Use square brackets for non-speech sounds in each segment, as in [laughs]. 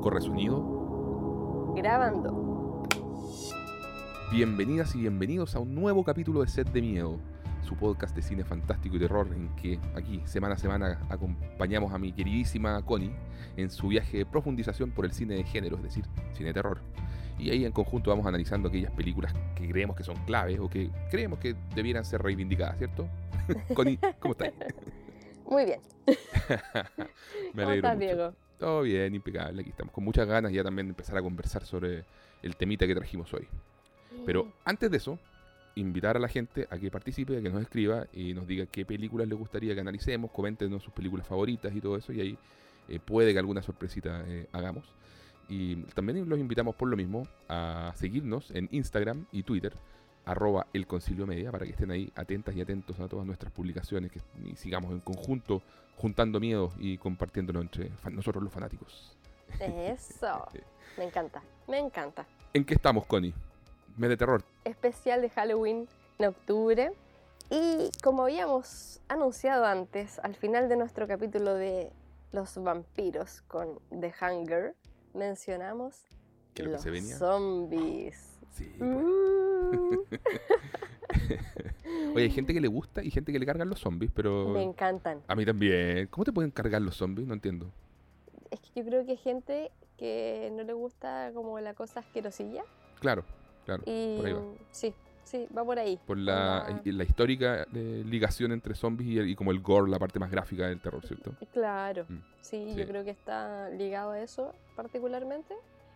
Corre sonido. Grabando. Bienvenidas y bienvenidos a un nuevo capítulo de Set de Miedo, su podcast de cine fantástico y terror en que aquí semana a semana acompañamos a mi queridísima Connie en su viaje de profundización por el cine de género, es decir, cine de terror. Y ahí en conjunto vamos analizando aquellas películas que creemos que son claves o que creemos que debieran ser reivindicadas, ¿cierto? [laughs] Connie, ¿cómo estás? Muy bien. [laughs] Me ¿Cómo alegro estás, mucho. Diego? Todo bien, impecable. Aquí estamos con muchas ganas ya también de empezar a conversar sobre el temita que trajimos hoy. Pero antes de eso, invitar a la gente a que participe, a que nos escriba y nos diga qué películas les gustaría que analicemos, coméntenos sus películas favoritas y todo eso, y ahí eh, puede que alguna sorpresita eh, hagamos. Y también los invitamos por lo mismo a seguirnos en Instagram y Twitter, arroba el concilio media, para que estén ahí atentas y atentos a todas nuestras publicaciones que, y sigamos en conjunto juntando miedo y compartiéndolo entre nosotros los fanáticos. Eso. [laughs] Me encanta. Me encanta. ¿En qué estamos, Connie? Mes de terror. Especial de Halloween en octubre. Y como habíamos anunciado antes, al final de nuestro capítulo de los vampiros con The Hunger, mencionamos ¿Qué es lo que los se venía? zombies. Sí, pues. Mm, [laughs] Oye, hay gente que le gusta y gente que le cargan los zombies, pero me encantan. a mí también. ¿Cómo te pueden cargar los zombies? No entiendo. Es que yo creo que hay gente que no le gusta como la cosa asquerosilla. Claro, claro. Y Por ahí va. sí, sí, va por ahí. Por la, histórica eh, ligación entre zombies y, el- y como el gore, la parte más gráfica del terror, ¿cierto? Claro, Mm, sí, sí. yo creo que está ligado a eso particularmente.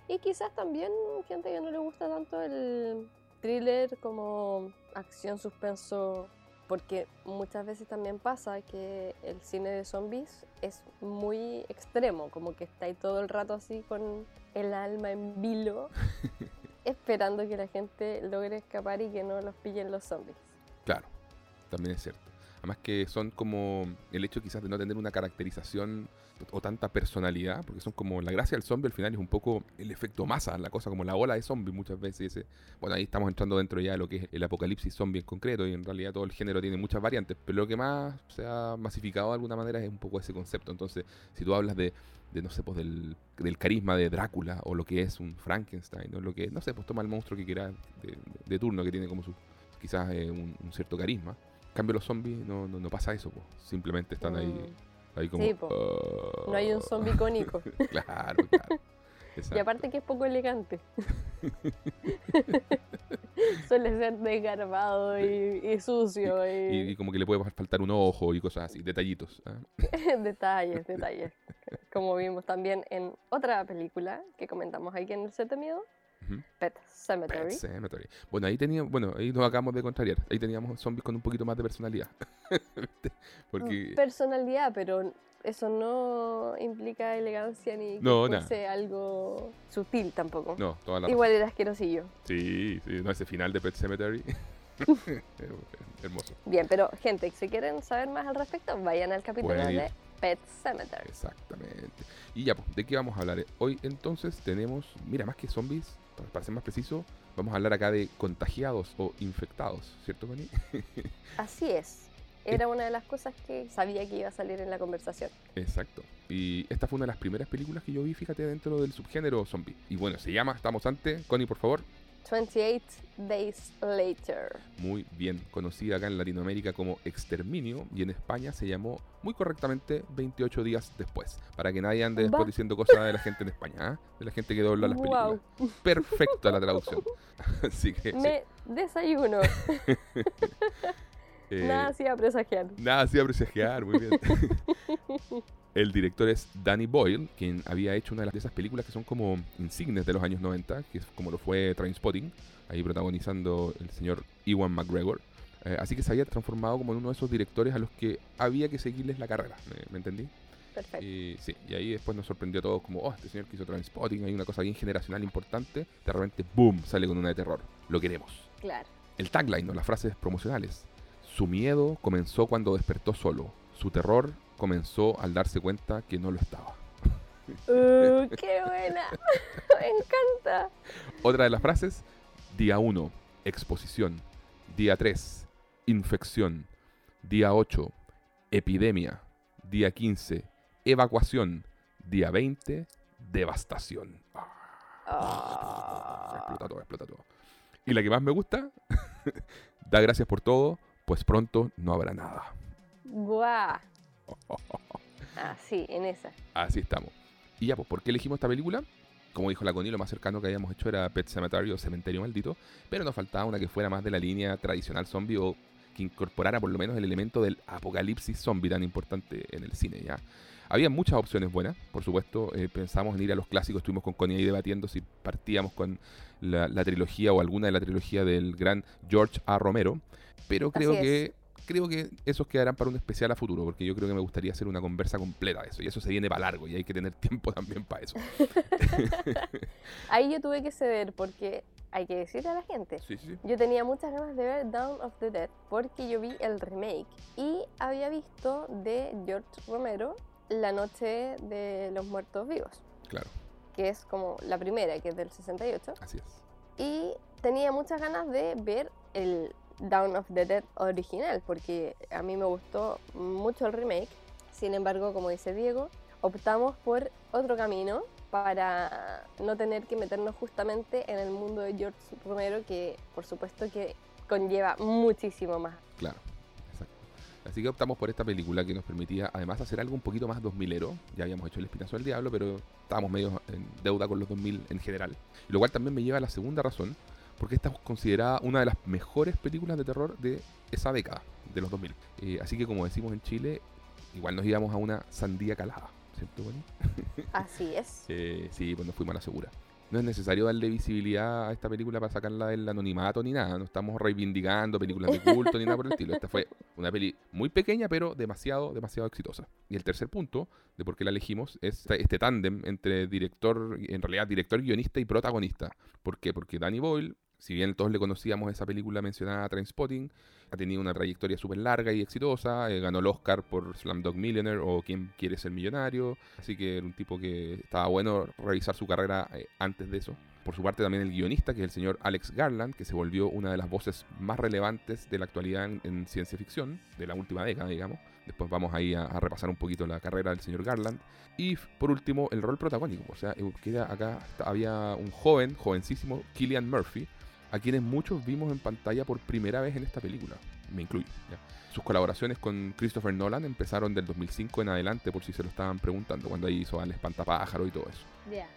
Y quizás también gente que no le gusta tanto el thriller como acción suspenso, porque muchas veces también pasa que el cine de zombies es muy extremo, como que está ahí todo el rato así con el alma en vilo, [laughs] esperando que la gente logre escapar y que no los pillen los zombies. Claro, también es cierto. Además que son como el hecho quizás de no tener una caracterización o tanta personalidad, porque son como la gracia del zombie al final es un poco el efecto masa, la cosa como la ola de zombie muchas veces. ese- bueno, ahí estamos entrando dentro ya de lo que es el apocalipsis zombie en concreto y en realidad todo el género tiene muchas variantes, pero lo que más se ha masificado de alguna manera es un poco ese concepto. Entonces, si tú hablas de, de no sé, pues del, carisma de Drácula o lo que es un Frankenstein o lo que, no sé, pues toma el monstruo que quiera de, de turno que tiene como su quizás eh, un cierto carisma. En cambio los zombies no, no, no pasa eso, simplemente están ahí, Mm, ahí como... Sí. "Ah". No hay un zombie icónico. [laughs] claro, claro. Y aparte que es poco elegante. [laughs] Suele ser desgarbado y, y sucio Y, y, y como que le puede faltar un ojo y cosas así, detallitos. ¿ah? [laughs] detalles, detalles. Como vimos también en otra película que comentamos aquí en el set de miedo, Pet Cemetery. Pet. Bueno, ahí teníamos, bueno, ahí nos acabamos de contrariar. Ahí teníamos zombies con un poquito más de personalidad. [laughs] Porque Personalidad, pero eso no implica elegancia ni que No, fuese algo sutil tampoco. no, toda la Igual era asquerosillo. Sí, sí, no ese final de Pet Cemetery. [laughs] Hermoso. Bien, pero gente, si quieren saber más al respecto, vayan al capítulo de Pet Cemetery. Exactamente. Y ya, pues, ¿de qué vamos a hablar? Hoy entonces tenemos, mira, más que zombies, para- ser más preciso, vamos a hablar acá de contagiados o infectados, ¿cierto, Connie? [laughs] Así es. Era una de las cosas que sabía que iba a salir en la conversación. Exacto. Y esta fue una de las primeras películas que yo vi, fíjate, dentro del subgénero zombie. Y bueno, se llama Estamos Ante. Connie, por favor. 28 Days Later. Muy bien conocida acá en Latinoamérica como Exterminio y en España se llamó muy correctamente 28 días después. Para que nadie ande después diciendo cosas de la gente en España, ¿ah? de la gente que dobla las Wow. películas. Perfecta la traducción. [laughs] Así que. sí. Me desayuno. [laughs] Eh, Nada hacía presagiar. Nada hacía presagiar, muy bien. [laughs] El director es Danny Boyle, quien había hecho una de, esas películas que son como insignes de los años 90, que es como lo fue Trainspotting, ahí protagonizando el señor Ewan McGregor. Eh, así que se había transformado como en uno de esos directores a los que había que seguirles la carrera, ¿me, me entendí? Perfecto. Y sí, y ahí después nos sorprendió a todos como, oh, este señor que hizo Trainspotting, hay una cosa bien generacional importante, de repente, boom, sale con una de terror. Lo queremos. Claro. El tagline o las frases promocionales. Su miedo comenzó cuando despertó solo. Su terror comenzó al darse cuenta que no lo estaba. Uh, [laughs] ¡Qué buena! [laughs] Me encanta. Otra de las frases, día 1, exposición. Día 3, infección. Día 8, epidemia. Día 15, evacuación. Día 20, devastación. Ah. explota todo, explota todo. Y la que más me gusta, [laughs] da gracias por todo, pues pronto no habrá nada. Guau. Ah, sí, en esa. Así estamos. Y ya, pues, ¿por qué elegimos esta película? Como dijo la Connie, lo más cercano que habíamos hecho era Pet Cemetery o Cementerio Maldito, pero nos faltaba una que fuera más de la línea tradicional zombie o que incorporara por lo menos el elemento del apocalipsis zombie tan importante en el cine, ¿ya? Había muchas opciones buenas, por supuesto. eh, pensamos en ir a los clásicos, estuvimos con Connie ahí debatiendo si partíamos con la, la trilogía o alguna de la trilogía del gran George A. Romero, pero creo Así es. que creo que esos quedarán para un especial a futuro, porque yo creo que me gustaría hacer una conversa completa de eso, y eso se viene para largo, y hay que tener [laughs] tiempo también para eso. [laughs] Ahí yo tuve que ceder porque hay que decirle a la gente. Sí, sí, sí. Yo tenía muchas ganas de ver Dawn of the Dead porque yo vi el remake y había visto de George Romero La Noche de los Muertos Vivos, Claro, que es como la primera, que es del 68. así es. Y tenía muchas ganas de ver el Dawn of the Dead original porque a mí me gustó mucho el remake. Sin embargo, como dice Diego, optamos por otro camino para no tener que meternos justamente en el mundo de George Romero que por supuesto que conlleva muchísimo más. Claro, exacto. Así que optamos por esta película que nos permitía además hacer algo un poquito más 2000ero. Ya habíamos hecho El Espinazo del Diablo, pero estábamos medio en deuda con los 2000 en general. Lo cual también me lleva a la segunda razón, porque esta es considerada una de las mejores películas de terror de esa década, de los 2000. Eh, así que como decimos en Chile, igual nos íbamos a una sandía calada, ¿cierto, Bonnie? [laughs] Así es. Eh, sí, pues nos fuimos a la segura. No es necesario darle visibilidad a esta película para sacarla del anonimato ni nada. No estamos reivindicando películas de culto ni nada por el estilo. Esta fue una peli muy pequeña, pero demasiado, demasiado exitosa. Y el tercer punto de por qué la elegimos es este- este tándem entre director, en realidad director, guionista y protagonista. ¿Por qué? Porque Danny Boyle, si bien todos le conocíamos esa película mencionada, Trainspotting, ha tenido una trayectoria súper larga y exitosa. eh, ganó el Oscar por Slumdog Millionaire o Quién quiere ser millonario. Así que era un tipo que estaba bueno revisar su carrera eh, antes de eso. Por su parte también el guionista, que es el señor Alex Garland, que se volvió una de las voces más relevantes de la actualidad en, en ciencia ficción, de la última década, digamos. Después vamos ahí a, repasar un poquito la carrera del señor Garland. Y por último, el rol protagónico. O sea, eh, queda acá había un joven, jovencísimo, Killian Murphy, a quienes muchos vimos en pantalla por primera vez en esta película. Me incluyo. ¿ya? Sus colaboraciones con Christopher Nolan empezaron del 2005 en adelante, por si se lo estaban preguntando, cuando ahí hizo al espantapájaro y todo eso. Ya.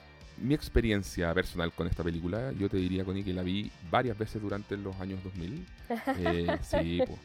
Mi experiencia personal con esta película, yo te diría, Connie, que la vi varias veces durante los años 2000. [laughs] Eh, sí, po.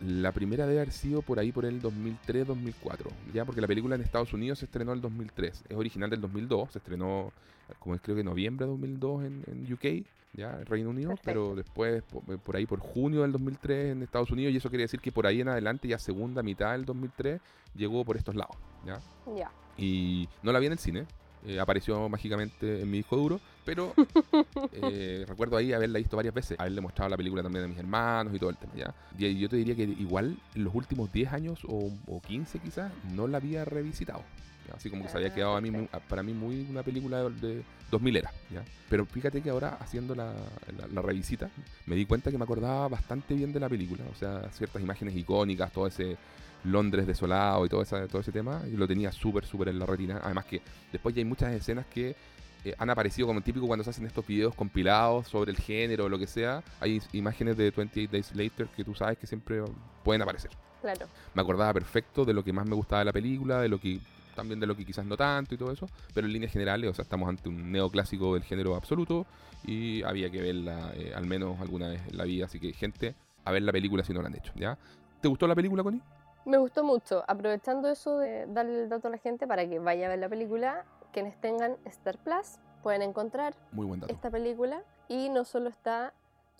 La primera debe haber sido por ahí por el 2003-2004, ya porque la película en Estados Unidos se estrenó en el 2003, es original del 2002, se estrenó como es creo que noviembre de 2002 en, en UK, ya en Reino Unido, pero después eh, por, ahí por junio del 2003 en Estados Unidos y eso quiere decir que por ahí en adelante ya segunda mitad del 2003 llegó por estos lados, ya. Ya. Y no la vi en el cine. eh, apareció mágicamente en mi disco duro. Pero [laughs] eh, recuerdo ahí haberla visto varias veces. Haberle mostrado la película también a mis hermanos y todo el tema. ¿ya? Y yo te diría que igual en los últimos 10 años o, o 15 quizás no la había revisitado. ¿Ya? Así como que se había Ah, quedado a mí, muy- para mí muy una película de, de 2000 era. ¿ya? Pero fíjate que ahora haciendo la, la- la revisita me di cuenta que me acordaba bastante bien de la película. O sea, ciertas imágenes icónicas, todo ese Londres desolado y todo, esa, todo ese tema, y lo tenía súper, súper en la retina. Además que después ya hay muchas escenas que eh, han aparecido como típico cuando se hacen estos videos compilados sobre el género o lo que sea. Hay imágenes de 28 Days Later que tú sabes que siempre pueden aparecer. Claro. Me acordaba perfecto de lo que más me gustaba de la película, de lo que también de lo que quizás no tanto y todo eso, pero en líneas generales, o sea, estamos ante un neoclásico del género absoluto y había que verla eh, al menos alguna vez en la vida, así que gente, a ver la película si no la han hecho, ¿ya? ¿Te gustó la película, Connie? Me gustó mucho. Aprovechando eso de darle el dato a la gente para que vaya a ver la película, quienes tengan Star Plus pueden encontrar Muy buen dato. esta película y no solo está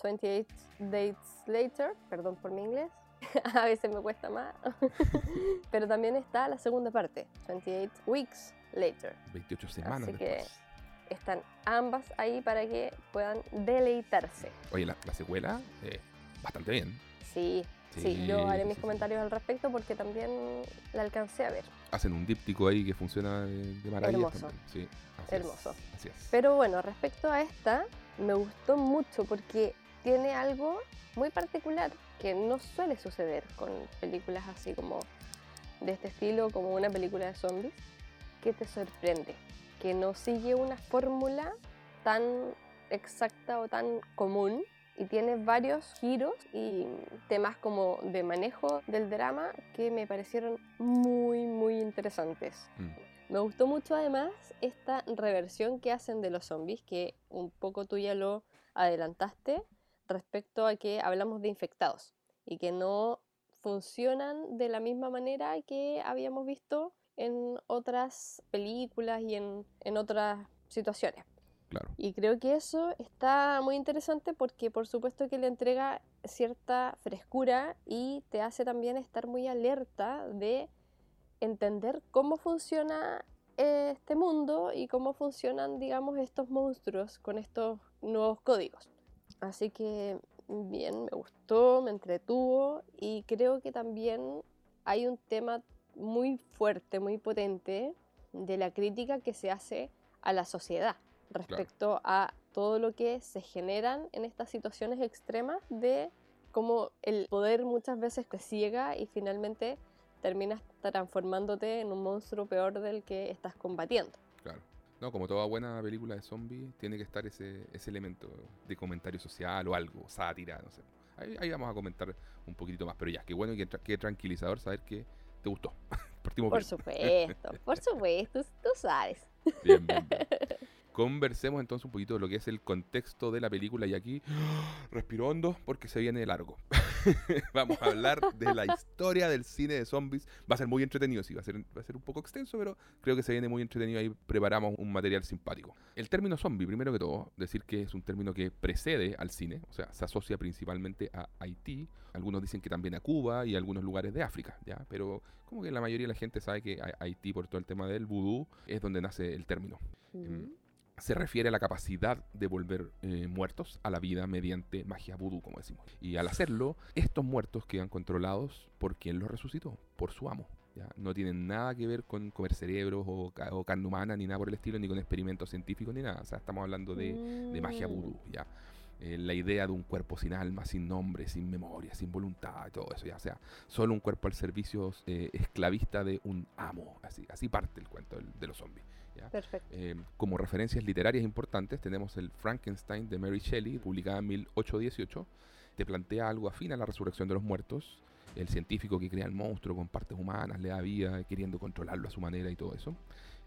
28 Days Later, perdón por mi inglés, [laughs] a veces me cuesta más, [laughs] pero también está la segunda parte, 28 Weeks Later. 28 semanas Así que- después. Están ambas ahí para que puedan deleitarse. Oye, la, la secuela, eh, bastante bien. Sí, sí, Sí, yo haré mis sí. comentarios al respecto porque también la alcancé a ver. Hacen un díptico ahí que funciona de, de maravilla. Hermoso. también. Sí, así Hermoso. Es, así es. Pero bueno, respecto a esta, me gustó mucho porque tiene algo muy particular que no suele suceder con películas así como de este estilo, como una película de zombies, que te sorprende, que no sigue una fórmula tan exacta o tan común y tiene varios giros y temas como de manejo del drama que me parecieron muy, muy interesantes. Mm, Me gustó mucho además esta reversión que hacen de los zombies, que un poco tú ya lo adelantaste respecto a que hablamos de infectados y que no funcionan de la misma manera que habíamos visto en otras películas y en, en otras situaciones. claro. Y creo que eso está muy interesante porque por supuesto que le entrega cierta frescura y te hace también estar muy alerta de entender cómo funciona eh, este mundo y cómo funcionan, digamos, estos monstruos con estos nuevos códigos. Así que bien, me gustó, me entretuvo y creo que también hay un tema muy fuerte, muy potente de la crítica que se hace a la sociedad respecto a todo lo que se generan en estas situaciones extremas de cómo el poder muchas veces te ciega y finalmente terminas transformándote en un monstruo peor del que estás combatiendo. Claro. No, como toda buena película de zombies, tiene que estar ese, ese elemento de comentario social o algo, sátira, no sé. Ahí, ahí vamos a comentar un poquitito más, pero ya, qué bueno y qué, tra- qué tranquilizador saber que te gustó. [laughs] Partimos Por bien. supuesto, por supuesto, tú sabes. Bien, bien, bien. [laughs] Conversemos entonces un poquito de lo que es el contexto de la película y aquí [gasps] respiro hondo porque se viene largo. [laughs] Vamos a hablar de la historia del cine de zombies. Va a ser muy entretenido, sí, va a ser, va a ser un poco extenso, pero creo que se viene muy entretenido. Ahí preparamos un material simpático. El término zombie, primero que todo, decir que es un término que precede al cine, o sea, se asocia principalmente a Haití. Algunos dicen que también a Cuba y a algunos lugares de África, ¿ya? Pero como que la mayoría de la gente sabe que Ha- Haití, por todo el tema del vudú, es donde nace el término Mm. Se refiere a la capacidad de volver eh, muertos a la vida mediante magia vudú, como decimos. Y al hacerlo, estos muertos quedan controlados por quien los resucitó, por su amo. ¿ya? No tienen nada que ver con comer cerebros o, o carne humana, ni nada por el estilo, ni con experimentos científicos, ni nada. O sea, estamos hablando de, de magia Mm. vudú, ¿ya? Eh, la idea de un cuerpo sin alma, sin nombre, sin memoria, sin voluntad, todo eso, ya. O sea, solo un cuerpo al servicio eh, esclavista de un amo. Así, así parte el cuento del- de los zombies. ¿Ya? Perfecto. Eh, como referencias literarias importantes tenemos el Frankenstein de Mary Shelley, publicada en 1818. Te plantea algo afín a la resurrección de los muertos. El científico que crea el monstruo con partes humanas, le da vida, queriendo controlarlo a su manera y todo eso.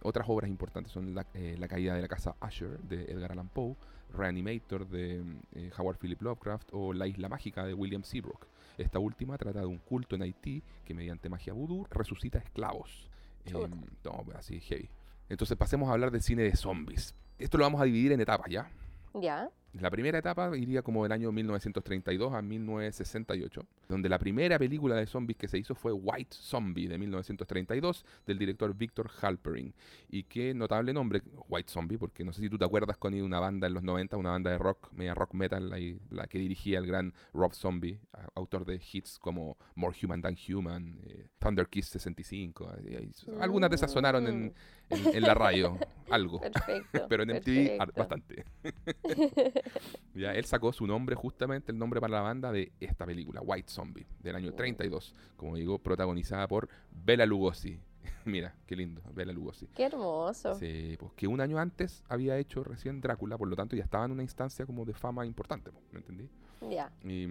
Otras obras importantes son La, eh, La caída de la casa Usher de Edgar Allan Poe, Reanimator de eh, Howard Philip Lovecraft o La isla mágica de William Seabrook. Esta última trata de un culto en Haití que mediante magia vudú resucita esclavos. Em, no, así heavy. Entonces pasemos a hablar del cine de zombies. Esto lo vamos a dividir en etapas, ¿ya? Ya. La primera etapa iría como del año 1932 a 1968, donde la primera película de zombies que se hizo fue White Zombie de 1932 del director Victor Halperin. Y qué notable nombre, White Zombie, porque no sé si tú te acuerdas con una banda en los 90, una banda de rock, media rock metal, ahí, la que dirigía el gran Rob Zombie, autor de hits como More Human Than Human, Thunder Kiss 65, ahí- ahí- algunas de esas sonaron en- en la radio, [laughs] algo. Perfecto. [laughs] Pero en MTV ar- perfecto. bastante. [laughs] ya, él sacó su nombre, justamente el nombre para la banda de esta película, White Zombie, del año 32, como digo, protagonizada por Bela Lugosi. [laughs] Mira, qué lindo, Bela Lugosi. Qué hermoso. Sí, pues que un año antes había hecho recién Drácula, por lo tanto ya estaba en una instancia como de fama importante, ¿me entendí? Ya. Y,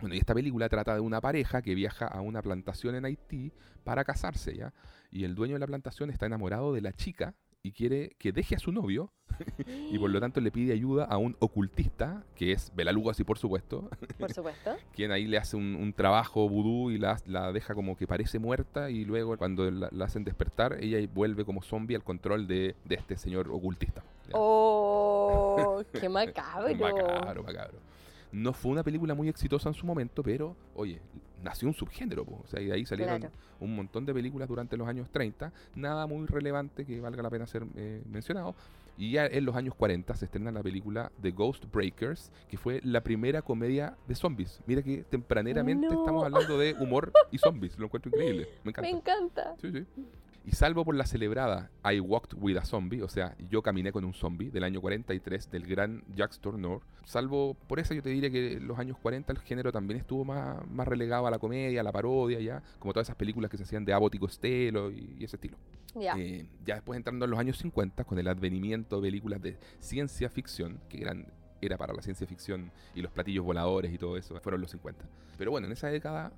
bueno, y esta película trata de una pareja que viaja a una plantación en Haití para casarse, ¿ya? Y el dueño de la plantación está enamorado de la chica y quiere que deje a su novio [laughs] y por lo tanto le pide ayuda a un ocultista, que es Bela Lugosi, por supuesto, Por supuesto. [laughs] quien ahí le hace un, un trabajo vudú y la, la deja como que parece muerta y luego cuando la, la hacen despertar, ella vuelve como zombie al control de, de este señor ocultista. ¿ya? Oh, [laughs] qué macabro. Macabro, macabro. No fue una película muy exitosa en su momento, pero, oye, nació un subgénero, po. o sea, y de ahí salieron Claro. un montón de películas durante los años 30, nada muy relevante que valga la pena ser eh, mencionado. Y ya en los años 40 se estrena la película The Ghost Breakers, que fue la primera comedia de zombies. Mira que tempraneramente No. estamos hablando de humor y zombies, lo encuentro increíble, me [laughs] encanta. Me encanta. Sí, sí. Y salvo por la celebrada I Walked with a Zombie, o sea, yo caminé con un zombie del año 43 del gran Jacques Tourneur, salvo por eso yo te diría que en los años 40 el género también estuvo más, más relegado a la comedia, a la parodia, ya, como todas esas películas que se hacían de Abbott y Costello y, y ese estilo. Ya. Eh, ya después entrando en los años 50, con el advenimiento de películas de ciencia ficción, que eran, era para la ciencia ficción y los platillos voladores y todo eso, fueron los 50. Pero bueno, en esa década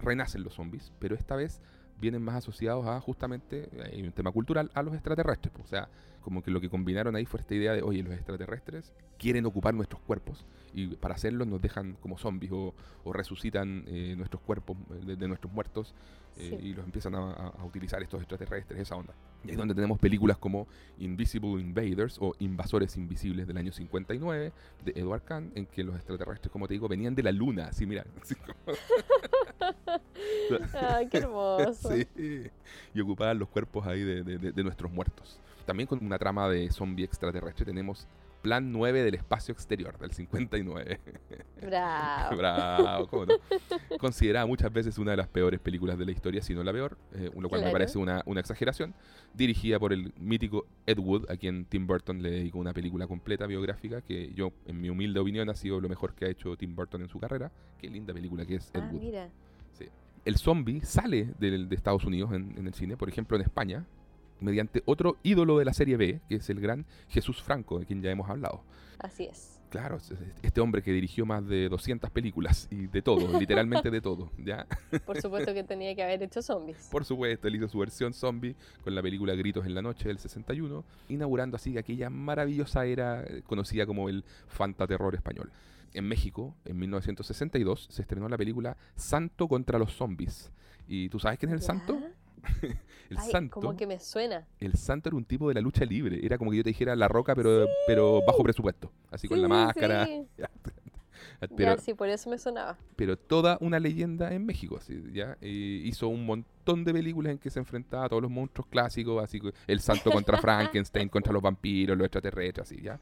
renacen los zombies, pero esta vez vienen más asociados a justamente, hay un tema cultural, a los extraterrestres. pues, O sea, como que lo que combinaron ahí fue esta idea de, oye, los extraterrestres quieren ocupar nuestros cuerpos y para hacerlo nos dejan como zombies o, o resucitan eh, nuestros cuerpos eh, de, de nuestros muertos eh, Sí. y los empiezan a, utilizar estos extraterrestres, esa onda. Y ahí es donde tenemos películas como Invisible Invaders o Invasores Invisibles del año 59 de Edward Kahn, en que los extraterrestres, como te digo, venían de la luna, así mira, así como- [laughs] Ay, qué hermoso. Sí, y ocupaban los cuerpos ahí de, de- de- de nuestros muertos. También con una trama de zombie extraterrestre tenemos Plan 9 del espacio exterior del 59. Bravo. [laughs] Bravo, ¿cómo no? Considerada muchas veces una de las peores películas de la historia, si no la peor, eh, lo cual me Claro. parece una, una exageración. Dirigida por el mítico Ed Wood, a quien Tim Burton le dedicó una película completa biográfica que yo, en mi humilde opinión, ha sido lo mejor que ha hecho Tim Burton en su carrera. Qué linda película que es Ed Ah, Wood mira. El zombie sale del- de, Estados Unidos en, en el cine, por ejemplo en España, mediante otro ídolo de la serie B, que es el gran Jesús Franco, de quien ya hemos hablado. Así es. Claro, es- es- este hombre que dirigió más de 200 películas y de todo, [laughs] literalmente de todo, ¿ya? Por supuesto que tenía que haber hecho zombies. Por supuesto, él hizo su versión zombie con la película Gritos en la Noche del 61, inaugurando así aquella maravillosa era eh, conocida como el fantaterror español. En México, en 1962, se estrenó la película Santo contra los zombies. ¿Y tú sabes quién es el ¿Ya? santo? [laughs] El Ay, santo. como que me suena. El santo era un tipo de la lucha libre. Era como que yo te dijera la roca, pero, pero bajo presupuesto. Así con la máscara. sí. [laughs] Ya, Pero, sí, por eso me sonaba. pero toda una leyenda en México. así, ¿ya? Hizo un montón de películas en que se enfrentaba a todos los monstruos clásicos, así que el santo contra [laughs] Frankenstein, contra los vampiros, los extraterrestres, así, ¿ya?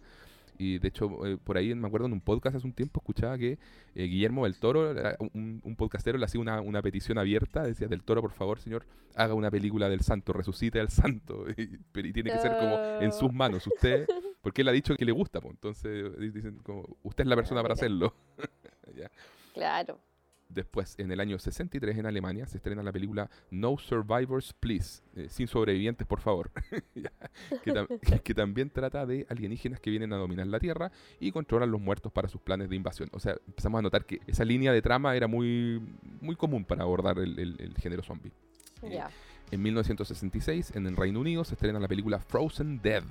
Y de hecho, eh, por ahí me acuerdo en un podcast hace un tiempo escuchaba que eh, Guillermo del Toro, un, un podcastero, le hacía una, una petición abierta, decía, del Toro, por favor, señor, haga una película del santo, resucite al santo, [laughs] y, pero- y tiene que ser como en sus Oh. manos, usted, [laughs] porque él ha dicho que le gusta, pues, entonces di- dicen como, usted es la persona para hacerlo. [laughs] Ya. Claro. Después, en el año 63 en Alemania, se estrena la película No Survivors, Please, eh, sin sobrevivientes, por favor, [laughs] que, tam- [laughs] que también trata de alienígenas que vienen a dominar la Tierra y controlan los muertos para sus planes de invasión. O sea, empezamos a notar que esa línea de trama era muy, muy común para abordar el, el- el género zombie. Eh. En 1966, en el Reino Unido, se estrena la película Frozen Dead,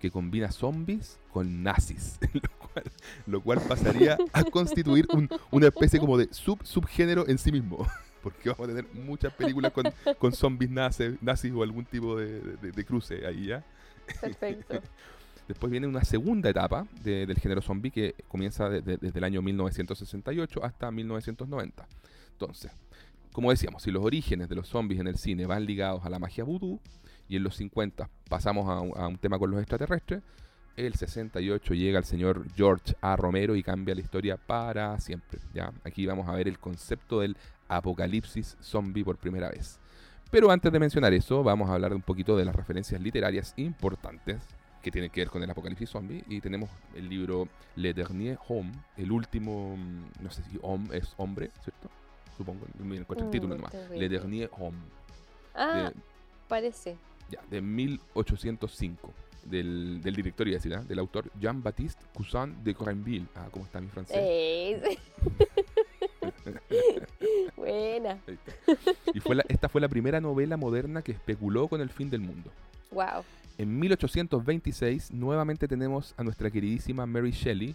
que combina zombies con nazis, [laughs] lo cual, lo cual pasaría a constituir un- una especie como de sub subgénero en sí mismo. [laughs] Porque vamos a tener muchas películas con, con zombies nazis, nazis o algún tipo de, de- de cruce ahí ya. Perfecto. [laughs] Después viene una segunda etapa de- del género zombie que comienza de- de- desde el año 1968 hasta 1990. Entonces, como decíamos, si los orígenes de los zombies en el cine van ligados a la magia vudú y en los 50 pasamos a un, a un tema con los extraterrestres, el 68 llega el señor George A. Romero y cambia la historia para siempre. ¿ya? Aquí vamos a ver el concepto del apocalipsis zombie por primera vez. Pero antes de mencionar eso, vamos a hablar un poquito de las referencias literarias importantes que tienen que ver con el apocalipsis zombie. Y tenemos el libro Le Dernier Homme, el último, mm, no sé si Homme es hombre, ¿cierto? Supongo, me encuentro el Mm, título no nomás. Le. Dernier Homme, Ah, de, parece. Ya, de 1805. Del, del director, iba a decir, ¿ah? del autor Jean-Baptiste Cousin de Corinville. Ah, ¿cómo está mi francés? [laughs] Buena. Y fue la- esta fue la primera novela moderna que especuló con el fin del mundo. Wow. En 1826 nuevamente tenemos a nuestra queridísima Mary Shelley,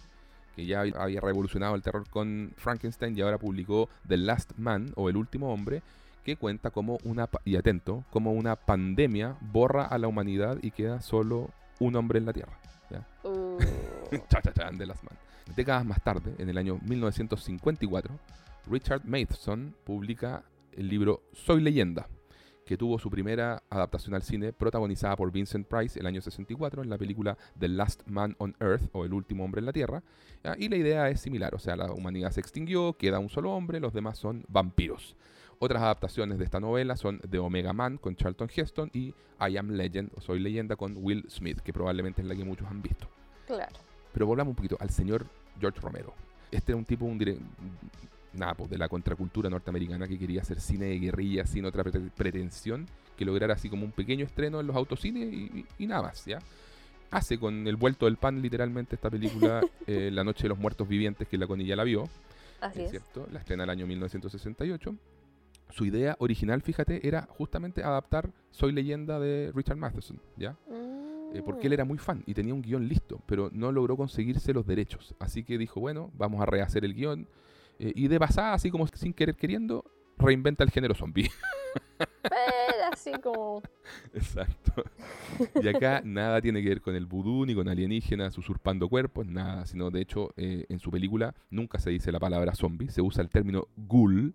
que ya había revolucionado el terror con Frankenstein y ahora publicó The Last Man o El último hombre, que cuenta como una y atento, como una pandemia borra a la humanidad y queda solo un hombre en la Tierra. Uh, [laughs] cha, cha, cha, The Last Man. Décadas más tarde, en el año 1954, Richard Matheson publica el libro Soy leyenda, que tuvo su primera adaptación al cine protagonizada por Vincent Price el año 64 en la película The Last Man on Earth o El último hombre en la Tierra. ¿ya? Y la idea es similar, o sea, la humanidad se extinguió, queda un solo hombre, los demás son vampiros. Otras adaptaciones de esta novela son The Omega Man con Charlton Heston y I Am Legend o Soy leyenda con Will Smith, que probablemente es la que muchos han visto. claro. Pero volvamos un poquito al señor George Romero. Este era un tipo, un dire- nada, pues, de la contracultura norteamericana que quería hacer cine de guerrilla sin otra pre- pretensión que lograr así como un pequeño estreno en los autocines y, y- y nada más, ¿ya? Hace con el vuelto del pan literalmente esta película [laughs] eh, La Noche de los Muertos Vivientes, que la Conilla la vio, Así es es. cierto, la estrena el año 1968. Su idea original, fíjate, era justamente adaptar Soy leyenda de Richard Matheson, ¿ya? Eh, porque él Mm. era muy fan y tenía un guion listo, pero no logró conseguirse los derechos. Así que dijo, bueno, vamos a rehacer el guion. eh, y de pasada, así como sin querer queriendo, reinventa el género zombie. Pero así como. [laughs] Exacto. Y acá nada tiene que ver con el vudú ni con alienígenas usurpando cuerpos, nada, sino de hecho eh, en su película nunca se dice la palabra zombie, se usa el término ghoul,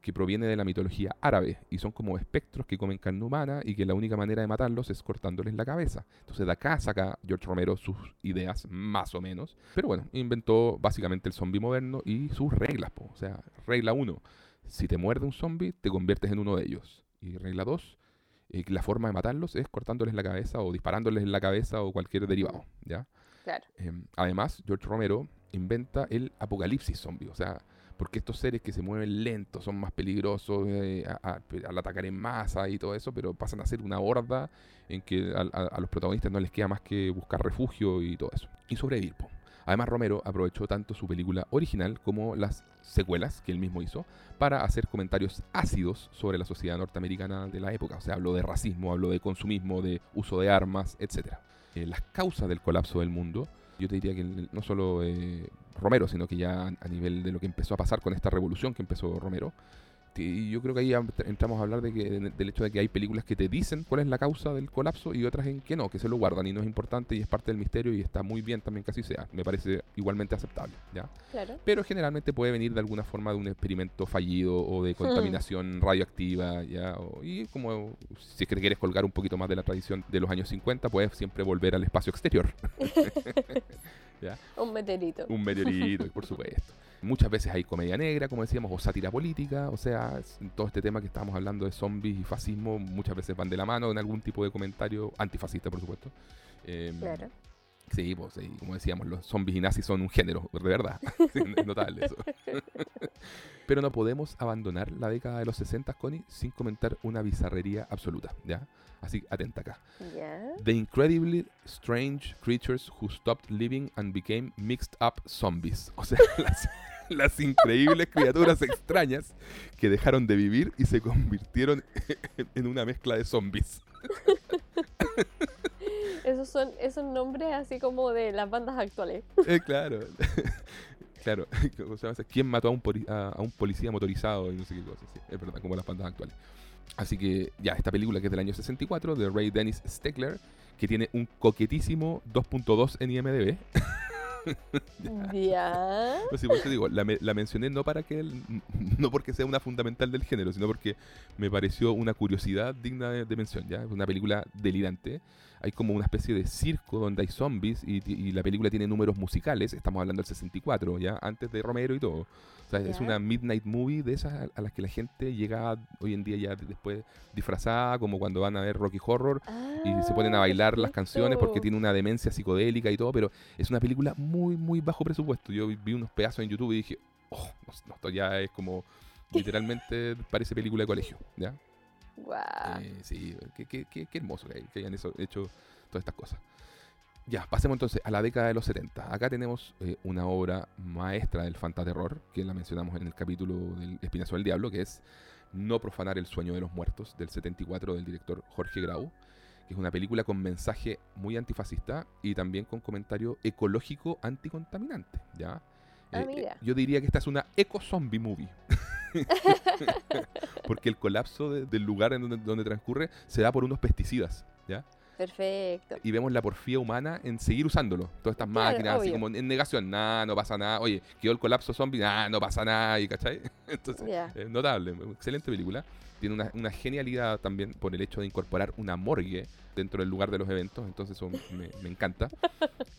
que proviene de la mitología árabe y son como espectros que comen carne humana y que la única manera de matarlos es cortándoles la cabeza. Entonces de acá saca George Romero sus ideas más o menos, pero bueno, inventó básicamente el zombie moderno y sus reglas, po. o sea, regla 1, si te muerde un zombie te conviertes en uno de ellos. Y regla 2, eh, la forma de matarlos es cortándoles la cabeza o disparándoles en la cabeza o cualquier derivado, ¿ya? Claro. Em, además, George Romero inventa el apocalipsis zombie, o sea, porque estos seres que se mueven lentos son más peligrosos eh, al atacar en masa y todo eso, pero pasan a ser una horda en que a, los protagonistas no les queda más que buscar refugio y todo eso. Y sobrevivir, po. Además, Romero aprovechó tanto su película original como las secuelas que él mismo hizo para hacer comentarios ácidos sobre la sociedad norteamericana de la época. O sea, habló de racismo, habló de consumismo, de uso de armas, etc. las causas del colapso del mundo, yo te diría que no solo eh, Romero, sino que ya a nivel de lo que empezó a pasar con esta revolución que empezó Romero, y yo creo que ahí entramos a hablar de que, del hecho de que hay películas que te dicen cuál es la causa del colapso y otras en que no, que se lo guardan y no es importante y es parte del misterio y está muy bien también que así sea. Me parece igualmente aceptable, ¿ya? Claro. pero generalmente puede venir de alguna forma de un experimento fallido o de contaminación radioactiva, ¿ya? O- y como si es que te quieres colgar un poquito más de la tradición de los años 50, puedes siempre volver al espacio exterior. [laughs] Un meteorito. un meteorito, [laughs] por supuesto. Muchas veces hay comedia negra, como decíamos, o sátira política, o sea, todo este tema que estábamos hablando de zombies y fascismo muchas veces van de la mano en algún tipo de comentario antifascista, por supuesto. Em, Claro. Sí, pues sí, como decíamos, los zombies y nazis son un género, de verdad. [laughs] Es notable eso. [laughs] Pero no podemos abandonar la década de los 60, Connie, sin comentar una bizarrería absoluta, ¿ya? Así, atenta acá. The incredibly strange creatures who stopped living and became mixed up zombies. O sea, [laughs] las, las increíbles criaturas extrañas que dejaron de vivir y se convirtieron en una mezcla de zombies. [laughs] Esos son esos nombres así como de las bandas actuales. Eh, claro. [laughs] claro. ¿Quién mató a un, a policía motorizado y no sé qué cosas? Sí, es verdad, como las bandas actuales. Así que ya, esta película que es del año 64, de Ray Dennis Stegler, que tiene un coquetísimo 2.2 en IMDb. [laughs] Ya. No sé, por eso digo, la, la mencioné no para que el- no porque sea una fundamental del género, sino porque me pareció una curiosidad digna de, de mención, ¿ya? Es una película delirante. Hay como una especie de circo donde hay zombies y, y la película tiene números musicales, estamos hablando del 64, ¿ya? Antes de Romero y todo. O sea, es Ya. una midnight movie de esas a, las que la gente llega hoy en día ya después disfrazada, como cuando van a ver Rocky Horror y se ponen a Ah, bailar las canciones porque tiene una demencia psicodélica y todo, pero es una película muy, muy bajo presupuesto. Yo vi unos pedazos en YouTube y dije, oh, no, esto ya es como, [laughs] literalmente parece película de colegio, ¿ya? Guau. Eh, sí, qué, qué- qué- qué hermoso que, hayan hecho todas estas cosas. Ya, pasemos entonces a la década de los 70. Acá tenemos eh, una obra maestra del fantaterror, que la mencionamos en el capítulo del Espinazo del Diablo, que es No profanar el sueño de los muertos, del 74 del director Jorge Grau, que es una película con mensaje muy antifascista y también con comentario ecológico anticontaminante, ¿ya? Ah, Eh, eh, mira. yo diría que esta es una eco-zombie movie. [laughs] [laughs] Porque el colapso de- del lugar en donde, donde transcurre se da por unos pesticidas, ¿ya? Perfecto. Y vemos la porfía humana en seguir usándolo. Todas estas Claro, máquinas, así obvio. como en negación, nada, no pasa nada. Oye, quedó el colapso zombie, nada, no pasa nada, y ¿cachai? [laughs] Entonces, notable, excelente película. Tiene una, una genialidad también por el hecho de incorporar una morgue dentro del lugar de los eventos, entonces eso me, me encanta. [laughs]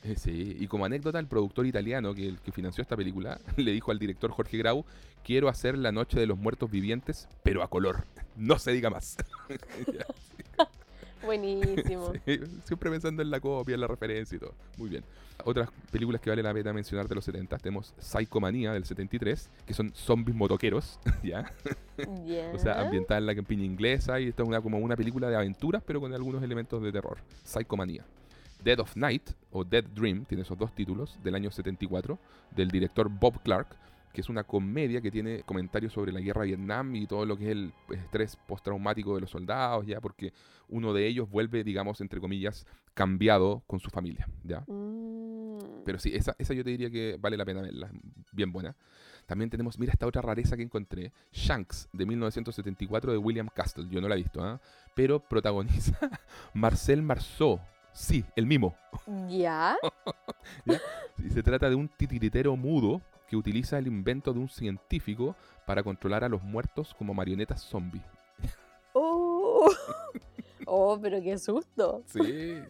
Eh, sí, y como anécdota, el productor italiano que, que financió esta película [laughs] le dijo al director Jorge Grau, quiero hacer La Noche de los Muertos Vivientes, pero a color. No se diga más. [laughs] Buenísimo. Sí, siempre pensando en la copia, en la referencia y todo. Muy bien. Otras películas que vale la pena mencionar de los 70 tenemos Psychomanía del 73, que son zombies motoqueros, [laughs] ¿ya? Ya. O sea, ambientada en la campiña inglesa y esto es una, como una película de aventuras, pero con algunos elementos de terror. Psychomanía. Dead of Night, o Dead Dream, tiene esos dos títulos, del año 74, del director Bob Clark, que es una comedia que tiene comentarios sobre la guerra de Vietnam y todo lo que es el estrés postraumático de los soldados, ya, porque uno de ellos vuelve, digamos, entre comillas, cambiado con su familia, ya. Mm. Pero sí, esa, esa yo te diría que vale la pena verla, bien buena. También tenemos, mira esta otra rareza que encontré, Shanks, de 1974, de William Castle, yo no la he visto, ¿ah? pero protagoniza [laughs] Marcel Marceau, sí, el mismo. [laughs] ¿Ya? Y se trata de un titiritero mudo que utiliza el invento de un científico para controlar a los muertos como marionetas zombies. Oh. [laughs] oh, pero qué susto. Sí.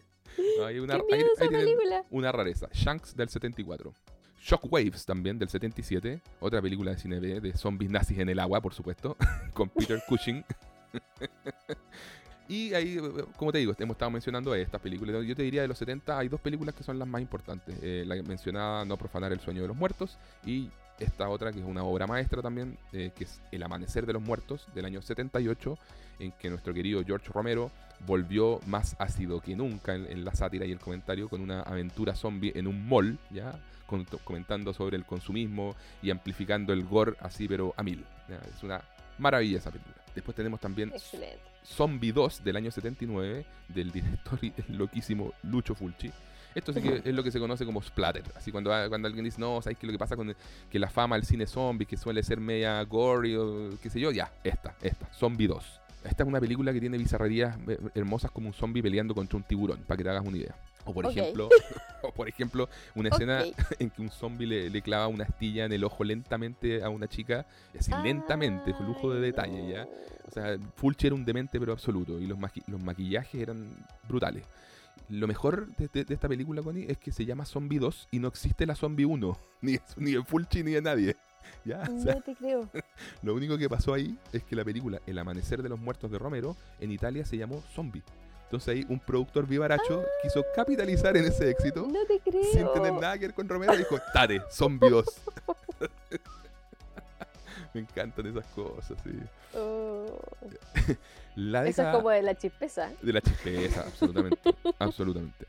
No, hay [laughs] una, qué miedo esa película. una rareza. Shanks del 74. Shockwaves también del 77. Otra película de cine B de zombies nazis en el agua, por supuesto. [laughs] con Peter Cushing. Y ahí, eh, como te digo, hemos estado mencionando estas películas. Yo te diría de los 70 hay dos películas que son las más importantes. Eh, la mencionada No profanar el sueño de los muertos y esta otra que es una obra maestra también, eh, que es El amanecer de los muertos del año 78, en que nuestro querido George Romero volvió más ácido que nunca en, la sátira y el comentario con una aventura zombie en un mall, ya Con- comentando sobre el consumismo y amplificando el gore así pero a mil. Es una maravilla esa película. Después tenemos también Excelente. Zombie 2 del año 79 del director y el loquísimo Lucho Fulci. Esto sí que es lo que se conoce como splatter. Así cuando, cuando alguien dice, no, ¿sabes qué es lo que pasa con el- que la fama del cine zombie, que suele ser media gory o qué sé yo? Ya, esta, esta, Zombie 2. Esta es una película que tiene bizarrerías eh, hermosas como un zombie peleando contra un tiburón, para que te hagas una idea. O por ejemplo, [laughs] o por ejemplo, una escena [laughs] en que un zombie le, le clava una astilla en el ojo lentamente a una chica, así lentamente, con lujo de detalle, ¿ya? O sea, Fulci era un demente pero absoluto y los, maqui- los maquillajes eran brutales. Lo mejor de, de- de esta película, Connie, es que se llama Zombie 2 y no existe la Zombie 1, [laughs] ni, de- ni de Fulci ni de nadie. [laughs] ¿Ya? O sea, No te creo. [laughs] lo único que pasó ahí es que la película El Amanecer de los Muertos de Romero en Italia se llamó Zombie. Entonces ahí un productor vivaracho quiso capitalizar en ese éxito No te creo. sin tener nada que ver con Romero y dijo, tate, Zombie 2. [laughs] Me encantan esas cosas, sí. Oh. La Eso es como de la chispeza. de la chispeza, absolutamente. absolutamente.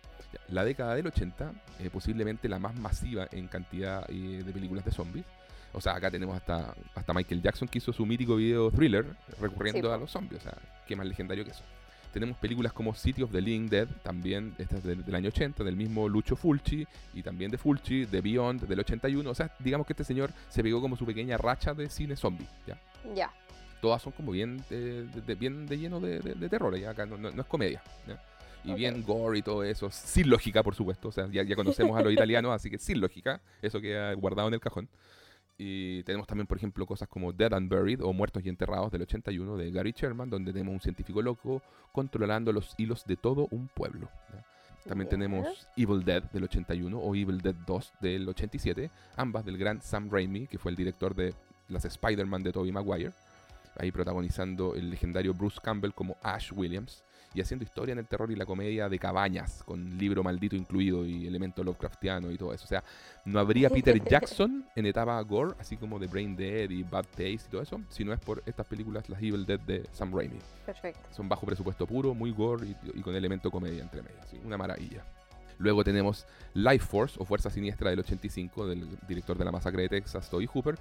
La década del 80, eh, posiblemente la más masiva en cantidad eh, de películas de zombies. O sea, acá tenemos hasta, hasta Michael Jackson que hizo su mítico video thriller recurriendo Sí, a los zombies. O sea, qué más legendario que eso. Tenemos películas como City of the Living Dead, también esta es del, del año 80, del mismo Lucho Fulci, y también de Fulci, de Beyond, del 81. O sea, digamos que este señor se pegó como su pequeña racha de cine zombie. ¿ya? Ya. todas son como bien eh, de, de- bien de lleno de, de- terror, ya acá no, no- no es comedia. ¿ya? Y Ok. bien gore y todo eso, sin lógica, por supuesto. O sea, ya, ya conocemos a los [laughs] italianos, así que sin lógica, eso queda guardado en el cajón. Y tenemos también, por ejemplo, cosas como Dead and Buried o Muertos y Enterrados del 81 de Gary Sherman, donde tenemos un científico loco controlando los hilos de todo un pueblo. ¿ya? También tenemos Evil Dead del 81 o Evil Dead 2 del 87, ambas del gran Sam Raimi, que fue el director de las Spider-Man de Tobey Maguire, ahí protagonizando el legendario Bruce Campbell como Ash Williams y haciendo historia en el terror y la comedia de cabañas, con libro maldito incluido y elemento Lovecraftiano y todo eso. O sea, no habría [laughs] Peter Jackson en etapa gore, así como de Brain Dead y Bad Taste y todo eso, si no es por estas películas, las Evil Dead de Sam Raimi. Perfecto. Son bajo presupuesto puro, muy gore y, y con elemento comedia entre medio. ¿sí? Una maravilla. Luego tenemos Life Force o Fuerza Siniestra del 85 del director de la masacre de Texas, Toby Hooper.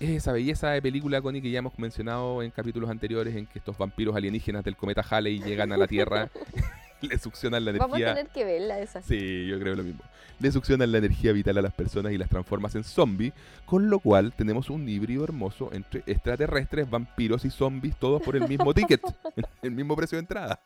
Es esa belleza de película, Connie, que ya hemos mencionado en capítulos anteriores en que estos vampiros alienígenas del cometa Halley llegan a la Tierra, [laughs] le succionan la Vamos a energía. tener que verla esa. Sí, yo creo lo mismo. Le succionan la energía vital a las personas y las transformas en zombies, con lo cual tenemos un híbrido hermoso entre extraterrestres, vampiros y zombies, todos por el mismo ticket, [laughs] [laughs] el mismo precio de entrada.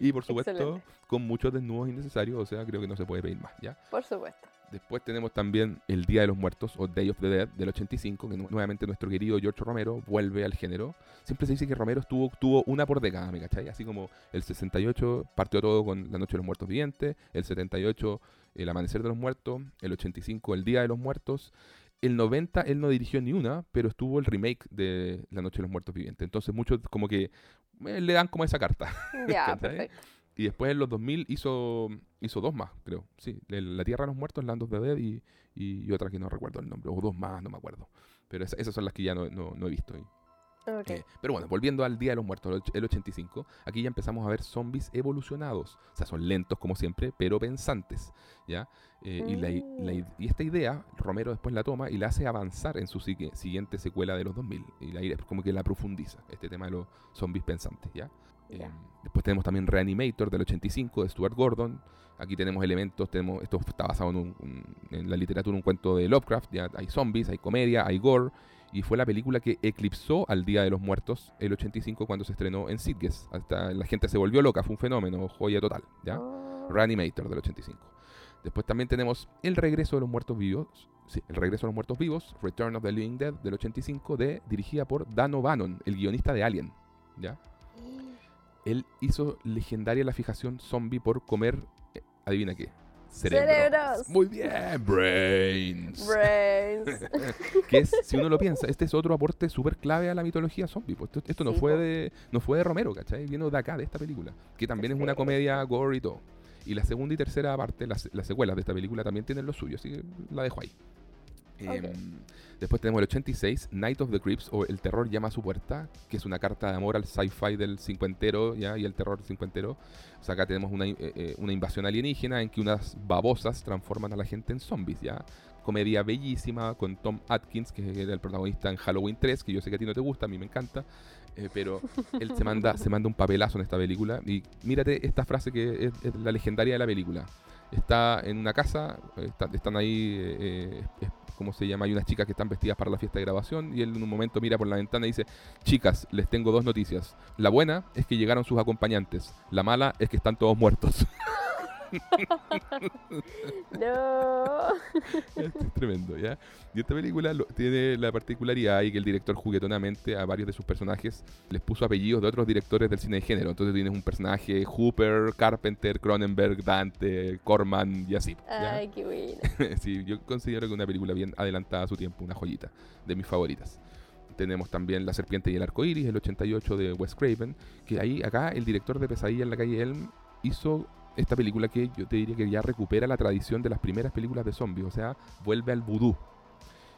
Y por supuesto, Excelente. con muchos desnudos innecesarios, o sea, creo que no se puede pedir más, ¿ya? Por supuesto. Después tenemos también El Día de los Muertos o Day of the Dead del 85, que nu- nuevamente nuestro querido George Romero vuelve al género. Siempre se dice que Romero estuvo, tuvo una por década, ¿me cachai? Así como el 68 partió todo con La Noche de los Muertos Vivientes, el 78 El Amanecer de los Muertos, el 85 El Día de los Muertos. El 90 él no dirigió ni una, pero estuvo el remake de La Noche de los Muertos Vivientes. Entonces muchos como que eh, le dan como esa carta. [laughs] Ya, perfecto. Y después en los 2000 hizo, hizo dos más, creo. Sí, La Tierra de los Muertos, Land of the Dead y, y, y otra que no recuerdo el nombre. O dos más, no me acuerdo. Pero esa- esas son las que ya no, no- no he visto. Y, Ok. eh, pero bueno, volviendo al Día de los Muertos, el och- el 85, aquí ya empezamos a ver zombies evolucionados. O sea, son lentos como siempre, pero pensantes. ¿ya? Eh, y, la y esta idea, Romero después la toma y la hace avanzar en su sigue- siguiente secuela de los 2000. Y la, como que la profundiza, este tema de los zombies pensantes. ¿ya? Eh, después tenemos también Reanimator del 85 de Stuart Gordon. Aquí tenemos elementos, tenemos, esto está basado en, un- un- en la literatura, un cuento de Lovecraft. Ya hay zombies, hay comedia, hay gore. Y fue la película que eclipsó al Día de los Muertos el 85 cuando se estrenó en Sitges. Hasta la gente se volvió loca, fue un fenómeno, joya total. ¿ya? Oh, Reanimator del 85. Después también tenemos El Regreso de los Muertos Vivos. Sí, El Regreso de los Muertos Vivos, Return of the Living Dead del 85, de, dirigida por Dan O'Bannon, el guionista de Alien. ¿ya? Él hizo legendaria la fijación zombie por comer, eh, adivina qué, cerebros. Cerebros. Muy bien, brains. Brains. [laughs] que es, si uno lo piensa, este es otro aporte súper clave a la mitología zombie. Pues esto, esto no fue de no fue de Romero, ¿cachai? Vino de acá, de esta película, que también es una comedia gore y todo. Y la segunda y tercera parte, las, las secuelas de esta película también tienen lo suyo, así que la dejo ahí. Em, después tenemos el 86, Night of the Creeps, o El terror llama a su puerta, que es una carta de amor al sci-fi del cincuentero ¿ya? y el terror cincuentero. O sea, acá tenemos una, eh, eh, una invasión alienígena en que unas babosas transforman a la gente en zombies, ¿ya? Comedia bellísima con Tom Atkins, que era el protagonista en Halloween 3, que yo sé que a ti no te gusta, a mí me encanta. eh, pero él se manda, se manda un papelazo en esta película. Y mírate esta frase que es, la legendaria de la película. Está en una casa, eh, está- están ahí, eh, ¿cómo se llama? Hay unas chicas que están vestidas para la fiesta de grabación y él en un momento mira por la ventana y dice, chicas, les tengo dos noticias. La buena es que llegaron sus acompañantes. La mala es que están todos muertos. [laughs] [laughs] No. Esto es tremendo, ¿ya? Y esta película lo- tiene la particularidad y que el director juguetonamente a varios de sus personajes les puso apellidos de otros directores del cine de género. Entonces tienes un personaje Hooper, Carpenter, Cronenberg, Dante, Corman y así. ¿ya? Ay, qué buena. [laughs] sí, yo considero que una película bien adelantada a su tiempo, una joyita, de mis favoritas. Tenemos también La Serpiente y el Arco Iris, el 88 de Wes Craven, que ahí, acá, el director de Pesadilla en la calle Elm hizo esta película que yo te diría que ya recupera la tradición de las primeras películas de zombies, o sea, vuelve al vudú.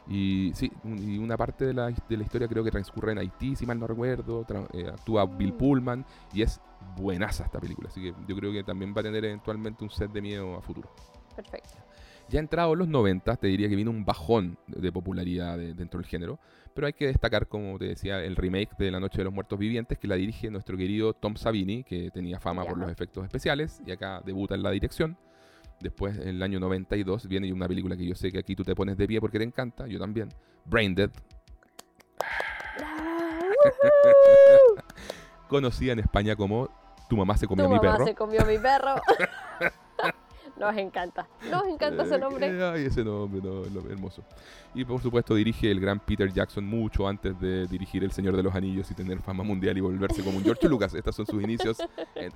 Y sí, y una parte de la, de la historia creo que transcurre en Haití, si mal no recuerdo, eh, actúa Bill Mm. Pullman y es buenaza esta película, así que yo creo que también va a tener eventualmente un set de miedo a futuro. Perfecto. Ya entrados los 90, te diría que vino un bajón de popularidad de- dentro del género, pero hay que destacar, como te decía, el remake de La Noche de los Muertos Vivientes, que la dirige nuestro querido Tom Savini, que tenía fama por los efectos especiales, y acá debuta en la dirección. Después, en el año 92, viene una película que yo sé que aquí tú te pones de pie porque te encanta, yo también, Brain Dead, [laughs] conocida en España como Tu mamá se comió Tu a mi mamá perro. se comió mi perro. [laughs] Nos encanta. Nos encanta ese Eh, nombre. eh, Ay, ese nombre, no, lo- hermoso. Y por supuesto dirige el gran Peter Jackson mucho antes de dirigir El Señor de los Anillos y tener fama mundial y volverse como un [laughs] George Lucas. Estos son sus inicios.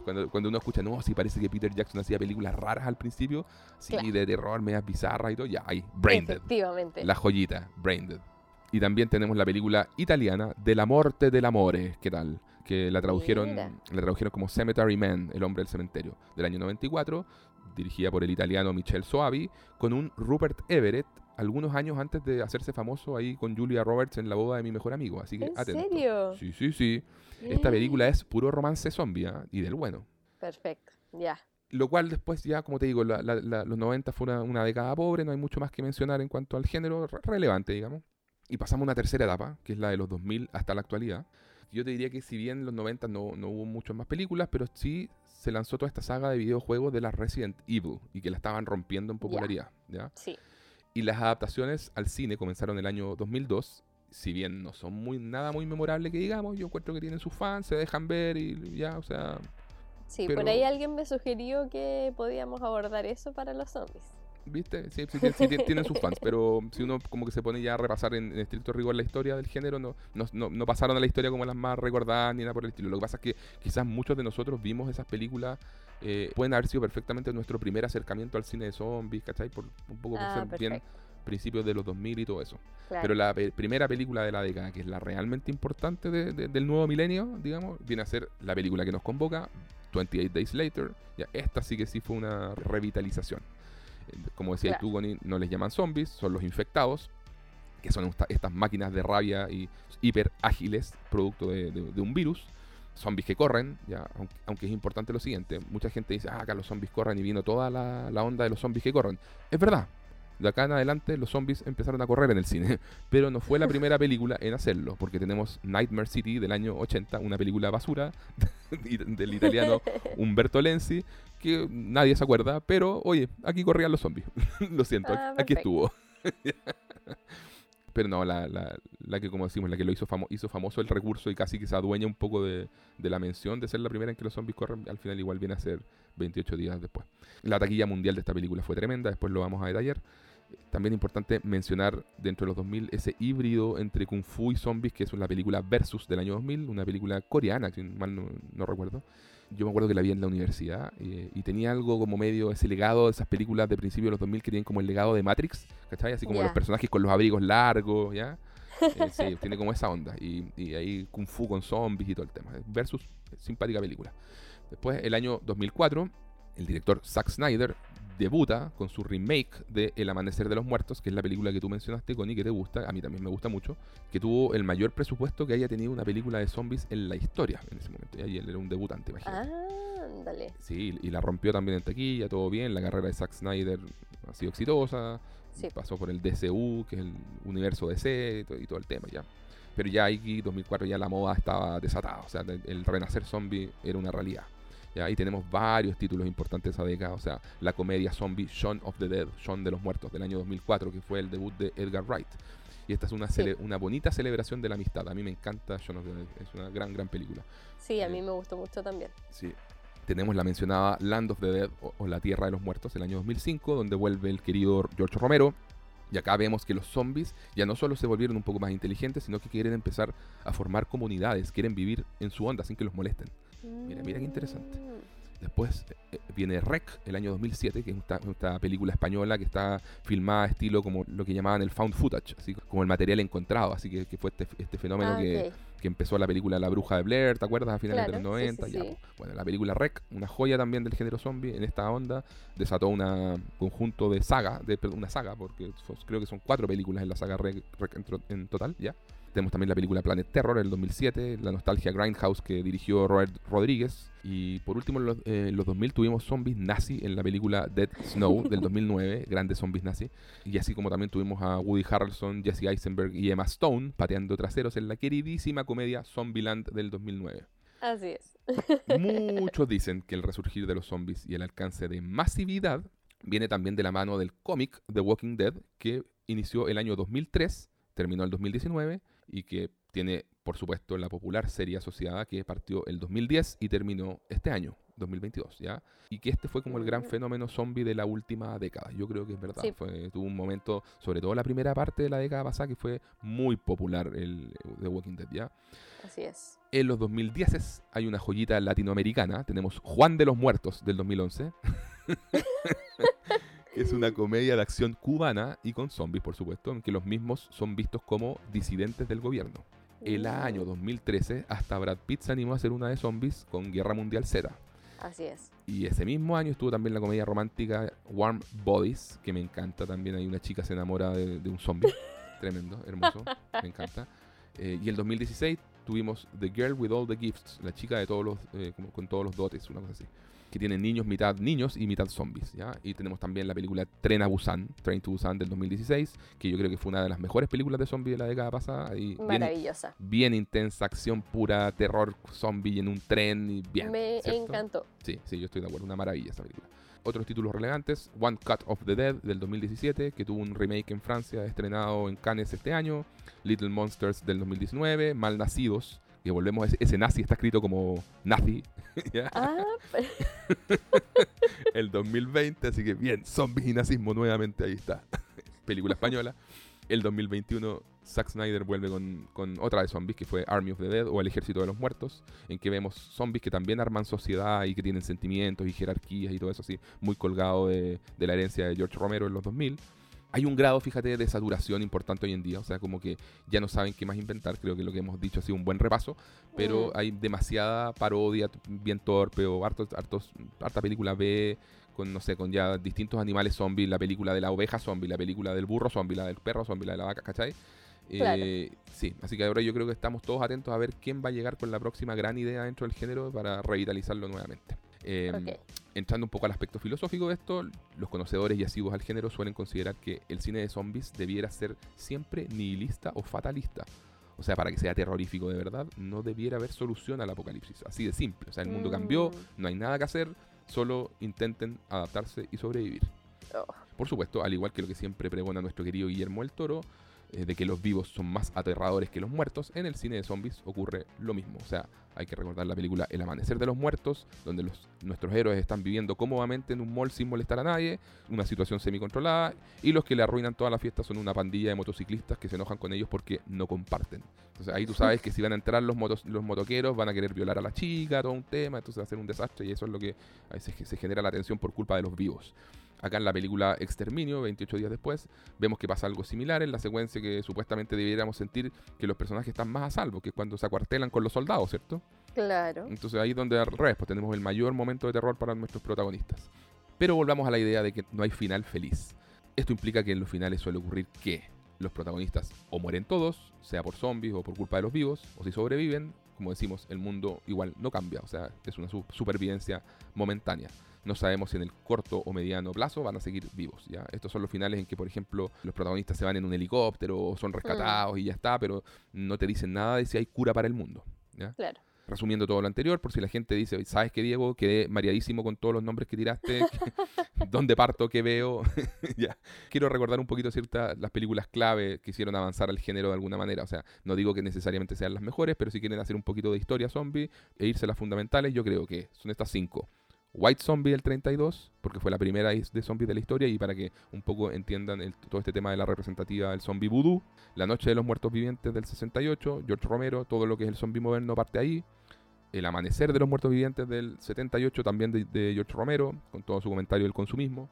Cuando, cuando uno escucha, no, sí parece que Peter Jackson hacía películas raras al principio, sí, Claro. de terror, medias bizarras y todo, ya, ahí, Braindead. Efectivamente. La joyita, Braindead. Y también tenemos la película italiana De la Morte del Amore, ¿qué tal? Que la tradujeron, Mira. la tradujeron como Cemetery Man, el hombre del cementerio, del año 94, dirigida por el italiano Michel Soavi, con un Rupert Everett, algunos años antes de hacerse famoso ahí con Julia Roberts en la boda de mi mejor amigo. Así que ¿En atento. serio? Sí, sí, sí. Esta película es puro romance zombie ¿ah? y del bueno. Perfecto. Ya. Lo cual después ya, como te digo, la- la- la- los 90 fue una, una década pobre, no hay mucho más que mencionar en cuanto al género re- relevante, digamos. Y pasamos a una tercera etapa, que es la de los 2000 hasta la actualidad. Yo te diría que si bien en los 90 no, no hubo muchas más películas, pero sí se lanzó toda esta saga de videojuegos de la Resident Evil y que la estaban rompiendo en popularidad. ¿ya? Sí. Y las adaptaciones al cine comenzaron en el año 2002. Si bien no son muy nada muy memorable que digamos, yo encuentro que tienen sus fans, se dejan ver y ya, o sea, Sí, Pero- por ahí alguien me sugirió que podíamos abordar eso para los zombies. ¿Viste? Sí, sí, sí, sí, tien- tienen sus fans, pero si uno como que se pone ya a repasar en, en estricto rigor la historia del género, no, no, no, no pasaron a la historia como las más recordadas ni nada por el estilo. Lo que pasa es que quizás muchos de nosotros vimos esas películas, eh, pueden haber sido perfectamente nuestro primer acercamiento al cine de zombies, ¿cachai? Por un poco por Ah, ser bien principios de los 2000 y todo eso. Claro. Pero la pe- primera película de la década, que es la realmente importante de- de- del nuevo milenio, digamos, viene a ser la película que nos convoca, 28 Days Later. Ya, esta sí que sí fue una revitalización. Como decías Claro. tú, no les llaman zombies, son los infectados, que son esta- estas máquinas de rabia y hiper ágiles, producto de, de- de un virus. Zombies que corren, ya, aunque, aunque es importante lo siguiente, mucha gente dice, ah, acá los zombies corren y vino toda la, la onda de los zombies que corren. Es verdad, de acá en adelante los zombies empezaron a correr en el cine, [laughs] pero no fue la primera película en hacerlo, porque tenemos Nightmare City del año 80, una película basura [laughs] del italiano [laughs] Umberto Lenzi, que nadie se acuerda, pero oye, aquí corrían los zombies. Lo siento, Ah, aquí estuvo. pero no, la, la- la que como decimos, la que lo hizo, famo- hizo famoso el recurso y casi que se adueña un poco de, de la mención de ser la primera en que los zombies corren, al final igual viene a ser 28 días después. La taquilla mundial de esta película fue tremenda, después lo vamos a detallar. También importante mencionar dentro de los 2000 ese híbrido entre Kung Fu y zombies, que es la película Versus del año 2000, una película coreana, si mal no, no recuerdo. Yo me acuerdo que la vi en la universidad eh, y tenía algo como medio ese legado de esas películas de principio de los 2000 que tienen como el legado de Matrix, ¿cachai? Así como los personajes con los abrigos largos, ¿ya? [laughs] Eh, sí, tiene como esa onda. Y, y ahí Kung Fu con zombies y todo el tema. Versus, simpática película. Después, el año 2004, el director Zack Snyder debuta con su remake de El Amanecer de los Muertos, que es la película que tú mencionaste, Connie, que te gusta, a mí también me gusta mucho, que tuvo el mayor presupuesto que haya tenido una película de zombies en la historia en ese momento. Y él era un debutante, imagínate. Ah, ándale. Sí, y la rompió también en taquilla, todo bien. La carrera de Zack Snyder ha sido exitosa. Sí. Pasó por el DCU, que es el universo DC y todo, el tema ya. Pero ya aquí, 2004, ya la moda estaba desatada. O sea, el, el renacer zombie era una realidad. Ya, ahí tenemos varios títulos importantes esa década. O sea, la comedia zombie Shaun of the Dead, Shaun de los Muertos, del año 2004, que fue el debut de Edgar Wright. Y esta es una, Sí. una bonita celebración de la amistad. A mí me encanta Shaun of the Dead. Es una gran, gran película. Sí, a Eh, mí me gustó mucho también. Sí. Tenemos la mencionada Land of the Dead o, o La Tierra de los Muertos el año 2005, donde vuelve el querido George Romero. Y acá vemos que los zombies ya no solo se volvieron un poco más inteligentes, sino que quieren empezar a formar comunidades, quieren vivir en su onda sin que los molesten. Mira, mira qué interesante. Mm, Después eh, viene Rec, el año 2007, que es esta, esta película española que está filmada estilo como lo que llamaban el found footage, así como el material encontrado, así que, que fue este, este fenómeno Ah, que, ok. que empezó la película La Bruja de Blair, ¿te acuerdas? A finales de los Claro, sí, 90. sí, ya, sí. po. Bueno, la película Rec, una joya también del género zombie en esta onda, desató un conjunto de saga, de, una saga, porque creo que son cuatro películas en la saga Rec, Rec en, en total, ¿ya? Tenemos también la película Planet Terror del 2007, la nostalgia Grindhouse que dirigió Robert Rodríguez. Y por último, en los, eh, los 2000 tuvimos zombies nazi en la película Dead Snow [laughs] del 2009, grandes zombies nazi. Y así como también tuvimos a Woody Harrelson, Jesse Eisenberg y Emma Stone pateando traseros en la queridísima comedia Zombieland del 2009. Así es. Muchos [laughs] dicen que el resurgir de los zombies y el alcance de masividad viene también de la mano del cómic The Walking Dead, que inició el año 2003, terminó el 2019 y que tiene, por supuesto, la popular serie asociada que partió el 2010 y terminó este año, 2022, ¿ya? Y que este fue como el gran fenómeno zombie de la última década. Yo creo que es verdad. Sí. Fue, tuvo un momento, sobre todo la primera parte de la década pasada, que fue muy popular el The Walking Dead, ¿ya? Así es. En los 2010 hay una joyita latinoamericana. Tenemos Juan de los Muertos del 2011. [laughs] es una comedia de acción cubana y con zombies, por supuesto, en que los mismos son vistos como disidentes del gobierno. El año 2013, hasta Brad Pitt se animó a hacer una de zombies con Guerra Mundial Z. Así es. Y ese mismo año estuvo también la comedia romántica Warm Bodies, que me encanta también. Hay una chica se enamora de, de un zombie. [laughs] Tremendo, hermoso, me encanta. Eh, y el 2016 tuvimos The Girl with All the Gifts, la chica de todos los, eh, con todos los dotes, una cosa así. Que tiene niños, mitad niños y mitad zombies. ¿ya? Y tenemos también la película Tren a Busan, Train to Busan del 2016, que yo creo que fue una de las mejores películas de zombies de la década pasada. Y bien, Maravillosa. bien intensa, acción pura, terror zombie en un tren y bien. Me ¿cierto? encantó. Sí, sí, yo estoy de acuerdo. Una maravilla esa película. Otros títulos relevantes: One Cut of the Dead del 2017, que tuvo un remake en Francia, estrenado en Cannes este año. Little Monsters del 2019. Malnacidos, que volvemos a ese, ese nazi, está escrito como nazi. [laughs] ¿ya? Ah, [laughs] El 2020, así que bien, zombies y nazismo nuevamente, ahí está. [laughs] Película española. El 2021, Zack Snyder vuelve con, con otra de zombies, que fue Army of the Dead o El Ejército de los Muertos, en que vemos zombies que también arman sociedad y que tienen sentimientos y jerarquías y todo eso así, muy colgado de, de la herencia de George Romero en los 2000. Hay un grado, fíjate, de saturación importante hoy en día, o sea, como que ya no saben qué más inventar, creo que lo que hemos dicho ha sido un buen repaso, pero Mm. hay demasiada parodia bien torpe o hartos, hartos, harta película B con, no sé, con ya distintos animales zombies, la película de la oveja zombie, la película del burro zombie, la del perro zombie, la de la vaca, ¿cachai? Claro. Eh, sí, así que ahora yo creo que estamos todos atentos a ver quién va a llegar con la próxima gran idea dentro del género para revitalizarlo nuevamente. Eh, Ok. Entrando un poco al aspecto filosófico de esto, los conocedores y asiduos al género suelen considerar que el cine de zombies debiera ser siempre nihilista o fatalista. O sea, para que sea terrorífico de verdad, no debiera haber solución al apocalipsis. Así de simple. O sea, el mundo cambió, Mm. no hay nada que hacer, solo intenten adaptarse y sobrevivir. Oh. Por supuesto, al igual que lo que siempre pregona nuestro querido Guillermo el Toro, eh, de que los vivos son más aterradores que los muertos, en el cine de zombies ocurre lo mismo. O sea, hay que recordar la película El Amanecer de los Muertos, donde los, nuestros héroes están viviendo cómodamente en un mall sin molestar a nadie, una situación semicontrolada, y los que le arruinan toda la fiesta son una pandilla de motociclistas que se enojan con ellos porque no comparten. Entonces ahí tú sabes que si van a entrar los, motos, los motoqueros, van a querer violar a la chica, todo un tema, entonces va a ser un desastre, y eso es lo que a veces se genera la tensión por culpa de los vivos. Acá en la película Exterminio, 28 días después, vemos que pasa algo similar en la secuencia que supuestamente debiéramos sentir que los personajes están más a salvo, que es cuando se acuartelan con los soldados, ¿cierto? Claro. Entonces ahí es donde al revés, pues tenemos el mayor momento de terror para nuestros protagonistas. Pero volvamos a la idea de que no hay final feliz. Esto implica que en los finales suele ocurrir que los protagonistas o mueren todos, sea por zombies o por culpa de los vivos, o si sobreviven, como decimos, el mundo igual no cambia, o sea, es una su- supervivencia momentánea. No sabemos si en el corto o mediano plazo van a seguir vivos. ¿ya? Estos son los finales en que, por ejemplo, los protagonistas se van en un helicóptero o son rescatados y ya está, pero no te dicen nada de si hay cura para el mundo. ¿ya? Claro. Resumiendo todo lo anterior, por si la gente dice, ¿sabes qué, Diego? Quedé mareadísimo con todos los nombres que tiraste. [laughs] ¿Dónde parto? ¿Qué veo? [laughs] ya. Quiero recordar un poquito ciertas las películas clave que hicieron avanzar al género de alguna manera. O sea, no digo que necesariamente sean las mejores, pero si quieren hacer un poquito de historia zombie e irse a las fundamentales, yo creo que son estas cinco. White Zombie del 32, porque fue la primera de zombies de la historia y para que un poco entiendan todo este tema de la representativa del zombie voodoo. La Noche de los Muertos Vivientes del 68, George Romero, todo lo que es el zombie moderno parte ahí. El Amanecer de los Muertos Vivientes del 78, también de, de George Romero, con todo su comentario del consumismo.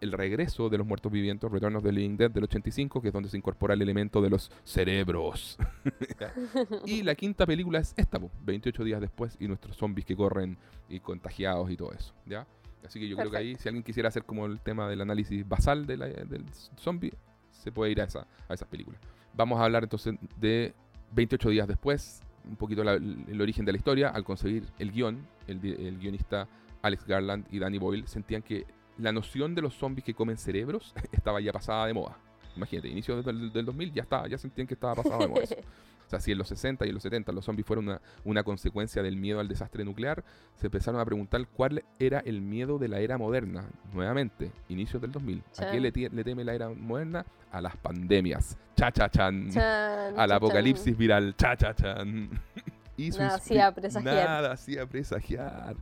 El Regreso de los Muertos Vivientes, Return of the Living Dead del 85, que es donde se incorpora el elemento de los cerebros. [laughs] y la quinta película es esta, po, 28 días después, y nuestros zombies que corren y contagiados y todo eso, ¿ya? Así que yo creo que ahí, si alguien quisiera hacer como el tema del análisis basal de la- del zombie, se puede ir a, esa, a esas películas. Vamos a hablar entonces de 28 días después, un poquito la- el origen de la historia. Al conseguir el guion, el guionista Alex Garland y Danny Boyle sentían que la noción de los zombies que comen cerebros [laughs] estaba ya pasada de moda. Imagínate, inicio del, del 2000 ya, estaba, ya sentían que estaba pasado de moda eso. [laughs] O sea, si en los 60 y en los 70 los zombies fueron una, una consecuencia del miedo al desastre nuclear, se empezaron a preguntar cuál era el miedo de la era moderna. Nuevamente, inicios del 2000. ¿A qué le, teme la era moderna? A las pandemias. Cha, cha, chan. Chan, Al chan, apocalipsis viral. Cha, cha, chan. [laughs] Y Nada hacía presagiar. Nada hacía presagiar.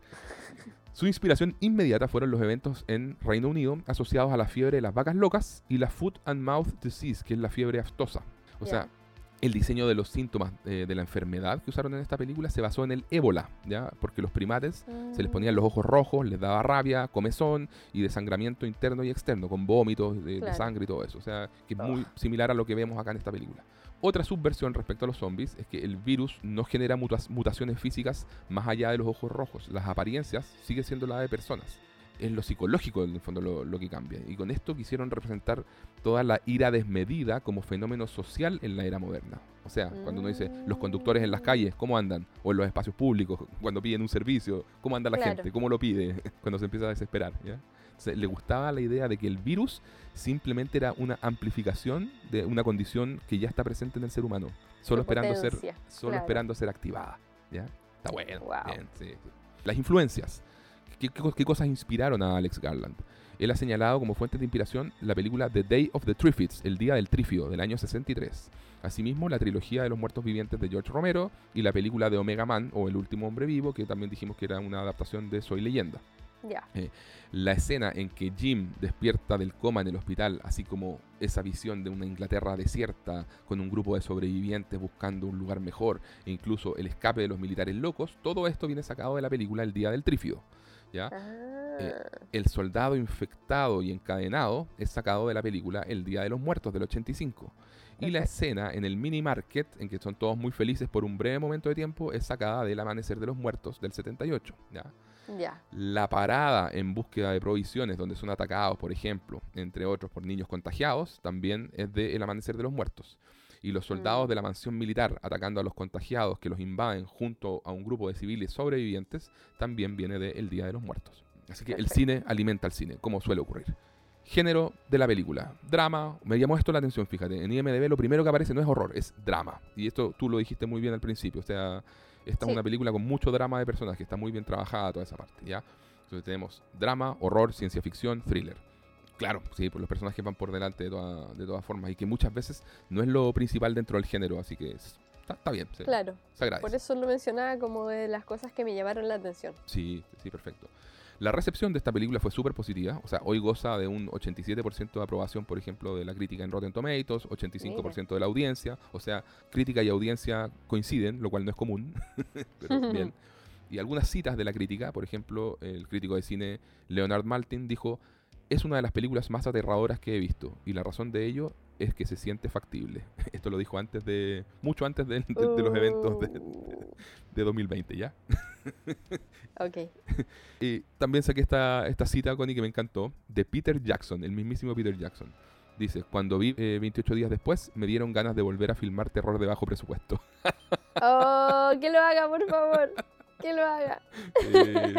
Su inspiración inmediata fueron los eventos en Reino Unido asociados a la fiebre de las vacas locas y la Foot and Mouth Disease, que es la fiebre aftosa. O sea, el diseño de los síntomas eh, de la enfermedad que usaron en esta película se basó en el ébola, ¿ya? Porque los primates se les ponían los ojos rojos, les daba rabia, comezón y desangramiento interno y externo, con vómitos de, sangre y todo eso. O sea, que es Oh. muy similar a lo que vemos acá en esta película. Otra subversión respecto a los zombies es que el virus no genera mutaciones físicas más allá de los ojos rojos. Las apariencias siguen siendo la de personas. Es lo psicológico, en el fondo, lo, lo que cambia. Y con esto quisieron representar toda la ira desmedida como fenómeno social en la era moderna. O sea, cuando uno dice los conductores en las calles, ¿cómo andan? O en los espacios públicos, cuando piden un servicio, ¿cómo anda la Claro. gente? ¿Cómo lo pide? [laughs] Cuando se empieza a desesperar. ¿ya? Se- le gustaba la idea de que el virus simplemente era una amplificación de una condición que ya está presente en el ser humano, solo esperando ser, solo claro. esperando ser activada. ¿ya? Está bueno. Wow. bien, sí, sí. Las influencias. ¿Qué, qué co- qué cosas inspiraron a Alex Garland? Él ha señalado como fuente de inspiración la película The Day of the Triffids, El Día del Trifio, del año 63. Asimismo, la trilogía de los muertos vivientes de George Romero y la película de Omega Man o El último hombre vivo, que también dijimos que era una adaptación de Soy leyenda. Ya. La escena en que Jim despierta del coma en el hospital, así como esa visión de una Inglaterra desierta con un grupo de sobrevivientes buscando un lugar mejor e incluso el escape de los militares locos, todo esto viene sacado de la película El Día del Trífido. ¿ya? Ah, El soldado infectado y encadenado es sacado de la película El Día de los Muertos del 85. Y la escena en el mini market, en que son todos muy felices por un breve momento de tiempo, es sacada del Amanecer de los Muertos del 78. ¿ya? La parada en búsqueda de provisiones, donde son atacados, por ejemplo, entre otros por niños contagiados, también es de El Amanecer de los Muertos. Y los soldados Mm. de la mansión militar atacando a los contagiados que los invaden junto a un grupo de civiles sobrevivientes, también viene de El Día de los Muertos. Así que el cine alimenta al cine, como suele ocurrir. Género de la película. Drama. Me llamó esto la atención, fíjate. En IMDB lo primero que aparece no es horror, es drama. Y esto tú lo dijiste muy bien al principio. O sea, esta es una película con mucho drama de personajes, está muy bien trabajada toda esa parte, ¿ya? Entonces tenemos drama, horror, ciencia ficción, thriller. Claro, sí, pues los personajes van por delante de, toda- de todas formas y que muchas veces no es lo principal dentro del género, así que es- está, está bien, se, Claro. se agradece. Por eso lo mencionaba como de las cosas que me llamaron la atención. Sí, sí, perfecto. La recepción de esta película fue súper positiva, o sea, hoy goza de un 87% de aprobación, por ejemplo, de la crítica en Rotten Tomatoes, 85% de la audiencia, o sea, crítica y audiencia coinciden, lo cual no es común, [laughs] pero bien. Y algunas citas de la crítica, por ejemplo, el crítico de cine Leonard Maltin dijo, es una de las películas más aterradoras que he visto, y la razón de ello es que se siente factible. [laughs] Esto lo dijo antes de, mucho antes de, de- de los eventos de, Uh, de 2020, ¿ya? [laughs] Ok. [laughs] Y también saqué esta, esta cita, Connie, que me encantó, de Peter Jackson, el mismísimo Peter Jackson. Dice, cuando vi eh, 28 días después, me dieron ganas de volver a filmar terror de bajo presupuesto. Oh, que lo haga, por favor. Que lo haga. Eh,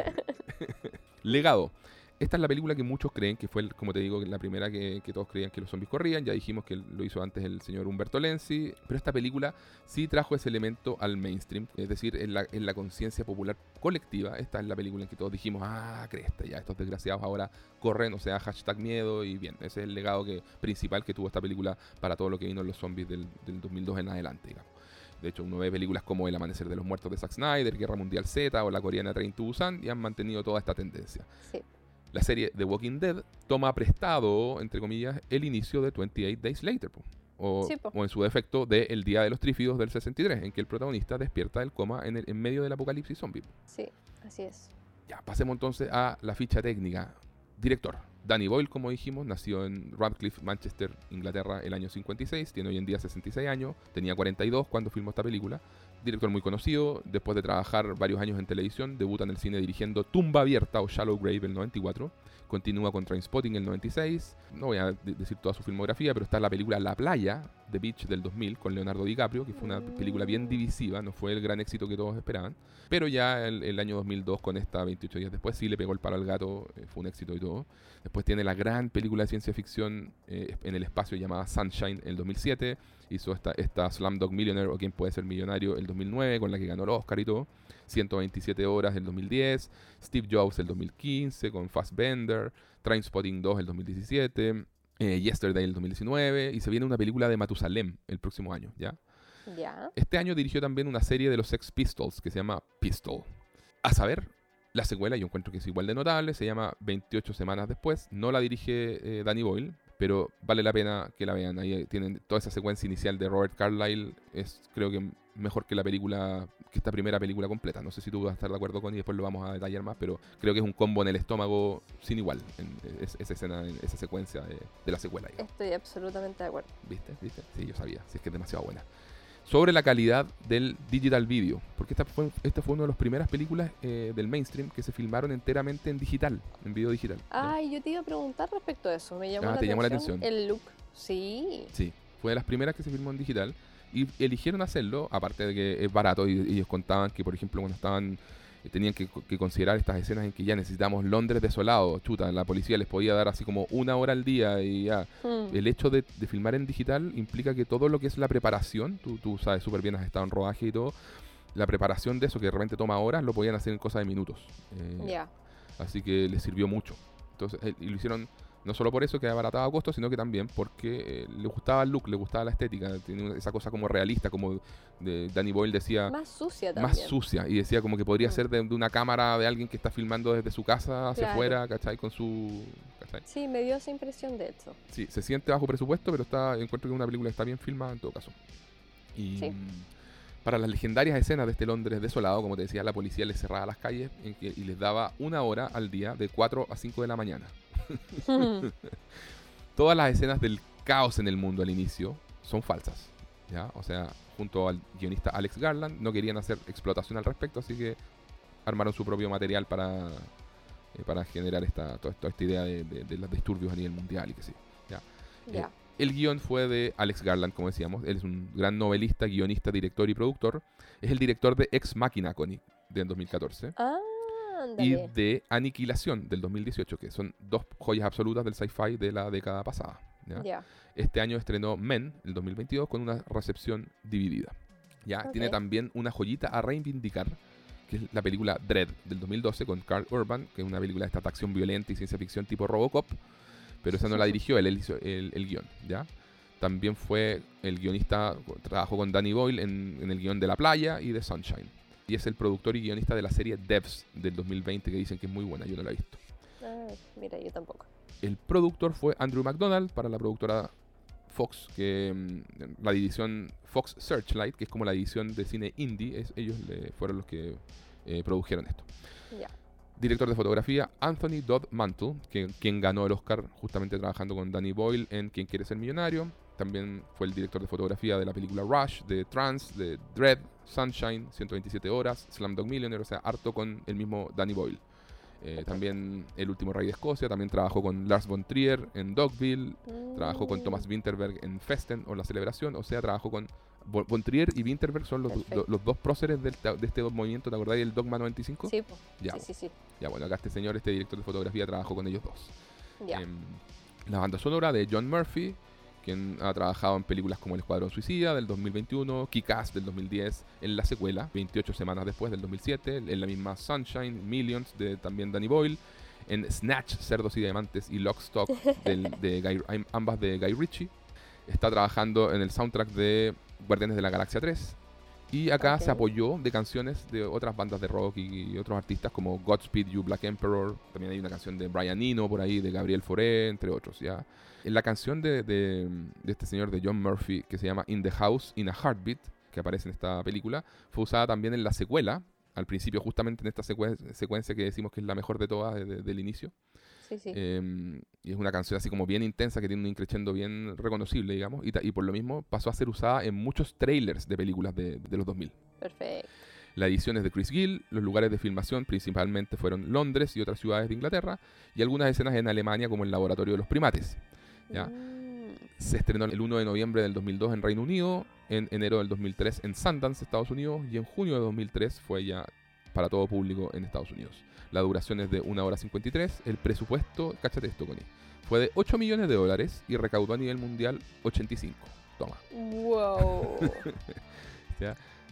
Legado. Esta es la película que muchos creen que fue, como te digo, la primera que, todos creían que los zombies corrían. Ya dijimos que lo hizo antes el señor Humberto Lenzi. Pero esta película sí trajo ese elemento al mainstream. Es decir, en la, en la conciencia popular colectiva. Esta es la película en que todos dijimos, ah, cresta, ya estos desgraciados ahora corren, o sea, hashtag miedo. Y bien, ese es el legado que, principal que tuvo esta película para todo lo que vino en los zombies del, del 2002 en adelante, digamos. De hecho, uno ve películas como El Amanecer de los Muertos de Zack Snyder, Guerra Mundial Z o la coreana Train to Busan y han mantenido toda esta tendencia. Sí. La serie The Walking Dead toma prestado, entre comillas, el inicio de 28 Days Later, po. O, Sí, o en su defecto de El Día de los Trífidos del 63, en que el protagonista despierta del coma en, el- en medio del apocalipsis zombie. Sí, así es. Ya, pasemos entonces a la ficha técnica. Director. Danny Boyle, como dijimos, nació en Radcliffe, Manchester, Inglaterra, el año 56. Tiene hoy en día 66 años. Tenía 42 cuando filmó esta película. Director muy conocido. Después de trabajar varios años en televisión, debuta en el cine dirigiendo Tumba Abierta o Shallow Grave el 94. Continúa con Trainspotting el 96. No voy a de- decir toda su filmografía, pero está la película La Playa, The Beach del 2000, con Leonardo DiCaprio, que fue una película bien divisiva. No fue el gran éxito que todos esperaban. Pero ya el, año 2002, con esta 28 días después, sí le pegó el palo al gato, eh, fue un éxito y todo. Después tiene la gran película de ciencia ficción eh, en el espacio llamada Sunshine el 2007. Hizo esta, esta Slumdog Millionaire o Quién puede ser millonario el 2009, con la que ganó el Oscar y todo. 127 horas del 2010. Steve Jobs el 2015 con Fassbender. Trainspotting 2 el 2017. eh, Yesterday el 2019. Y se viene una película de Matusalem el próximo año, ¿ya? Ya. Este año dirigió también una serie de los Sex Pistols que se llama Pistol. A saber, la secuela yo encuentro que es igual de notable, se llama 28 semanas después. No la dirige eh, Danny Boyle, pero vale la pena que la vean. Ahí tienen toda esa secuencia inicial de Robert Carlyle, es creo que mejor que la película, que esta primera película completa. No sé si tú vas a estar de acuerdo con y después lo vamos a detallar más, pero creo que es un combo en el estómago sin igual, en, es- esa escena, en esa secuencia de, de la secuela. digamos. Estoy absolutamente de acuerdo. ¿Viste? ¿Viste? Sí, yo sabía. Si es que es demasiado buena. Sobre la calidad del digital video. Porque esta fue, esta fue una de las primeras películas eh, del mainstream que se filmaron enteramente en digital, en video digital. Ay, yo te iba a preguntar respecto a eso. Me llamó, Ah, la, te llamó la atención el look. Sí. Sí, fue de las primeras que se filmó en digital. Y eligieron hacerlo, aparte de que es barato, y ellos contaban que, por ejemplo, cuando estaban tenían que, que considerar estas escenas en que ya necesitamos Londres desolado, chuta, la policía les podía dar así como una hora al día y ya. Hmm. El hecho de, de filmar en digital implica que todo lo que es la preparación, tú, tú sabes súper bien, has estado en rodaje y todo, la preparación de eso que de repente toma horas, lo podían hacer en cosa de minutos. Eh, Ya. Así que les sirvió mucho. Entonces, eh, y lo hicieron no solo por eso que abarataba costos, sino que también porque eh, le gustaba el look, le gustaba la estética, tenía esa cosa como realista, como de Danny Boyle decía, Más sucia más también. sucia, y decía como que podría Mm. ser de, de una cámara de alguien que está filmando desde su casa hacia Claro. afuera, ¿cachai? Con su... ¿cachai? Sí, me dio esa impresión de hecho. Sí, se siente bajo presupuesto, pero está encuentro que una película está bien filmada en todo caso. Y Sí. Para las legendarias escenas de este Londres desolado, como te decía, la policía les cerraba las calles y les daba una hora al día de 4 a 5 de la mañana. [laughs] Todas las escenas del caos en el mundo al inicio son falsas. ¿ya? O sea, junto al guionista Alex Garland no querían hacer explotación al respecto, así que armaron su propio material para, eh, para generar esta, toda, toda esta idea de, de- de los disturbios a nivel mundial y que sí. ya. El guion fue de Alex Garland, como decíamos. Él es un gran novelista, guionista, director y productor. Es el director de Ex Machina, Connie, del 2014. Ah, Y de Aniquilación, del 2018, que son dos joyas absolutas del sci-fi de la década pasada. Este año estrenó Men, el 2022, con una recepción dividida. ¿ya? Tiene también una joyita a reivindicar, que es la película Dread, del 2012, con Carl Urban, que es una película de esta acción violenta y ciencia ficción tipo Robocop, pero esa no la [laughs] dirigió él, él hizo el, el guion, ¿ya? También fue el guionista, trabajó con Danny Boyle en, en el guion de La Playa y de Sunshine. Y es el productor y guionista de la serie Devs del 2020, que dicen que es muy buena, yo no la he visto. Ah, mira, yo tampoco. El productor fue Andrew McDonald para la productora Fox, que mm, la división Fox Searchlight, que es como la división de cine indie, es- ellos le- fueron los que eh, produjeron esto. Director de fotografía Anthony Dodd Mantle, que, quien ganó el Oscar justamente trabajando con Danny Boyle en Quien quiere ser millonario. También fue el director de fotografía de la película Rush, de Trans, de Dread, Sunshine, 127 horas, Slamdog Millionaire, o sea, harto con el mismo Danny Boyle. Eh, también El último rey de Escocia, también trabajó con Lars von Trier en Dogville, trabajó con Mm, Thomas Winterberg en Festen o La Celebración, o sea, trabajó con Von Trier y Winterberg son los, los dos próceres del de este movimiento, ¿te acordáis del Dogma 95? Sí. Ya, sí, sí, sí. ya, bueno, acá este señor, este director de fotografía, trabajó con ellos dos. Ya. Em, la banda sonora de John Murphy, quien ha trabajado en películas como El Escuadrón Suicida del 2021, Kick-Ass del 2010, en la secuela, 28 semanas después del 2007, en la misma Sunshine, Millions de también Danny Boyle, en Snatch, Cerdos y Diamantes y Lockstock, [laughs] del- de Guy- am- ambas de Guy Ritchie. Está trabajando en el soundtrack de Guardianes de la Galaxia 3. Y acá se apoyó de canciones de otras bandas de rock y, otros artistas como Godspeed You Black Emperor. También hay una canción de Brian Eno por ahí, de Gabriel Fauré, entre otros. ¿ya? En la canción de, de- de este señor de John Murphy, que se llama In the House, in a Heartbeat, que aparece en esta película, fue usada también en la secuela. Al principio, justamente en esta secue- secuencia que decimos que es la mejor de todas desde del inicio. Sí, sí. Eh, y es una canción así como bien intensa que tiene un increchendo bien reconocible, digamos. Y por lo mismo pasó a ser usada en muchos trailers de películas de, de los 2000. Perfecto. La edición es de Chris Gill, los lugares de filmación principalmente fueron Londres y otras ciudades de Inglaterra, y algunas escenas en Alemania como el laboratorio de los primates. Ya. Mm, Se estrenó el 1 de noviembre del 2002 en Reino Unido, en enero del 2003 en Sundance, Estados Unidos, y en junio de 2003 fue ya para todo público en Estados Unidos. La duración es de 1 hora 53, el presupuesto, cáchate esto, Connie, fue de 8 millones de dólares y recaudó a nivel mundial 85. Toma. Wow. [laughs]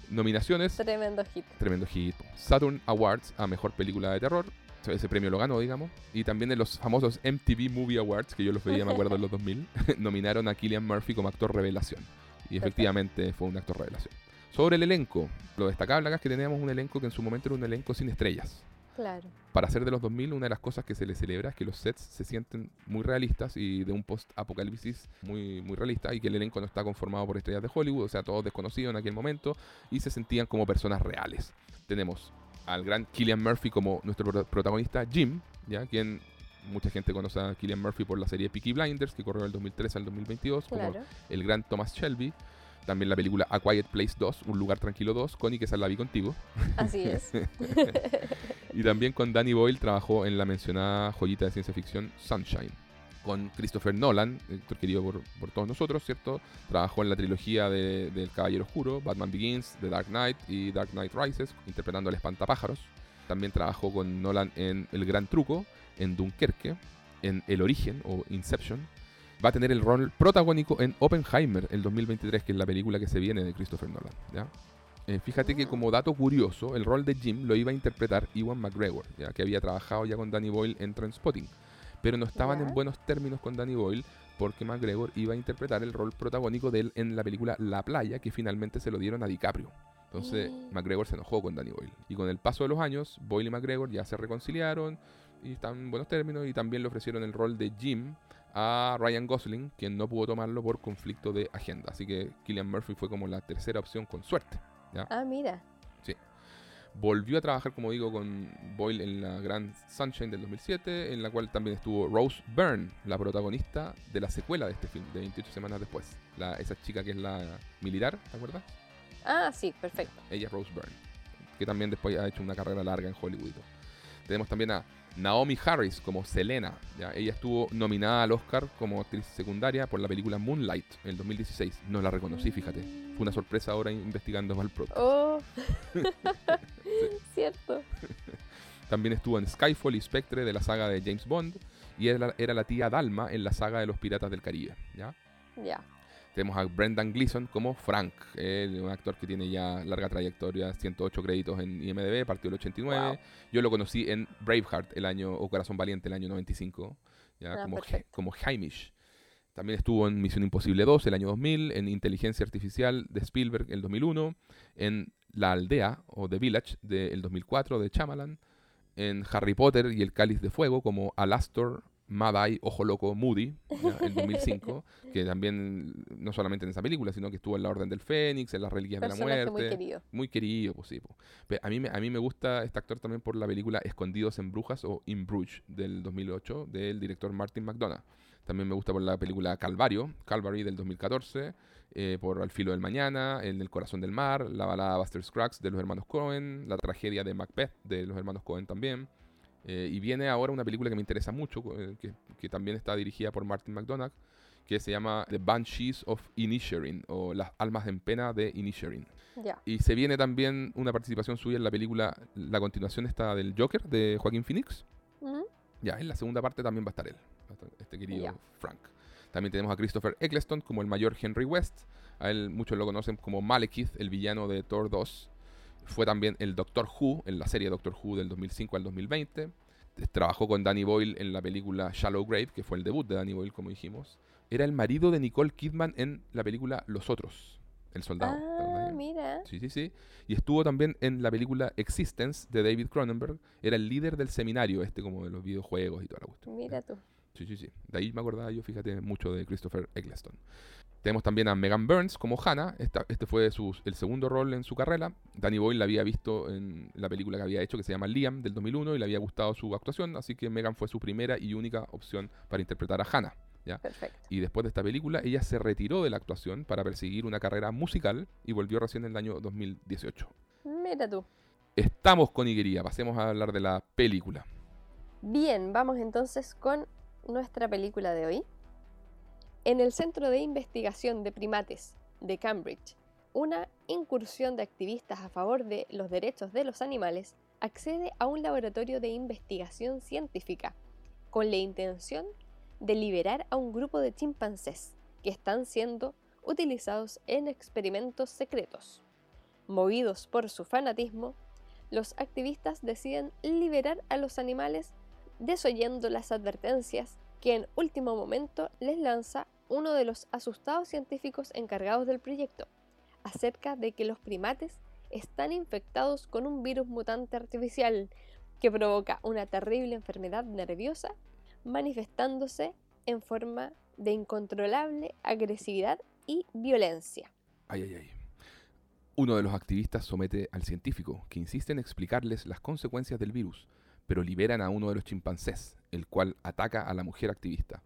Nominaciones, Tremendo hit. tremendo hit. Saturn Awards a Mejor Película de Terror. Ese premio lo ganó, digamos. Y también en los famosos MTV Movie Awards, que yo los veía, me acuerdo, en los 2000, [laughs] nominaron a Killian Murphy como actor revelación. Y efectivamente fue un actor revelación. Sobre el elenco, lo destacable acá es que teníamos un elenco que en su momento era un elenco sin estrellas. Claro. Para ser de los 2000, una de las cosas que se le celebra es que los sets se sienten muy realistas y de un post-apocalipsis muy, muy realista y que el elenco no está conformado por estrellas de Hollywood, o sea, todos desconocidos en aquel momento y se sentían como personas reales. Tenemos al gran Killian Murphy como nuestro pro- protagonista Jim, ¿ya? quien mucha gente conoce a Killian Murphy por la serie Peaky Blinders, que corrió del 2013 al 2022, como el gran Thomas Shelby. También la película A Quiet Place 2, Un Lugar Tranquilo 2, Connie, que esa la vi contigo. Así es. [laughs] Y también con Danny Boyle trabajó en la mencionada joyita de ciencia ficción Sunshine. Con Christopher Nolan, director querido por, por todos nosotros, ¿cierto? Trabajó en la trilogía de- del Caballero Oscuro, Batman Begins, The Dark Knight y Dark Knight Rises, interpretando al espantapájaros. También trabajó con Nolan en El Gran Truco, en Dunkerque, en El Origen o Inception. Va a tener el rol protagónico en Oppenheimer el 2023, que es la película que se viene de Christopher Nolan. ¿ya? Eh, fíjate que como dato curioso, el rol de Jim lo iba a interpretar Ewan McGregor, ya que había trabajado ya con Danny Boyle en Trainspotting. Pero no estaban en buenos términos con Danny Boyle porque McGregor iba a interpretar el rol protagónico de él en la película La Playa, que finalmente se lo dieron a DiCaprio. Entonces Mm. McGregor se enojó con Danny Boyle. Y con el paso de los años, Boyle y McGregor ya se reconciliaron y están en buenos términos y también le ofrecieron el rol de Jim a Ryan Gosling, quien no pudo tomarlo por conflicto de agenda. Así que Killian Murphy fue como la tercera opción con suerte. Ah, mira. Volvió a trabajar, como digo, con Boyle en la Grand Sunshine del 2007, en la cual también estuvo Rose Byrne, la protagonista de la secuela de este film, de 28 semanas después. La, esa chica que es la militar, ¿te acuerdas? Ah, sí, perfecto. Ella es Rose Byrne, que también después ha hecho una carrera larga en Hollywood. Tenemos también a Naomi Harris como Selena. ¿ya? Ella estuvo nominada al Oscar como actriz secundaria por la película Moonlight en el 2016. No la reconocí, fíjate. Fue una sorpresa ahora investigando Malprot. Oh, [laughs] cierto. [laughs] También estuvo en Skyfall y Spectre de la saga de James Bond. Y era, era la tía Dalma en la saga de los Piratas del Caribe. ¿ya? Ya. Tenemos a Brendan Gleeson como Frank, un actor que tiene ya larga trayectoria, 108 créditos en IMDb, partió el 89. Wow. Yo lo conocí en Braveheart el año, o Corazón Valiente el año 95, ya, Ah, como, perfecto. como Hamish. También estuvo en Misión Imposible 2 el año 2000, en Inteligencia Artificial de Spielberg el 2001, en La Aldea o The Village del 2004 de Chamalan, en Harry Potter y el Cáliz de Fuego como Alastor, Mad-Eye, Ojo Loco, Moody, en 2005, [laughs] que también, no solamente en esa película, sino que estuvo en La Orden del Fénix, en Las Reliquias de la Muerte. muy querido. Muy querido, pues sí. Pe- A mí, me, a mí me gusta este actor también por la película Escondidos en Brujas o In Bruges del 2008 del director Martin McDonough. También me gusta por la película Calvario, Calvary del 2014, eh, por Al filo del mañana, En el corazón del mar, la balada Buster Scruggs de los hermanos Cohen, la tragedia de Macbeth de los hermanos Cohen también. Eh, y viene ahora una película que me interesa mucho, eh, que, que también está dirigida por Martin McDonagh, que se llama The Banshees of Inisherin, o Las almas en pena de Inisherin. Ya. Y se viene también una participación suya en la película, la continuación está del Joker de Joaquín Phoenix. Ya, en la segunda parte también va a estar él, este querido. Frank. También tenemos a Christopher Eccleston como el mayor Henry West. A él muchos lo conocen como Malekith, el villano de Thor 2. Fue también el Doctor Who, en la serie Doctor Who del 2005 al 2020. Trabajó con Danny Boyle en la película Shallow Grave, que fue el debut de Danny Boyle, como dijimos. Era el marido de Nicole Kidman en la película Los Otros, el soldado. Ah, mira. Sí, sí, sí. Y estuvo también en la película Existence de David Cronenberg. Era el líder del seminario, este como de los videojuegos y toda la cuestión. Mira tú. Sí, sí, sí. De ahí me acordaba yo, fíjate, mucho de Christopher Eccleston. Tenemos también a Megan Burns como Hannah. Esta- este fue su- el segundo rol en su carrera. Danny Boyle la había visto en la película que había hecho, que se llama Liam, del 2001, y le había gustado su actuación. Así que Megan fue su primera y única opción para interpretar a Hannah. Perfecto. Y después de esta película, ella se retiró de la actuación para perseguir una carrera musical y volvió recién en el año 2018. Mira tú. Estamos con Iguería, pasemos a hablar de la película. Bien, vamos entonces con nuestra película de hoy. En el Centro de Investigación de Primates de Cambridge, una incursión de activistas a favor de los derechos de los animales accede a un laboratorio de investigación científica con la intención de liberar a un grupo de chimpancés que están siendo utilizados en experimentos secretos. Movidos por su fanatismo, los activistas deciden liberar a los animales desoyendo las advertencias que en último momento les lanza uno de los asustados científicos encargados del proyecto, acerca de que los primates están infectados con un virus mutante artificial que provoca una terrible enfermedad nerviosa, manifestándose en forma de incontrolable agresividad y violencia. Ay, ay, ay. Uno de los activistas somete al científico, que insiste en explicarles las consecuencias del virus, pero liberan a uno de los chimpancés, el cual ataca a la mujer activista.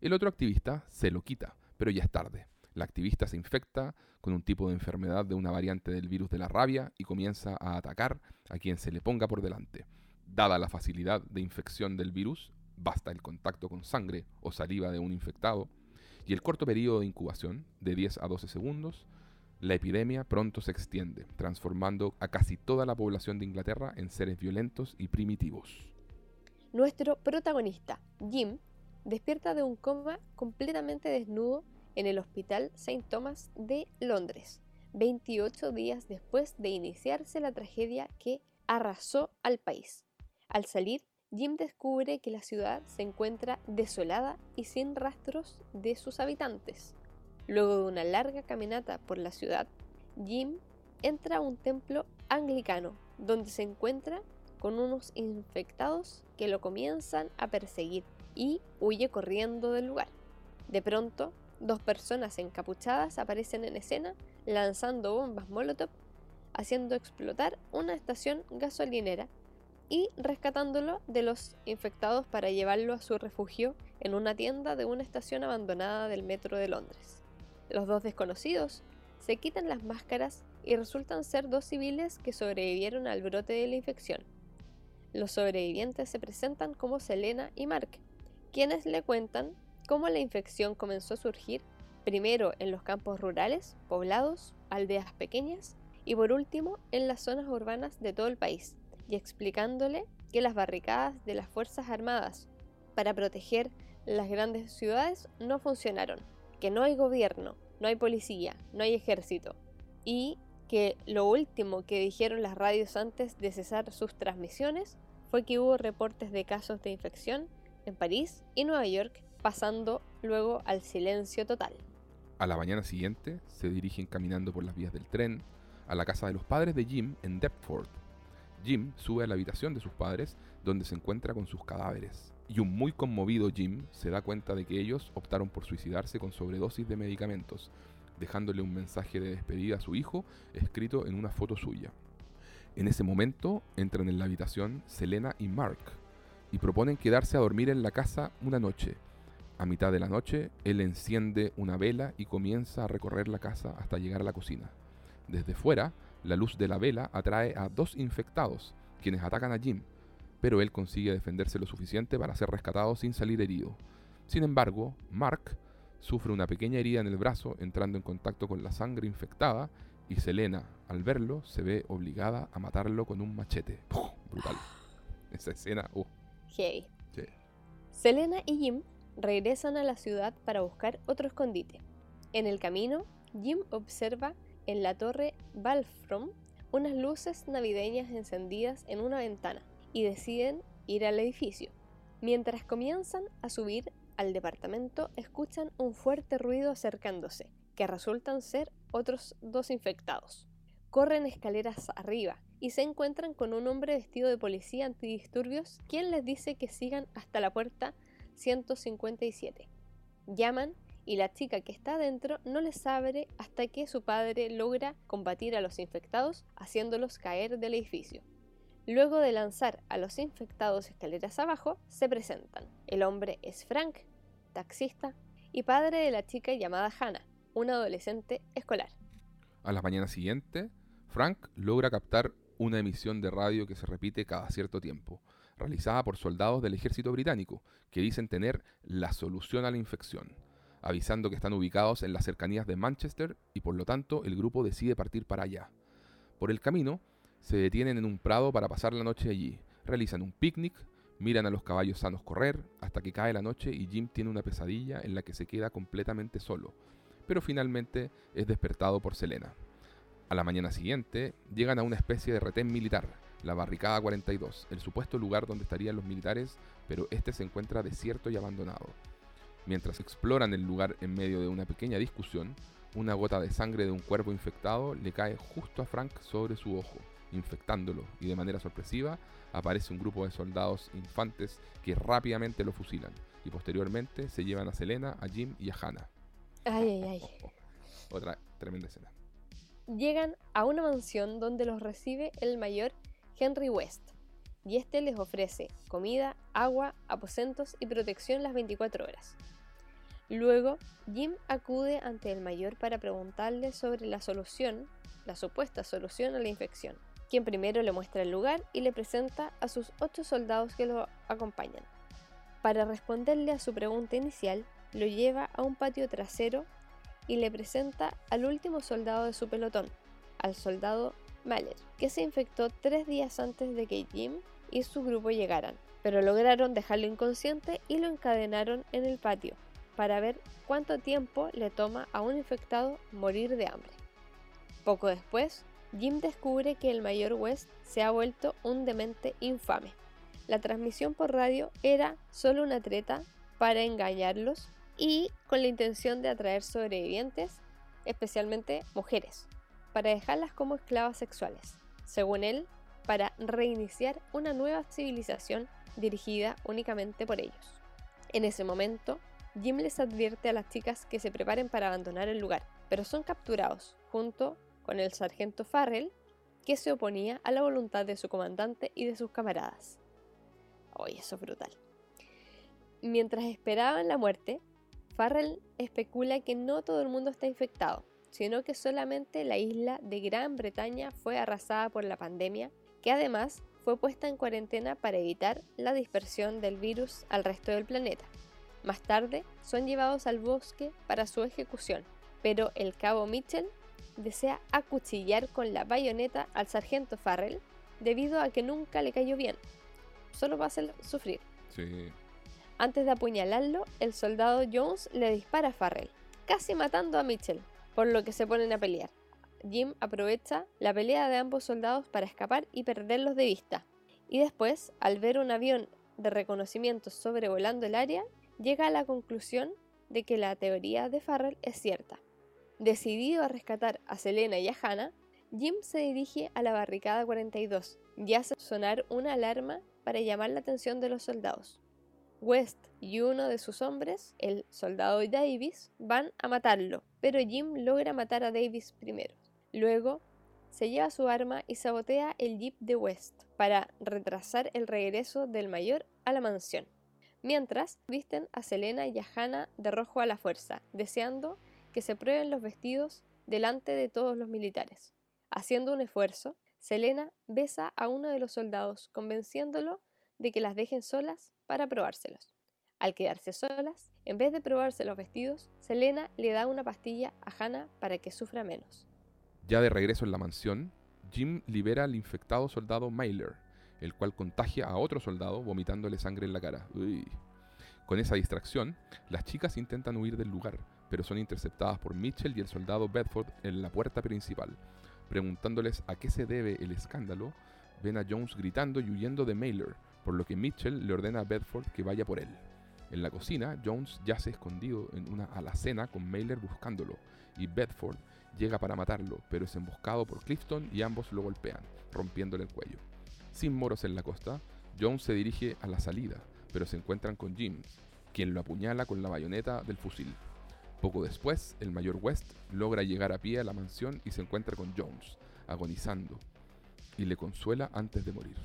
El otro activista se lo quita, pero ya es tarde. La activista se infecta con un tipo de enfermedad de una variante del virus de la rabia y comienza a atacar a quien se le ponga por delante. Dada la facilidad de infección del virus, basta el contacto con sangre o saliva de un infectado, y el corto periodo de incubación, de 10 a 12 segundos, la epidemia pronto se extiende, transformando a casi toda la población de Inglaterra en seres violentos y primitivos. Nuestro protagonista, Jim, despierta de un coma completamente desnudo en el Hospital St. Thomas de Londres, 28 días después de iniciarse la tragedia que arrasó al país. Al salir, Jim descubre que la ciudad se encuentra desolada y sin rastros de sus habitantes. Luego de una larga caminata por la ciudad, Jim entra a un templo anglicano, donde se encuentra con unos infectados que lo comienzan a perseguir y huye corriendo del lugar. De pronto, dos personas encapuchadas aparecen en escena lanzando bombas Molotov, haciendo explotar una estación gasolinera y rescatándolo de los infectados para llevarlo a su refugio en una tienda de una estación abandonada del metro de Londres. Los dos desconocidos se quitan las máscaras y resultan ser dos civiles que sobrevivieron al brote de la infección. Los sobrevivientes se presentan como Selena y Mark, quienes le cuentan cómo la infección comenzó a surgir primero en los campos rurales, poblados, aldeas pequeñas y por último en las zonas urbanas de todo el país, y explicándole que las barricadas de las Fuerzas Armadas para proteger las grandes ciudades no funcionaron, que no hay gobierno, no hay policía, no hay ejército, y que lo último que dijeron las radios antes de cesar sus transmisiones fue que hubo reportes de casos de infección en París y Nueva York, pasando luego al silencio total. A la mañana siguiente se dirigen caminando por las vías del tren a la casa de los padres de Jim en Deptford. Jim sube a la habitación de sus padres donde se encuentra con sus cadáveres. Y un muy conmovido Jim se da cuenta de que ellos optaron por suicidarse con sobredosis de medicamentos, dejándole un mensaje de despedida a su hijo escrito en una foto suya. En ese momento entran en la habitación Selena y Mark y proponen quedarse a dormir en la casa una noche. A mitad de la noche, él enciende una vela y comienza a recorrer la casa hasta llegar a la cocina. Desde fuera, la luz de la vela atrae a dos infectados, quienes atacan a Jim, pero él consigue defenderse lo suficiente para ser rescatado sin salir herido. Sin embargo, Mark sufre una pequeña herida en el brazo entrando en contacto con la sangre infectada y Selena, al verlo, se ve obligada a matarlo con un machete. Brutal. Esa escena, uh. Hey. Selena y Jim regresan a la ciudad para buscar otro escondite. En el camino, Jim observa en la torre Balfrom unas luces navideñas encendidas en una ventana y deciden ir al edificio. Mientras comienzan a subir al departamento, escuchan un fuerte ruido acercándose, que resultan ser otros dos infectados. Corren escaleras arriba y se encuentran con un hombre vestido de policía antidisturbios, quien les dice que sigan hasta la puerta 157. Llaman y la chica que está adentro no les abre hasta que su padre logra combatir a los infectados haciéndolos caer del edificio. Luego de lanzar a los infectados escaleras abajo, se presentan. El hombre es Frank, taxista, y padre de la chica llamada Hannah, una adolescente escolar. A la mañana siguiente, Frank logra captar una emisión de radio que se repite cada cierto tiempo, realizada por soldados del ejército británico, que dicen tener la solución a la infección avisando que están ubicados en las cercanías de Manchester y por lo tanto el grupo decide partir para allá. Por el camino, se detienen en un prado para pasar la noche allí, realizan un picnic, miran a los caballos sanos correr, hasta que cae la noche y Jim tiene una pesadilla en la que se queda completamente solo, pero finalmente es despertado por Selena. A la mañana siguiente, llegan a una especie de retén militar, la Barricada 42, el supuesto lugar donde estarían los militares, pero este se encuentra desierto y abandonado. Mientras exploran el lugar en medio de una pequeña discusión, una gota de sangre de un cuervo infectado le cae justo a Frank sobre su ojo, infectándolo, y de manera sorpresiva aparece un grupo de soldados infantes que rápidamente lo fusilan, y posteriormente se llevan a Selena, a Jim y a Hannah. Ay, ay, ay. [laughs] Otra tremenda escena. Llegan a una mansión donde los recibe el mayor Henry West, y este les ofrece comida, agua, aposentos y protección las 24 horas. Luego, Jim acude ante el mayor para preguntarle sobre la solución, la supuesta solución a la infección, quien primero le muestra el lugar y le presenta a sus ocho soldados que lo acompañan. Para responderle a su pregunta inicial, lo lleva a un patio trasero y le presenta al último soldado de su pelotón, al soldado Mahler, que se infectó tres días antes de que Jim y su grupo llegaran, pero lograron dejarlo inconsciente y lo encadenaron en el patio, para ver cuánto tiempo le toma a un infectado morir de hambre. Poco después, Jim descubre que el mayor West se ha vuelto un demente infame. La transmisión por radio era solo una treta para engañarlos y con la intención de atraer sobrevivientes, especialmente mujeres, para dejarlas como esclavas sexuales. Según él, para reiniciar una nueva civilización dirigida únicamente por ellos. En ese momento, Jim les advierte a las chicas que se preparen para abandonar el lugar, pero son capturados junto con el sargento Farrell que se oponía a la voluntad de su comandante y de sus camaradas. Oye, eso es brutal. Mientras esperaban la muerte, Farrell especula que no todo el mundo está infectado, sino que solamente la isla de Gran Bretaña fue arrasada por la pandemia, que además fue puesta en cuarentena para evitar la dispersión del virus al resto del planeta. Más tarde, son llevados al bosque para su ejecución, pero el cabo Mitchell desea acuchillar con la bayoneta al sargento Farrell debido a que nunca le cayó bien. Solo va a hacer sufrir. Sí. Antes de apuñalarlo, el soldado Jones le dispara a Farrell, casi matando a Mitchell, por lo que se ponen a pelear. Jim aprovecha la pelea de ambos soldados para escapar y perderlos de vista. Y después, al ver un avión de reconocimiento sobrevolando el área, llega a la conclusión de que la teoría de Farrell es cierta. Decidido a rescatar a Selena y a Hannah, Jim se dirige a la barricada 42 y hace sonar una alarma para llamar la atención de los soldados. West y uno de sus hombres, el soldado Davis, van a matarlo, pero Jim logra matar a Davis primero. Luego, se lleva su arma y sabotea el jeep de West para retrasar el regreso del mayor a la mansión. Mientras, visten a Selena y a Hannah de rojo a la fuerza, deseando que se prueben los vestidos delante de todos los militares. Haciendo un esfuerzo, Selena besa a uno de los soldados, convenciéndolo de que las dejen solas para probárselos. Al quedarse solas, en vez de probarse los vestidos, Selena le da una pastilla a Hannah para que sufra menos. Ya de regreso en la mansión, Jim libera al infectado soldado Mailer, el cual contagia a otro soldado vomitándole sangre en la cara. Uy. Con esa distracción, las chicas intentan huir del lugar, pero son interceptadas por Mitchell y el soldado Bedford en la puerta principal. Preguntándoles a qué se debe el escándalo, ven a Jones gritando y huyendo de Mailer, por lo que Mitchell le ordena a Bedford que vaya por él. En la cocina, Jones yace escondido en una alacena con Mailer buscándolo, y Bedford llega para matarlo, pero es emboscado por Clifton y ambos lo golpean, rompiéndole el cuello. Sin moros en la costa, Jones se dirige a la salida, pero se encuentran con James, quien lo apuñala con la bayoneta del fusil. Poco después, el mayor West logra llegar a pie a la mansión y se encuentra con Jones, agonizando, y le consuela antes de morir.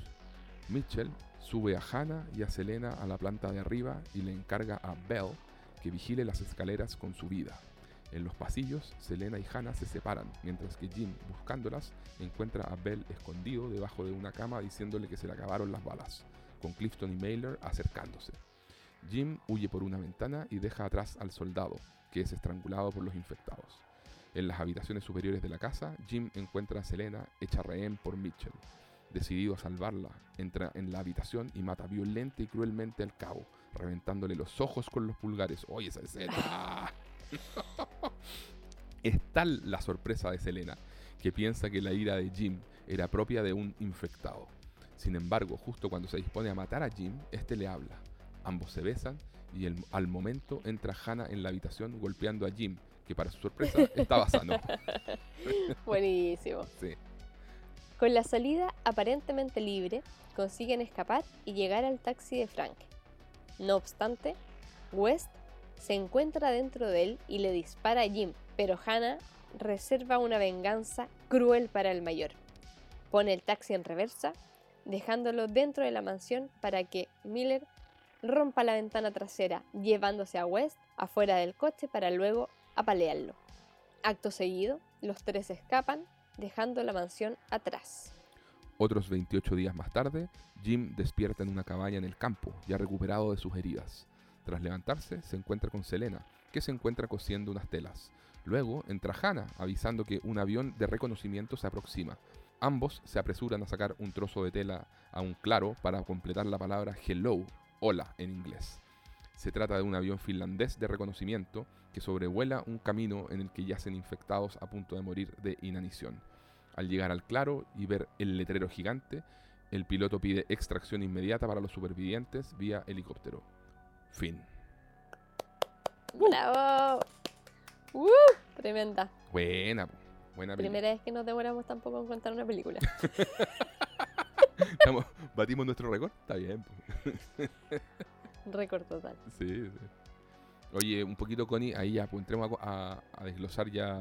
Mitchell sube a Hannah y a Selena a la planta de arriba y le encarga a Belle que vigile las escaleras con su vida. En los pasillos, Selena y Hannah se separan, mientras que Jim, buscándolas, encuentra a Belle escondido debajo de una cama diciéndole que se le acabaron las balas, con Clifton y Mailer acercándose. Jim huye por una ventana y deja atrás al soldado, que es estrangulado por los infectados. En las habitaciones superiores de la casa, Jim encuentra a Selena hecha rehén por Mitchell. Decidido a salvarla, entra en la habitación y mata violenta y cruelmente al cabo, reventándole los ojos con los pulgares. ¡Oye, esa escena! [laughs] es tal la sorpresa de Selena que piensa que la ira de Jim era propia de un infectado. Sin embargo, justo cuando se dispone a matar a Jim, este le habla. Ambos se besan y al momento entra Hannah en la habitación golpeando a Jim, que para su sorpresa estaba sano. [laughs] Buenísimo. Sí. Con la salida aparentemente libre, consiguen escapar y llegar al taxi de Frank. No obstante, West se encuentra dentro de él y le dispara a Jim, pero Hannah reserva una venganza cruel para el mayor. Pone el taxi en reversa, dejándolo dentro de la mansión para que Miller rompa la ventana trasera, llevándose a West afuera del coche para luego apalearlo. Acto seguido, los tres escapan, dejando la mansión atrás. Otros 28 días más tarde, Jim despierta en una cabaña en el campo, ya recuperado de sus heridas. Tras levantarse, se encuentra con Selena, que se encuentra cosiendo unas telas. Luego entra Hannah, avisando que un avión de reconocimiento se aproxima. Ambos se apresuran a sacar un trozo de tela a un claro para completar la palabra hello, hola en inglés. Se trata de un avión finlandés de reconocimiento que sobrevuela un camino en el que yacen infectados a punto de morir de inanición. Al llegar al claro y ver el letrero gigante, el piloto pide extracción inmediata para los supervivientes vía helicóptero. Fin. ¡Bravo! ¡Uh! Tremenda. Buena, buena película. Primera vez que nos demoramos tampoco en contar una película. [laughs] Estamos- batimos nuestro récord. Está bien. [laughs] Récord total. Sí, sí. Oye, un poquito, Connie, ahí ya pues, entremos a, a- a desglosar ya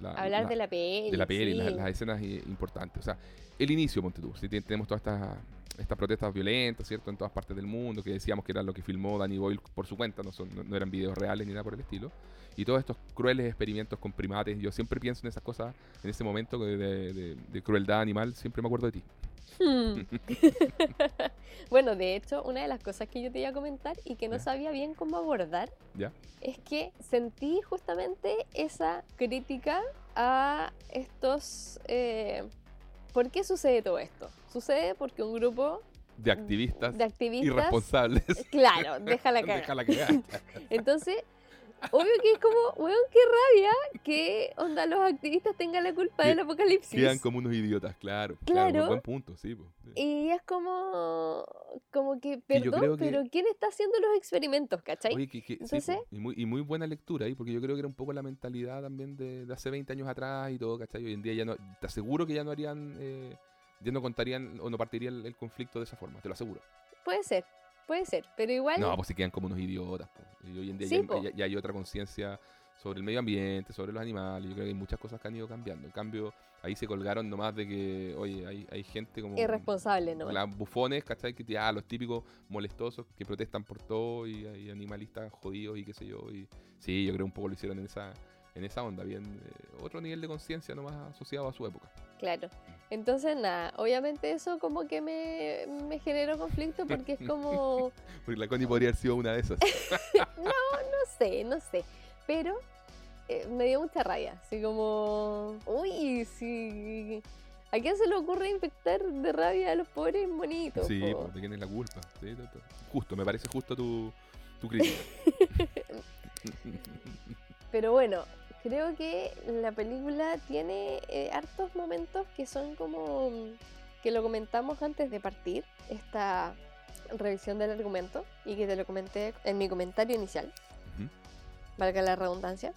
la, Hablar la- de la peli. de la peli, sí. las escenas importantes. O sea, el inicio, ponte tú. Si te- tenemos todas estas estas protestas violentas, ¿cierto? En todas partes del mundo, que decíamos que era lo que filmó Danny Boyle por su cuenta, no, son, no, eran videos reales ni nada por el estilo. Y todos estos crueles experimentos con primates. Yo siempre pienso en esas cosas, en ese momento de, de- de crueldad animal, siempre me acuerdo de ti. Hmm. [laughs] [laughs] bueno, de hecho, una de las cosas que yo te iba a comentar y que no Ya. sabía bien cómo abordar ¿Ya? es que sentí justamente esa crítica a estos... eh, ¿Por qué sucede todo esto? Sucede porque un grupo De activistas de activistas... irresponsables. Claro, déjala [laughs] cagar. Déjala cagar. [laughs] Entonces, obvio que es como, weón, qué rabia que onda los activistas tengan la culpa Que- del apocalipsis. Quedan como unos idiotas, claro. Claro, Claro. buen punto, sí. Y es como, como que, perdón, que- pero ¿quién está haciendo los experimentos, cachai? Oye, que, sí, Entonces- y, muy, y muy buena lectura ahí, porque yo creo que era un poco la mentalidad también de, de hace 20 años atrás y todo, ¿cachai? Hoy en día ya no, te aseguro que ya no harían, eh, ya no contarían o no partiría el, el conflicto de esa forma, te lo aseguro. Puede ser, puede ser, pero igual... No, pues se quedan como unos idiotas. Y hoy en día Sí, ya, hay- po. ya- ya hay otra conciencia sobre el medio ambiente, sobre los animales. Yo creo que hay muchas cosas que han ido cambiando. En cambio, ahí se colgaron nomás de que, oye, hay, hay gente como... Irresponsable, ¿no? Las bufones, ¿cachai? Que ya, los típicos molestosos que protestan por todo y hay animalistas jodidos y qué sé yo. Y sí, yo creo un poco lo hicieron en esa, en esa onda, bien. eh, otro nivel de conciencia nomás asociado a su época. Claro. Entonces, nada, obviamente eso como que me, me generó conflicto porque es [laughs] como... Porque la Connie podría haber sido una de esas. [laughs] no sé, no sé. Pero eh, me dio mucha rabia. Así como. Uy, si. ¿A quién se le ocurre infectar de rabia a los pobres monitos? Sí, po? ¿de quién es la culpa? Sí, to- to- Justo, me parece justo tu, tu crítica. [laughs] Pero bueno, creo que la película tiene eh, hartos momentos que son como. que lo comentamos antes de partir. Esta revisión del argumento. Y que te lo comenté en mi comentario inicial. Valga la redundancia,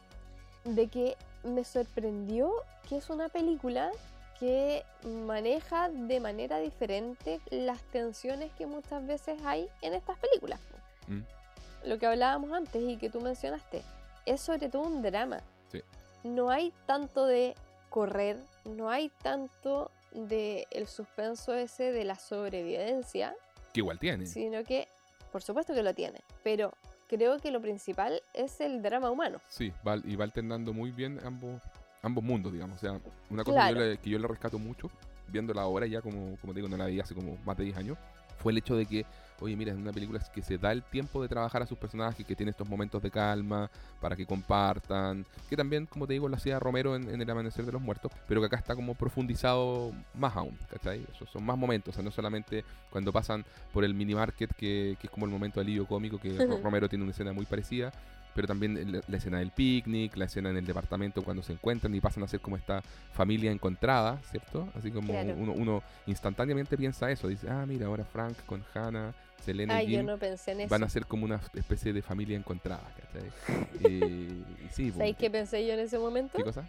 de que me sorprendió que es una película que maneja de manera diferente las tensiones que muchas veces hay en estas películas. Mm. Lo que hablábamos antes y que tú mencionaste, es sobre todo un drama. Sí. No hay tanto de correr, no hay tanto de el suspenso ese de la sobrevivencia, Que igual tiene. sino que, por supuesto que lo tiene, pero creo que lo principal es el drama humano. Sí, va, y va alternando muy bien ambos, ambos mundos, digamos. O sea, una cosa que, yo le, que yo le rescato mucho, viéndola ahora ya, como, como te digo, no la vi hace como más de 10 años, fue el hecho de que, oye, mira, es una película que se da el tiempo de trabajar a sus personajes, que tiene estos momentos de calma para que compartan, que también, como te digo, lo hacía Romero en, en El Amanecer de los Muertos, pero que acá está como profundizado más aún, ¿cachai? Esos son más momentos, o sea, no solamente cuando pasan por el mini market, que, que es como el momento de alivio cómico, que Ro- Romero tiene una escena muy parecida, pero también la escena del picnic, la escena en el departamento cuando se encuentran y pasan a ser como esta familia encontrada, ¿cierto? Así como Claro. uno, uno instantáneamente piensa eso, dice, ah, mira, ahora Frank con Hannah, Selena Ay, y yo Jim no pensé en eso. van a ser como una especie de familia encontrada, ¿cachai? [laughs] sí, pues, ¿Sabéis qué pensé yo en ese momento? ¿qué cosa?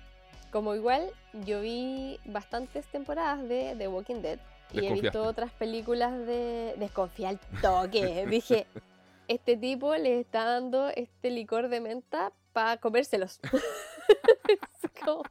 Como igual, yo vi bastantes temporadas de The Walking Dead y he visto otras películas de... Desconfié al toque. [laughs] Dije, este tipo le está dando este licor de menta para comérselos. [laughs] Es como-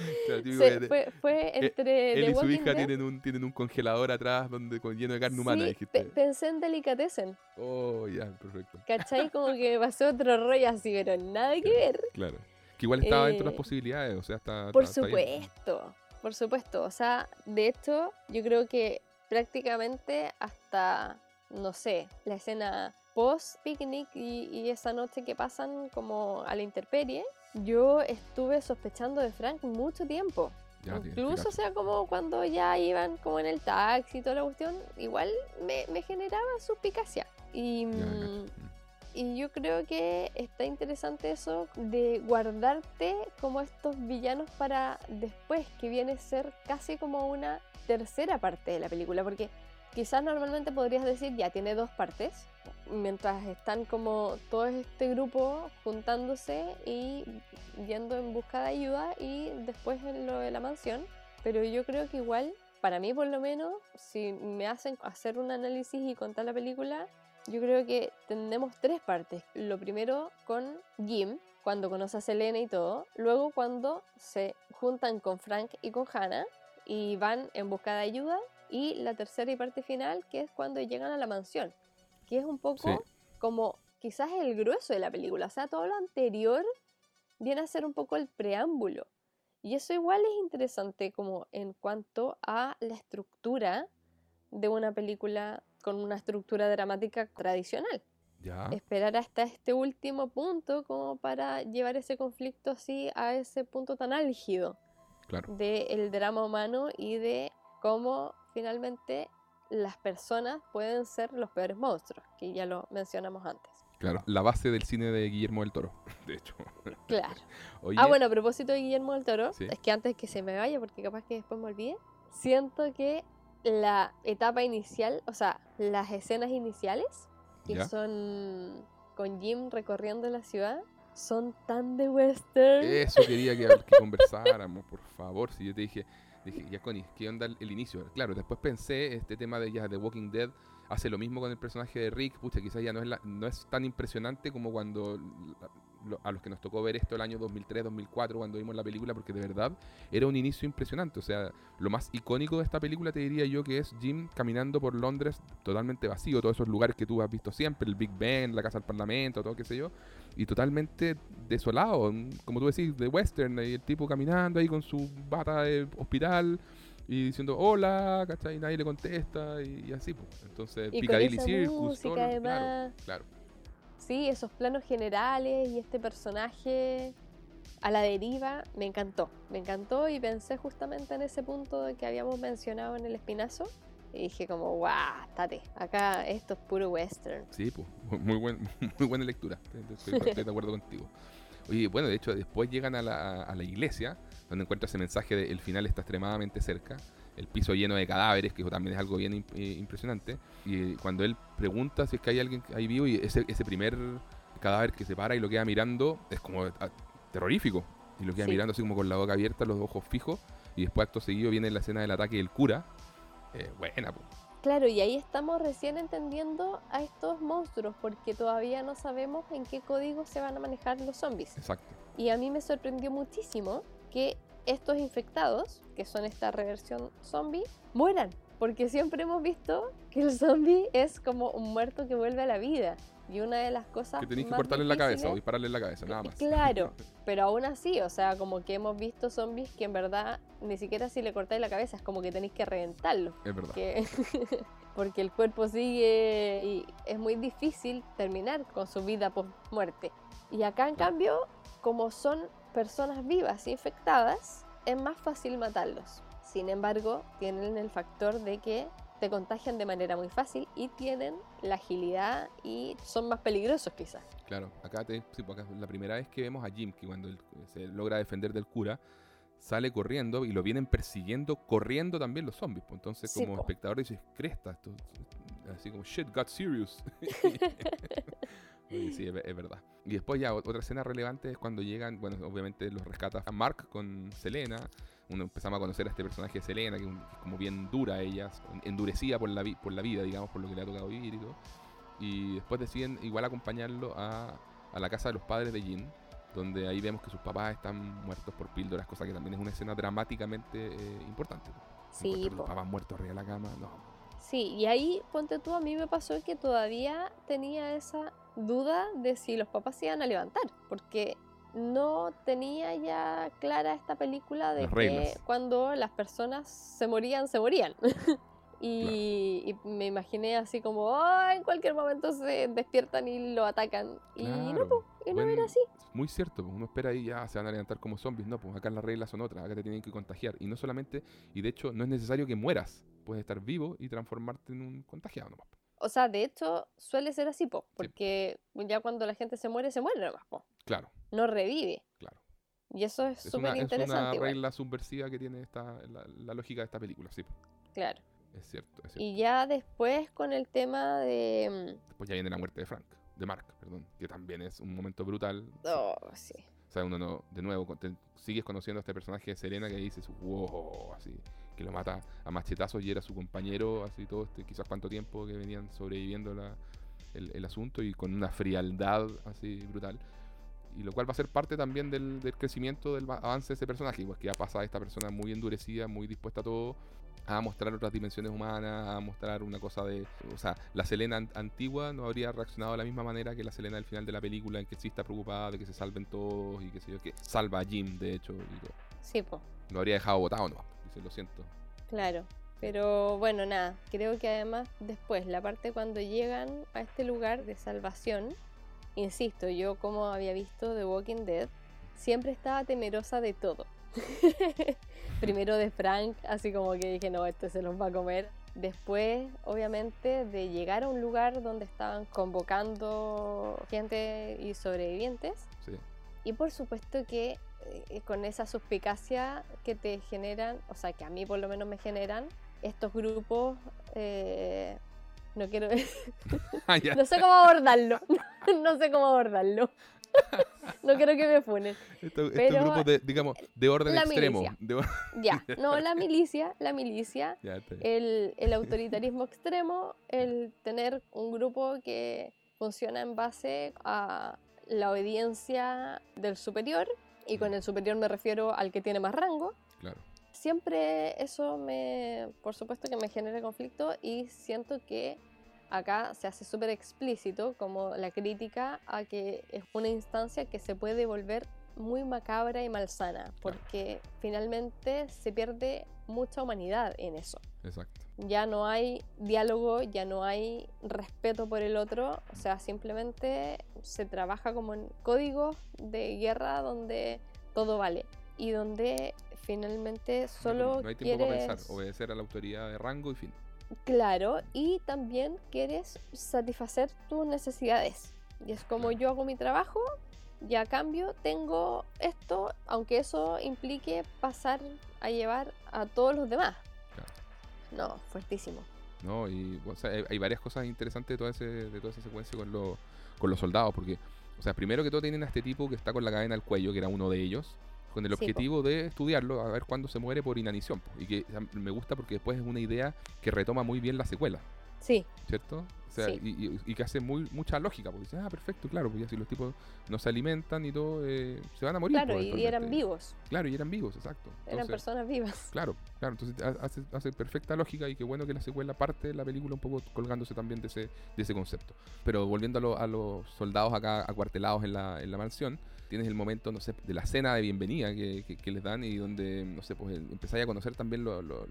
[laughs] Claro, se- de- fue, fue entre él The y su hija Dead. tienen un, tienen un congelador atrás donde con lleno de carne humana, Sí, dijiste. pe- pensé en Delicatessen, Oh, ya, perfecto. ¿cachai? Como que pasó otro rollo así, pero nada que ver. Claro. Que igual estaba dentro de las Eh, posibilidades, o sea, está. Por está- está supuesto, por supuesto. O sea, de hecho, yo creo que prácticamente hasta, no sé, la escena post-picnic y, y esa noche que pasan como a la intemperie, yo estuve sospechando de Frank mucho tiempo. Ya, Incluso, o sea, como cuando ya iban como en el taxi y toda la cuestión, igual me, me generaba suspicacia. Y, Ya, mm, Mm. y yo creo que está interesante eso de guardarte como estos villanos para después, que viene a ser casi como una tercera parte de la película, porque quizás normalmente podrías decir ya tiene dos partes, mientras están como todo este grupo juntándose y yendo en busca de ayuda y después en lo de la mansión, pero yo creo que igual, para mí por lo menos, si me hacen hacer un análisis y contar la película, yo creo que tenemos tres partes. Lo primero con Jim, cuando conoce a Selena y todo. Luego cuando se juntan con Frank y con Hannah y van en busca de ayuda. Y la tercera y parte final, que es cuando llegan a la mansión, que es un poco Sí. como quizás el grueso de la película. O sea, todo lo anterior viene a ser un poco el preámbulo. Y eso igual es interesante como en cuanto a la estructura de una película con una estructura dramática tradicional. Ya. Esperar hasta este último punto como para llevar ese conflicto así a ese punto tan álgido Claro. del drama humano y de cómo finalmente las personas pueden ser los peores monstruos, que ya lo mencionamos antes. Claro. La base del cine de Guillermo del Toro, [laughs] de hecho. Claro. [laughs] Oye, Ah, bueno, a propósito de Guillermo del Toro, Sí. es que antes que se me vaya, porque capaz que después me olvide, siento que la etapa inicial, o sea, las escenas iniciales, que ¿Ya? son con Jim recorriendo la ciudad, son tan de western. Eso quería que, que [laughs] conversáramos, por favor. Si yo te dije, dije, ya Connie, ¿qué onda el, inicio? Claro, después pensé, este tema de ya The Walking Dead hace lo mismo con el personaje de Rick. Pucha, quizás ya no es, la- no es tan impresionante como cuando a los que nos tocó ver esto el año 2003, 2004, cuando vimos la película, porque de verdad era un inicio impresionante. O sea, lo más icónico de esta película te diría yo que es Jim caminando por Londres totalmente vacío, todos esos lugares que tú has visto siempre, el Big Ben, la Casa del Parlamento, todo qué sé yo, y totalmente desolado, como tú decís, de western, y el tipo caminando ahí con su bata de hospital y diciendo hola, ¿cachai? Y nadie le contesta y, y así, pues. Entonces, y con Piccadilly esa Circus, música todo claro, claro. Sí, esos planos generales y este personaje a la deriva, me encantó, me encantó y pensé justamente en ese punto que habíamos mencionado en el espinazo y dije como, guau, estate, acá esto es puro western. Sí, pues, muy, [laughs] muy buen, muy buena lectura. [laughs] Estoy, estoy de acuerdo contigo. Oye, bueno, de hecho, después llegan a la, a la iglesia, donde encuentra ese mensaje de el final está extremadamente cerca. El piso lleno de cadáveres, que eso también es algo bien eh, impresionante. Y cuando él pregunta si es que hay alguien ahí vivo, y ese, ese primer cadáver que se para y lo queda mirando, es como ah, terrorífico. Y lo queda Sí. mirando así como con la boca abierta, los ojos fijos. Y después, acto seguido, viene la escena del ataque del cura. Eh, buena, pues. Claro, y ahí estamos recién entendiendo a estos monstruos porque todavía no sabemos en qué código se van a manejar los zombies. Exacto. Y a mí me sorprendió muchísimo que estos infectados, que son esta reversión zombie, mueran. Porque siempre hemos visto que el zombie es como un muerto que vuelve a la vida. Y una de las cosas. Que tenéis que cortarle la cabeza o dispararle en la cabeza, nada más. Claro, [laughs] pero aún así, o sea, como que hemos visto zombies que en verdad ni siquiera si le cortáis la cabeza es como que tenéis que reventarlo. Es verdad. que- [laughs] porque el cuerpo sigue y es muy difícil terminar con su vida post muerte. Y acá en cambio, como son personas vivas infectadas, es más fácil matarlos. Sin embargo, tienen el factor de que te contagian de manera muy fácil y tienen la agilidad y son más peligrosos quizás. Claro, acá, te, sí, acá la primera vez que vemos a Jim, que cuando él se logra defender del cura, sale corriendo y lo vienen persiguiendo, corriendo también los zombies. pues. Entonces, Sí, como po. espectador, dices, cresta, esto, así como, shit, got serious. [laughs] Sí, es, es verdad. Y después ya, ot- otra escena relevante es cuando llegan, bueno, obviamente los rescata a Mark con Selena. Uno empezamos a conocer a este personaje de Selena, que es, como bien dura ella, endurecida por la, por la vida, digamos, por lo que le ha tocado vivir y todo. Y después deciden igual acompañarlo a, a la casa de los padres de Jean, donde ahí vemos que sus papás están muertos por píldoras, cosa que también es una escena dramáticamente eh, importante. Sí, los papás muertos arriba de la cama, no. Sí, y ahí, ponte tú, a mí me pasó que todavía tenía esa duda de si los papás se iban a levantar, porque no tenía ya clara esta película de Las que reglas. cuando las personas se morían, se morían. [laughs] y, y me imaginé así como, "Ah, en cualquier momento se despiertan y lo atacan. Y no, y no era así. Muy cierto, pues, uno espera ahí ya se van a levantar como zombies, no, pues acá las reglas son otras, acá te tienen que contagiar. Y no solamente, y de hecho no es necesario que mueras, puedes estar vivo y transformarte en un contagiado nomás. O sea, de hecho, suele ser así, po, porque ya cuando la gente se muere, se muere nomás, po. Claro, no revive. claro. Y eso es Es una, súper es interesante. una igual. regla subversiva que tiene esta, la, la lógica de esta película, sí, Claro. es cierto, es cierto. Y ya después con el tema de... Después ya viene la muerte de Frank, de Mark, perdón, que también es un momento brutal. mm, Oh, sí. O sea, uno no, de nuevo, te- sigues conociendo a este personaje de Serena que dices, wow, así, que lo mata a machetazos y era su compañero, así todo este, quizás cuánto tiempo que venían sobreviviendo la- el, el asunto y con una frialdad así brutal. Y lo cual va a ser parte también del, del crecimiento, del va- avance de ese personaje. Pues que ya pasa esta persona muy endurecida, muy dispuesta a todo, a mostrar otras dimensiones humanas, a mostrar una cosa de... O sea, la Selena an- antigua no habría reaccionado de la misma manera que la Selena del final de la película, en que sí está preocupada de que se salven todos y que sé yo, que salva a Jim, de hecho, y todo. Sí, po. Lo habría dejado botado, no. Dice, lo siento. Claro, pero bueno, nada, creo que además después, la parte cuando llegan a este lugar de salvación, insisto, yo como había visto The Walking Dead, siempre estaba temerosa de todo. [laughs] Primero de Frank, así como que dije, no, este se los va a comer. Después, obviamente, de llegar a un lugar donde estaban convocando gente y sobrevivientes. Sí. Y por supuesto que con esa suspicacia que te generan, o sea, que a mí por lo menos me generan, estos grupos, eh, no quiero, [laughs] Ah, no sé cómo abordarlo, [laughs] no sé cómo abordarlo. [laughs] No quiero que me funen. Estos, pero- grupos de, digamos, de orden La extremo. De or- Ya, no, la milicia, la milicia, Ya, el, el autoritarismo extremo, el tener un grupo que funciona en base a la obediencia del superior, y con el superior me refiero al que tiene más rango, Claro. siempre eso me, por supuesto que me genera conflicto y siento que acá se hace súper explícito como la crítica a que es una instancia que se puede volver muy macabra y malsana, porque finalmente se pierde mucha humanidad en eso. Exacto. Ya no hay diálogo, ya no hay respeto por el otro, o sea, simplemente se trabaja como en códigos de guerra donde todo vale y donde finalmente solo no hay tiempo quieres... para pensar. Obedecer a la autoridad de rango y fin. Claro, y también quieres satisfacer tus necesidades. Y es como yo hago mi trabajo y a cambio tengo esto, aunque eso implique pasar a llevar a todos los demás. Claro. No, fuertísimo. ¿No? Y o sea, hay, hay varias cosas interesantes de toda, ese, de toda esa secuencia con, los con los soldados, porque, o sea, primero que todo tienen a este tipo que está con la cadena al cuello, que era uno de ellos, con el Sí, objetivo de estudiarlo, a ver cuándo se muere por inanición, po, y que me gusta porque después es una idea que retoma muy bien la secuela, Sí, ¿cierto? O sea, Sí. y, y- y que hace muy mucha lógica, porque dice, ah, perfecto, claro, pues ya si los tipos no se alimentan y todo, eh, se van a morir. claro, po, y, eran vivos, Claro, y eran vivos, exacto. eran Entonces, personas vivas. [laughs] Claro, claro, entonces ha- hace, hace perfecta lógica y qué bueno que la secuela parte de la película un poco colgándose también de ese, de ese concepto. Pero volviendo a, lo- a los soldados acá acuartelados en la, en la mansión, tienes el momento, no sé, de la cena de bienvenida que, que- que les dan y donde, no sé, pues empezáis a conocer también lo- lo-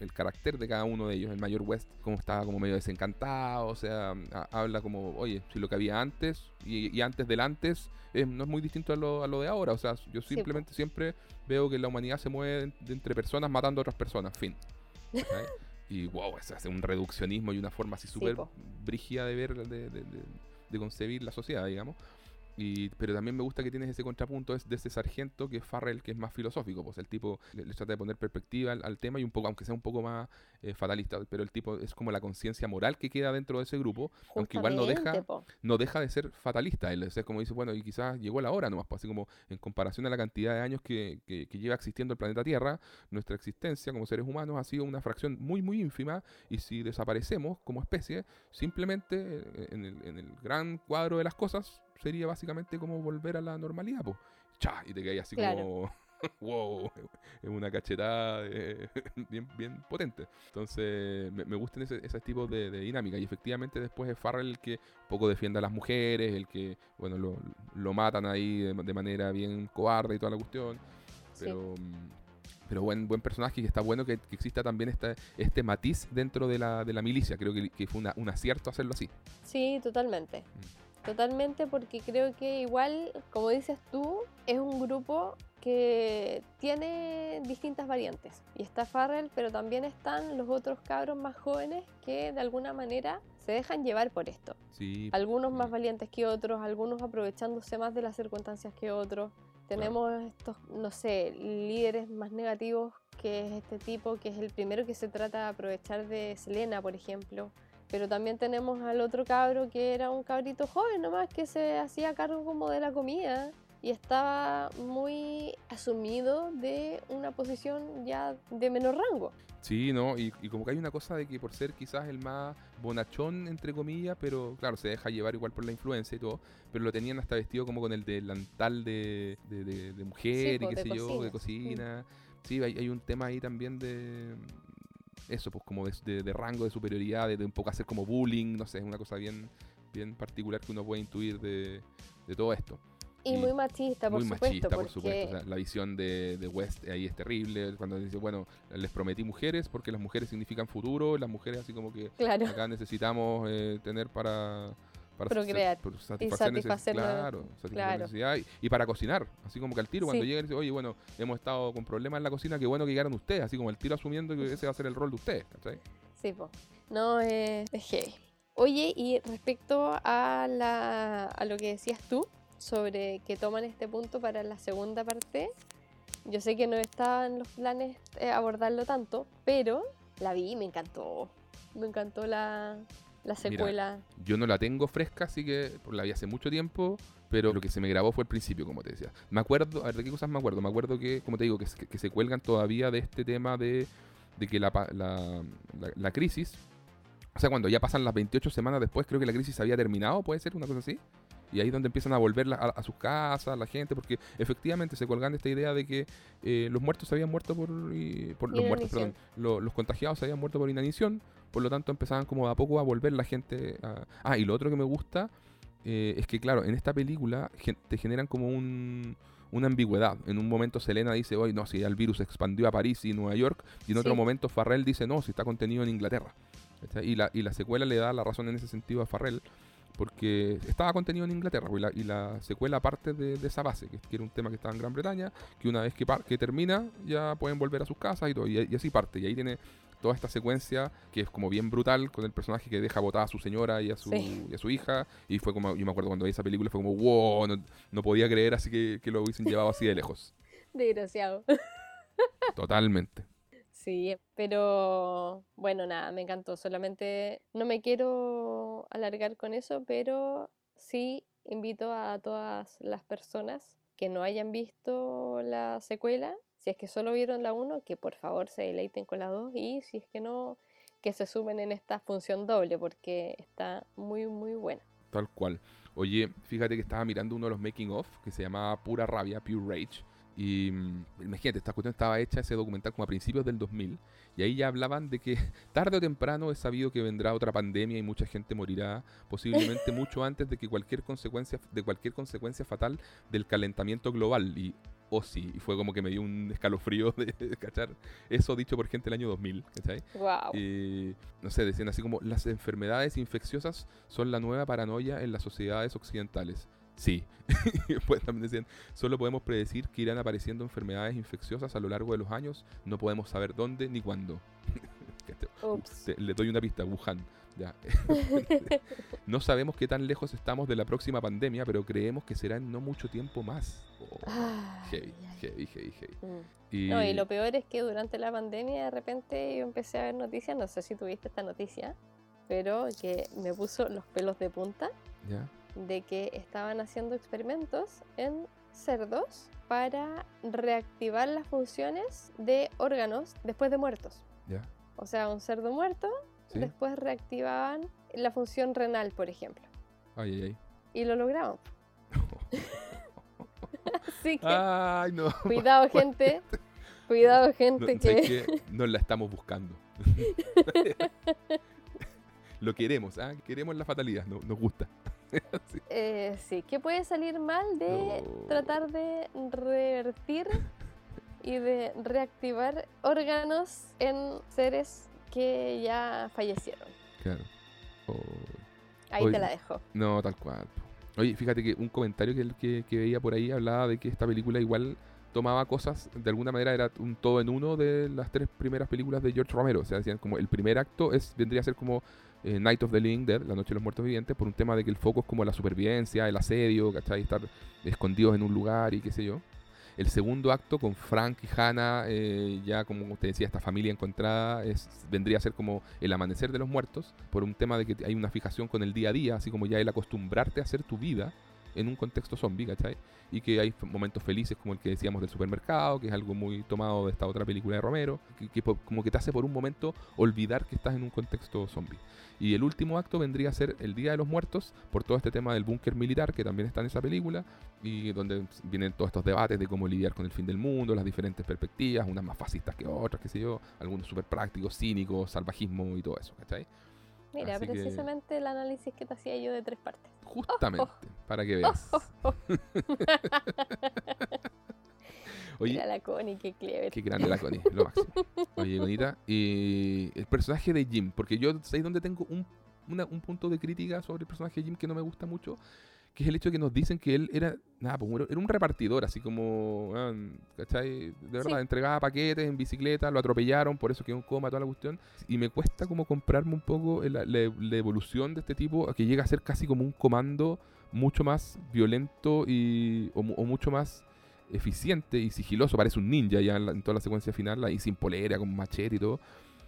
el carácter de cada uno de ellos. El mayor West, como estaba como medio desencantado, o sea, ha- habla como, oye, si lo que había antes y, y antes del antes eh, no es muy distinto a lo, a lo de ahora. O sea, yo simplemente siempre veo que la humanidad se mueve de entre personas matando a otras personas, fin. Y wow, se hace un reduccionismo y una forma así Sí, súper po. brígida de ver, de, de- de- de concebir la sociedad, digamos. Y, pero también me gusta que tienes ese contrapunto es de ese sargento que es Farrell, que es más filosófico, pues el tipo le, le trata de poner perspectiva al, al tema y un poco, aunque sea un poco más eh, fatalista, pero el tipo es como la conciencia moral que queda dentro de ese grupo, aunque igual no deja, po. no deja de ser fatalista. Él es como dice, bueno, y quizás llegó la hora nomás, pues así como en comparación a la cantidad de años que, que- que lleva existiendo el planeta Tierra, nuestra existencia como seres humanos ha sido una fracción muy, muy ínfima. Y si desaparecemos como especie, simplemente eh, en el, en el gran cuadro de las cosas, sería básicamente como volver a la normalidad, pues. Cha, y te caes así Claro. como. [laughs] wow, es una cachetada eh, [laughs] bien, bien potente. Entonces, me, me gustan ese, ese tipo de, de dinámica. Y efectivamente, después es Farrell el que poco defiende a las mujeres, el que, bueno, lo, lo matan ahí de, de manera bien cobarde y toda la cuestión. Sí. Pero, mm, pero buen, buen personaje y está bueno que, que exista también esta, este matiz dentro de la, de la milicia. Creo que, que fue una- un acierto hacerlo así. Sí, totalmente. Mm. Totalmente porque creo que igual, como dices tú, es un grupo que tiene distintas variantes. Y está Farrell, pero también están los otros cabros más jóvenes que de alguna manera se dejan llevar por esto. Sí, Algunos más valientes que otros, algunos aprovechándose más de las circunstancias que otros. Tenemos estos, no sé, líderes más negativos que es este tipo, que es el primero que se trata de aprovechar de Selena, por ejemplo. Pero también tenemos al otro cabro que era un cabrito joven nomás que se hacía cargo como de la comida y estaba muy asumido de una posición ya de menor rango. Sí, ¿no? Y, y, como que hay una cosa de que por ser quizás el más bonachón, entre comillas, pero claro, se deja llevar igual por la influencia y todo, pero lo tenían hasta vestido como con el delantal de, de, de, mujer y qué sé yo, de cocina. Sí, hay, hay, un tema ahí también de eso, pues como de, de rango de superioridad, de, un poco hacer como bullying, no sé, es una cosa bien, bien particular que uno puede intuir de, de todo esto. Y, muy machista, por muy supuesto. Machista, por supuesto. la visión de, de, West ahí es terrible. Cuando dice, bueno, les prometí mujeres porque las mujeres significan futuro. Las mujeres, así como que acá necesitamos eh, tener para. Para Procrear satisfacer, y satisfacer, claro, satisfacer Y, para cocinar, así como que al tiro, cuando llega y dice, oye, bueno, hemos estado con problemas en la cocina, qué bueno que llegaron ustedes, así como el tiro asumiendo que ese va a ser el rol de ustedes, ¿cachai? Sí, pues. No, es heavy. Oye, y respecto a, la, a lo que decías tú, sobre que toman este punto para la segunda parte. Yo sé que no estaba en los planes eh, abordarlo tanto, pero la vi y me encantó. Me encantó la, la secuela. yo no la tengo fresca, así que la vi hace mucho tiempo, pero lo que se me grabó fue el principio, como te decía. Me acuerdo, a ver, ¿de qué cosas me acuerdo? Me acuerdo que, como te digo, que, que, se cuelgan todavía de este tema de, de que la, la, la, crisis, o sea, cuando ya pasan las 28 semanas después, creo que la crisis había terminado, ¿puede ser una cosa así? Y ahí es donde empiezan a volver a, sus casas, la gente, porque efectivamente se colgan esta idea de que eh, los muertos se habían muerto por, por los muertos, perdón, los contagiados se habían muerto por inanición, por lo tanto empezaban como a poco a volver la gente a... Ah, y lo otro que me gusta eh, es que claro, en esta película te generan como un, una ambigüedad. En un momento Selena dice, hoy no, si ya el virus expandió a París y Nueva York, y en otro momento Farrell dice, no, si está contenido en Inglaterra. Y la, y la secuela le da la razón en ese sentido a Farrell, porque estaba contenido en Inglaterra pues, y la, secuela parte de, esa base, que, era un tema que estaba en Gran Bretaña, que una vez que, que termina ya pueden volver a sus casas y todo, y, así parte. Y ahí tiene toda esta secuencia que es como bien brutal con el personaje que deja botada a su señora y a su, a su hija. Y fue como, yo me acuerdo cuando vi esa película, fue como, wow, no, podía creer así que, que lo hubiesen llevado así de lejos. [laughs] Desgraciado. [laughs] Totalmente. Sí, pero bueno, nada, me encantó. Solamente no me quiero alargar con eso, pero sí invito a todas las personas que no hayan visto la secuela, si es que solo vieron la 1, que por favor se deleiten con la 2 y si es que no, que se sumen en esta función doble porque está muy, muy buena. Tal cual. Oye, fíjate que estaba mirando uno de los making of que se llamaba Pura Rabia, Pure Rage y mm, imagínate, esta cuestión estaba hecha, ese documental, como a principios del 2000, y ahí ya hablaban de que [laughs] tarde o temprano es sabido que vendrá otra pandemia y mucha gente morirá, posiblemente [laughs] mucho antes de que cualquier consecuencia, de cualquier consecuencia fatal del calentamiento global. Y, sí, y fue como que me dio un escalofrío de, cachar eso dicho por gente el año 2000, ¿cachai? Wow. Y, no sé, decían así como, las enfermedades infecciosas son la nueva paranoia en las sociedades occidentales. Sí. [laughs] pues también decían, solo podemos predecir que irán apareciendo enfermedades infecciosas a lo largo de los años, no podemos saber dónde ni cuándo. [laughs] le doy una pista, Wuhan. Ya. [laughs] no sabemos qué tan lejos estamos de la próxima pandemia, pero creemos que será en no mucho tiempo más. Oh, heavy, heavy, heavy, heavy, mm. Y... No, y lo peor es que durante la pandemia de repente yo empecé a ver noticias, no sé si tuviste esta noticia, pero que me puso los pelos de punta. Ya de que estaban haciendo experimentos en cerdos para reactivar las funciones de órganos después de muertos. O sea, un cerdo muerto, después reactivaban la función renal, por ejemplo. Ay, ay, ay. Y lo lograron. [laughs] Así que. Ay, no. Cuidado, gente. [laughs] Cuidado, gente, que... No la estamos buscando. [laughs] lo queremos, ¿ah? Queremos la fatalidad, nos gusta. sí. Eh, sí, ¿qué puede salir mal de tratar de revertir y de reactivar órganos en seres que ya fallecieron? Claro. Ahí te la dejo. No, tal cual. Oye, fíjate que un comentario que, que, veía por ahí hablaba de que esta película igual tomaba cosas, de alguna manera era un todo en uno de las tres primeras películas de George Romero. O sea, decían como el primer acto es vendría a ser como eh, Night of the Living Dead, La Noche de los Muertos Vivientes, por un tema de que el foco es como la supervivencia, el asedio, ¿cachai? Estar escondidos en un lugar y qué sé yo. El segundo acto con Frank y Hannah, eh, ya como usted decía, esta familia encontrada, es, vendría a ser como el amanecer de los muertos, por un tema de que hay una fijación con el día a día, así como ya el acostumbrarte a hacer tu vida en un contexto zombie, ¿cachai? Y que hay momentos felices como el que decíamos del supermercado, que es algo muy tomado de esta otra película de Romero, que, que como que te hace por un momento olvidar que estás en un contexto zombie. Y el último acto vendría a ser el Día de los Muertos, por todo este tema del búnker militar que también está en esa película, y donde vienen todos estos debates de cómo lidiar con el fin del mundo, las diferentes perspectivas, unas más fascistas que otras, qué sé yo, algunos súper prácticos, cínicos, salvajismo y todo eso, ¿cachai? Mira, Así que- precisamente el análisis que te hacía yo de tres partes. Justamente, [laughs] para que veas. [laughs] Oye, Mira la Connie, qué clever. Qué grande la Connie, lo máximo. Oye, Conita, y el personaje de Jim, porque yo sé dónde tengo un, una- un punto de crítica sobre el personaje de Jim que no me gusta mucho, que es el hecho de que nos dicen que él era, nada, pues, era un repartidor, así como, ¿cachai? De verdad, Sí. entregaba paquetes en bicicleta, lo atropellaron, por eso quedó en coma, toda la cuestión. Y me cuesta como comprarme un poco la, la- la evolución de este tipo, que llega a ser casi como un comando mucho más violento y, o, mu- o mucho más eficiente y sigiloso, parece un ninja ya en, la- en toda la secuencia final, ahí sin polera, con machete y todo,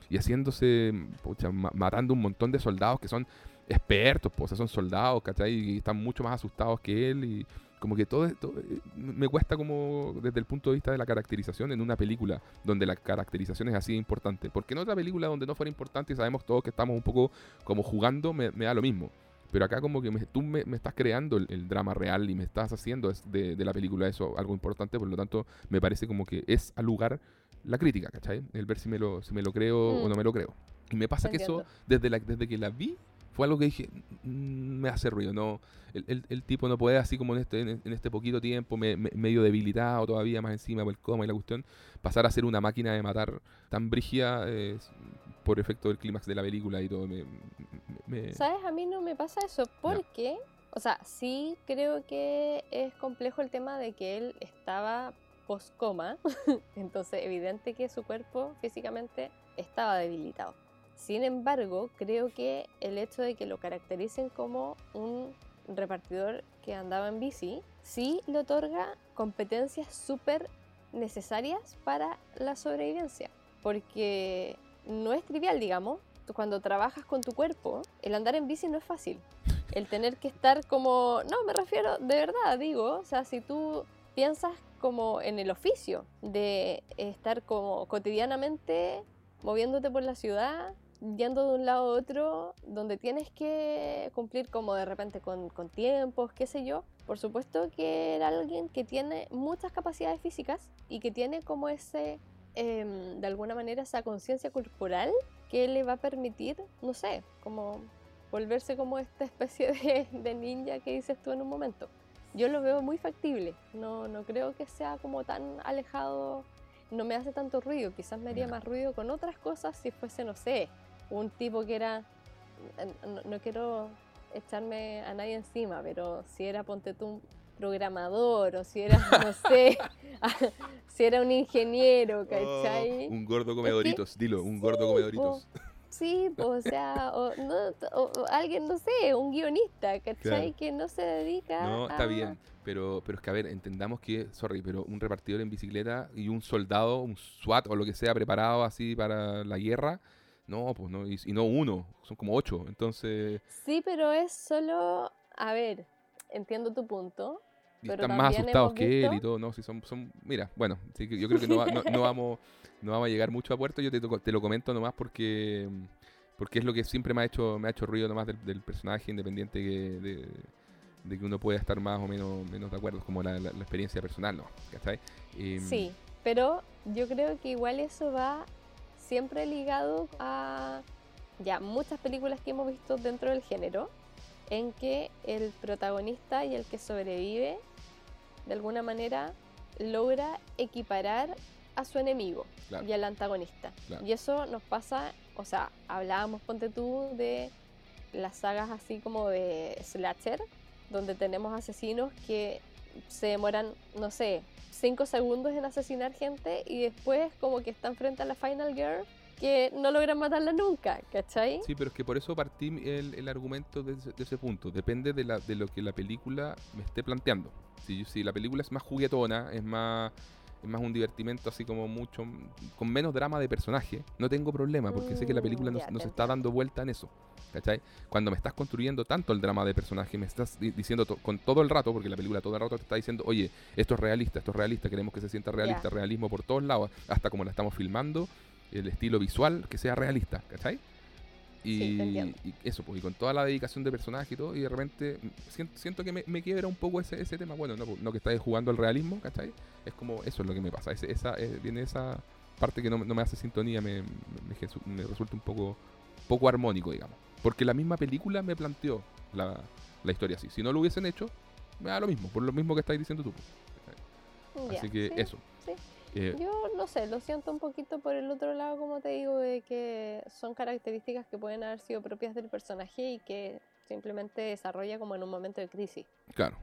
y haciéndose, pucha, ma- matando un montón de soldados que son expertos, pues, o sea, son soldados, ¿cachai? Y están mucho más asustados que él y como que todo esto eh, me cuesta como desde el punto de vista de la caracterización en una película donde la caracterización es así de importante, porque en otra película donde no fuera importante y sabemos todos que estamos un poco como jugando, me, me da lo mismo. Pero acá como que me- tú me, me estás creando el, el drama real y me estás haciendo de, de la película eso algo importante, por lo tanto me parece como que es al lugar la crítica, ¿cachai? El ver si me lo, si me lo creo o Mm. no me lo creo. Y me pasa que eso, desde, la, desde que la vi, fue algo que dije, "Mm, me hace ruido, no, el, el- el tipo no puede así como en este, en, en este poquito tiempo, me- me- medio debilitado todavía más encima por el coma y la cuestión, pasar a ser una máquina de matar tan brígida eh, por efecto del clímax de la película y todo, me... ¿Sabes? A mí no me pasa eso porque, o sea, sí creo que es complejo el tema de que él estaba post-coma, [laughs] entonces evidente que su cuerpo físicamente estaba debilitado. Sin embargo, creo que el hecho de que lo caractericen como un repartidor que andaba en bici, sí le otorga competencias súper necesarias para la sobrevivencia. Porque no es trivial, digamos, cuando trabajas con tu cuerpo, el andar en bici no es fácil. El tener que estar como, no, me refiero, de verdad, digo, o sea, si tú piensas como en el oficio de estar como cotidianamente moviéndote por la ciudad, yendo de un lado a otro, donde tienes que cumplir como de repente con, con tiempos, qué sé yo. Por supuesto que era alguien que tiene muchas capacidades físicas y que tiene como ese, em, de alguna manera, esa conciencia corporal que le va a permitir, no sé, como volverse como esta especie de, de ninja que dices tú en un momento. Yo lo veo muy factible, no, no creo que sea como tan alejado, no me hace tanto ruido, quizás me haría más ruido con otras cosas si fuese, no sé, un tipo que era, no, no quiero echarme a nadie encima, pero si era, ponte tú, un programador o si era, no [laughs] sé, si era un ingeniero, ¿cachai? Oh, un gordo come Es que- doritos, dilo, un gordo sí, come doritos. Sí, po, o sea, o, no, o- alguien, no sé, un guionista, ¿cachai? Claro. Que no se dedica No, está bien, pero, pero es que a ver, entendamos que, sorry, pero un repartidor en bicicleta y un soldado, un SWAT o lo que sea preparado así para la guerra, no, pues no, y, y no uno, son como ocho, entonces Sí, pero es solo, a ver, entiendo tu punto. y Pero están más asustados que él y todo, no, si son, son, mira, bueno, sí yo creo que no, va- no, no vamos, no vamos a llegar mucho a puerto, yo te, lo comento nomás porque porque es lo que siempre me ha hecho me ha hecho ruido nomás del, del personaje independiente que, de, de que uno pueda estar más o menos menos de acuerdo, como la, la- la experiencia personal, ¿no? ¿Cachai? Em, Sí, pero yo creo que igual eso va siempre ligado a ya muchas películas que hemos visto dentro del género, en que el protagonista y el que sobrevive, de alguna manera, logra equiparar a su enemigo Claro. y al antagonista. Claro. Y eso nos pasa, o sea, hablábamos, ponte tú, de las sagas así como de slasher, donde tenemos asesinos que se demoran, no sé, 5 segundos en asesinar gente y después como que están frente a la Final Girl que no logran matarla nunca, ¿cachai? Sí, pero es que por eso partí el, el argumento de ese, de ese punto. Depende de, la, de lo que la película me esté planteando. Si, si la película es más juguetona, es más es más un divertimento así como mucho, con menos drama de personaje, no tengo problema, porque sé que la película Mm, no, se está dando vuelta en eso. ¿Cachai? Cuando me estás construyendo tanto el drama de personaje, me estás di- diciendo to- con todo el rato, porque la película todo el rato te está diciendo, oye, esto es realista, esto es realista, queremos que se sienta realista, realismo por todos lados, hasta como la estamos filmando, el estilo visual, que sea realista, ¿cachai? Y, Sí, eso, pues, y con toda la dedicación de personaje y todo, y de repente mm, siento, siento que me, me quiebra un poco ese, ese tema. Bueno, no, no que estáis jugando al realismo, ¿cachai? Es como eso es lo que me pasa. Ese- esa, eh, viene esa parte que no, no me hace sintonía, me, me, me resulta un poco, poco armónico, digamos. Porque la misma película me planteó la, la historia así. Si no lo hubiesen hecho, me da lo mismo, por lo mismo que estáis diciendo tú. Ya, Así que sí, eso. Eh, Yo no sé, lo siento un poquito por el otro lado, como te digo, de que son características que pueden haber sido propias del personaje y que simplemente desarrolla como en un momento de crisis. Claro,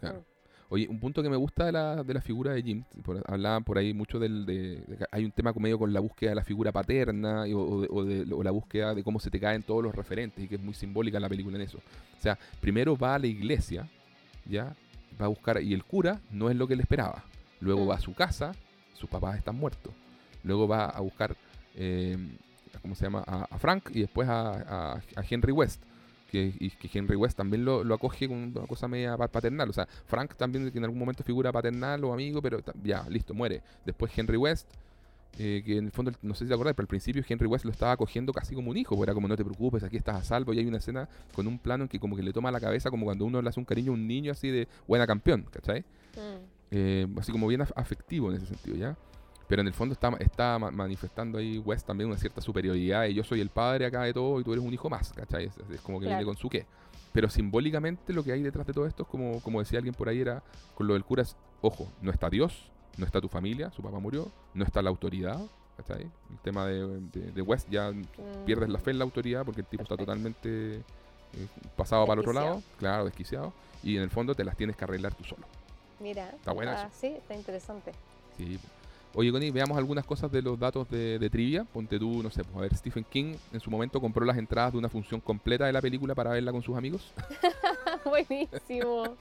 claro. Mm. Oye, un punto que me gusta de la, de la figura de Jim, por- hablaban por ahí mucho del, de, de que hay un tema medio con la búsqueda de la figura paterna y- o, o de- o la búsqueda de cómo se te caen todos los referentes y que es muy simbólica la película en eso. O sea, primero va a la iglesia, ya, va a buscar, y el cura no es lo que él esperaba. Luego Mm. va a su casa, sus papás están muertos. Luego va a buscar, eh, ¿cómo se llama? A, Frank y después a, Henry West. Que, y que Henry West también lo, acoge con una cosa media pa- paternal. O sea, Frank también que en algún momento figura paternal o amigo, pero ya, listo, muere. Después Henry West, eh, que en el fondo, no sé si te acordás, pero al principio Henry West lo estaba acogiendo casi como un hijo, era como no te preocupes, aquí estás a salvo. Y hay una escena con un plano en que como que le toma la cabeza, como cuando uno le hace un cariño a un niño así de buena campeón, ¿cachai? Mm. Eh, así como bien af- afectivo en ese sentido, ¿ya? Pero en el fondo está, está ma- manifestando ahí West también una cierta superioridad y yo soy el padre acá de todo y tú eres un hijo más, ¿cachai? Es, es como que viene con su qué. Pero simbólicamente lo que hay detrás de todo esto es como, como decía alguien por ahí era, con lo del cura es, ojo, no está Dios, no está tu familia, su papá murió, no está la autoridad, ¿cachai? El tema de, de- de West ya pierdes la Mm. fe en la autoridad porque el tipo está totalmente eh, pasado para el otro lado, claro, desquiciado, y en el fondo te las tienes que arreglar tú solo. Mira, Está buena ah, sí, está interesante. Sí. Oye, Connie, veamos algunas cosas de los datos de, de trivia. Ponte tú, no sé, pues a ver, Stephen King en su momento compró las entradas de una función completa de la película para verla con sus amigos. [laughs] Buenísimo.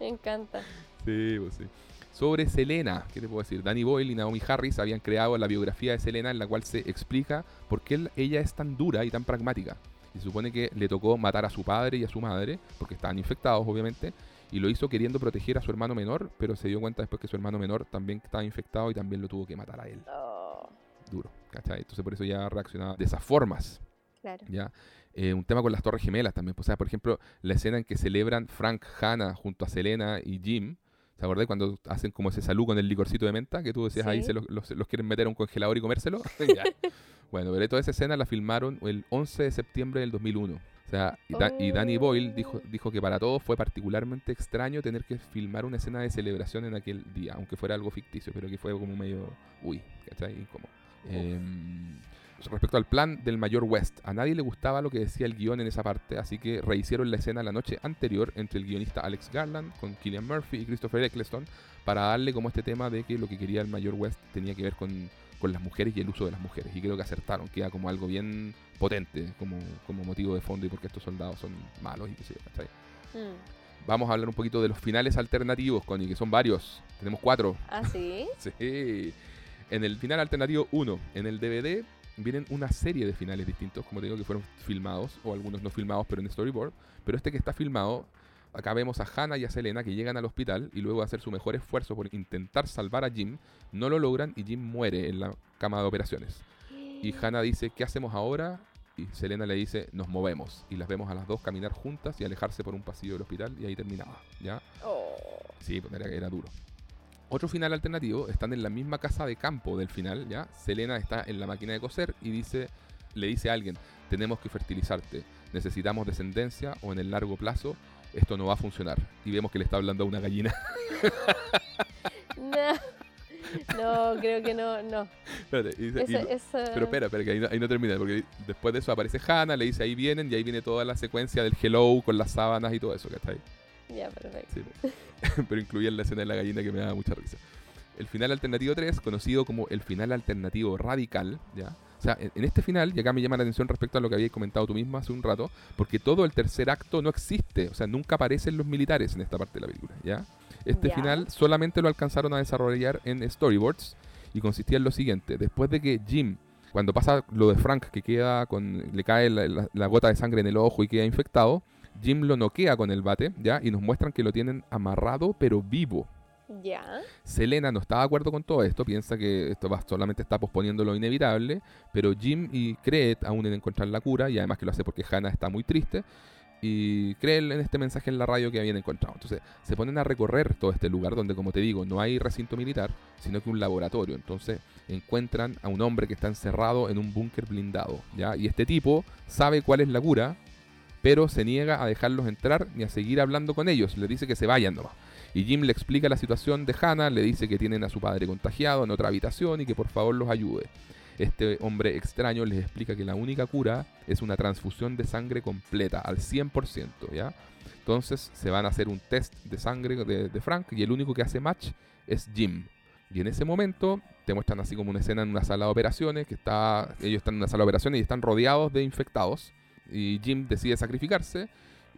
Me encanta. Sí, pues sí. Sobre Selena, ¿qué te puedo decir? Danny Boyle y Naomi Harris habían creado la biografía de Selena en la cual se explica por qué él- ella es tan dura y tan pragmática. Y se supone que le tocó matar a su padre y a su madre, porque estaban infectados, obviamente, y lo hizo queriendo proteger a su hermano menor, pero se dio cuenta después que su hermano menor también estaba infectado y también lo tuvo que matar a él. Oh, Duro, ¿cachai? Entonces por eso ya reaccionaba de esas formas. claro. ¿ya? Eh, un tema con las Torres Gemelas también. pues, O sea, por ejemplo, la escena en que celebran Frank, Hannah junto a Selena y Jim. ¿Te acordás cuando hacen como ese salud con el licorcito de menta? Que tú decías ahí, se los, los- los quieren meter a un congelador y comérselo. [laughs] [laughs] Bueno, pero toda esa escena la filmaron el 11 de septiembre del 2001. O sea, y, Da- y Danny Boyle dijo, Oh. dijo que para todos fue particularmente extraño tener que filmar una escena de celebración en aquel día, aunque fuera algo ficticio, pero que fue como medio, uy, ¿cachai? Incómodo. Em, respecto al plan del mayor West, a nadie le gustaba lo que decía el guion en esa parte, así que rehicieron la escena la noche anterior entre el guionista Alex Garland con Killian Murphy y Christopher Eccleston para darle como este tema de que lo que quería el mayor West tenía que ver con, con las mujeres y el uso de las mujeres. Y creo que acertaron, queda como algo bien potente como, como motivo de fondo y porque estos soldados son malos y qué sé yo, ¿cachai? Mm. Vamos a hablar un poquito de los finales alternativos, Connie, que son varios. Tenemos cuatro. Ah, sí. [laughs] Sí. En el final alternativo 1, en el DVD vienen una serie de finales distintos, como te digo, que fueron filmados, o algunos no filmados, pero en storyboard. Pero este que está filmado, acá vemos a Hannah y a Selena que llegan al hospital y luego de hacer su mejor esfuerzo por intentar salvar a Jim, no lo logran y Jim muere en la cama de operaciones. Y Hannah dice, ¿qué hacemos ahora? Y Selena le dice, nos movemos. Y las vemos a las dos caminar juntas y alejarse por un pasillo del hospital y ahí terminaba, ¿ya? Oh, Sí, pues era, era duro. Otro final alternativo, están en la misma casa de campo del final, ¿ya? Selena está en la máquina de coser y dice, le dice a alguien, tenemos que fertilizarte, necesitamos descendencia o en el largo plazo esto no va a funcionar. Y vemos que le está hablando a una gallina. [laughs] no. No, creo que no, no. Espérate, y dice- y pero espera, espera, que ahí no, ahí no termina, porque después de eso aparece Hannah, le dice ahí vienen y ahí viene toda la secuencia del hello con las sábanas y todo eso, ¿cachai? Ya, perfecto. Sí, [laughs] pero incluía la escena de la gallina que me daba mucha risa. El final alternativo 3, conocido como el final alternativo radical, ¿ya? O sea, en en este final, y acá me llama la atención respecto a lo que habías comentado tú misma hace un rato, porque todo el tercer acto no existe, o sea, nunca aparecen los militares en esta parte de la película, ¿ya? Este final solamente lo alcanzaron a desarrollar en storyboards y consistía en lo siguiente, después de que Jim, cuando pasa lo de Frank, que queda con, le cae la, la- la gota de sangre en el ojo y queda infectado, Jim lo noquea con el bate, ¿ya? Y nos muestran que lo tienen amarrado pero vivo. Ya. Selena no está de acuerdo con todo esto, piensa que esto solamente está posponiendo lo inevitable, pero Jim y cree aún en encontrar la cura, y además que lo hace porque Hannah está muy triste, y cree en este mensaje en la radio que habían encontrado. Entonces se ponen a recorrer todo este lugar donde, como te digo, no hay recinto militar, sino que un laboratorio. Entonces encuentran a un hombre que está encerrado en un búnker blindado, ¿ya? Y este tipo sabe cuál es la cura, pero se niega a dejarlos entrar ni a seguir hablando con ellos. Les dice que se vayan nomás. Y Jim le explica la situación de Hannah, le dice que tienen a su padre contagiado en otra habitación y que por favor los ayude. Este hombre extraño les explica que la única cura es una transfusión de sangre completa, al 100%, ¿ya? Entonces se van a hacer un test de sangre de, Frank y el único que hace match es Jim. Y en ese momento te muestran así como una escena en una sala de operaciones, que está, ellos están en una sala de operaciones y están rodeados de infectados. Y Jim decide sacrificarse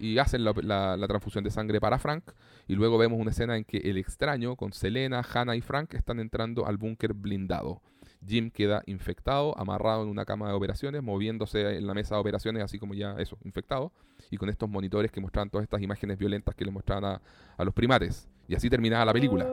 y hacen la, la- transfusión de sangre para Frank. Y luego vemos una escena en que el extraño con Selena, Hannah y Frank están entrando al búnker blindado. Jim queda infectado, amarrado en una cama de operaciones, moviéndose en la mesa de operaciones, así como ya eso, infectado, y con estos monitores que mostraban todas estas imágenes violentas que le mostraban a, los primates. Y así terminaba la película.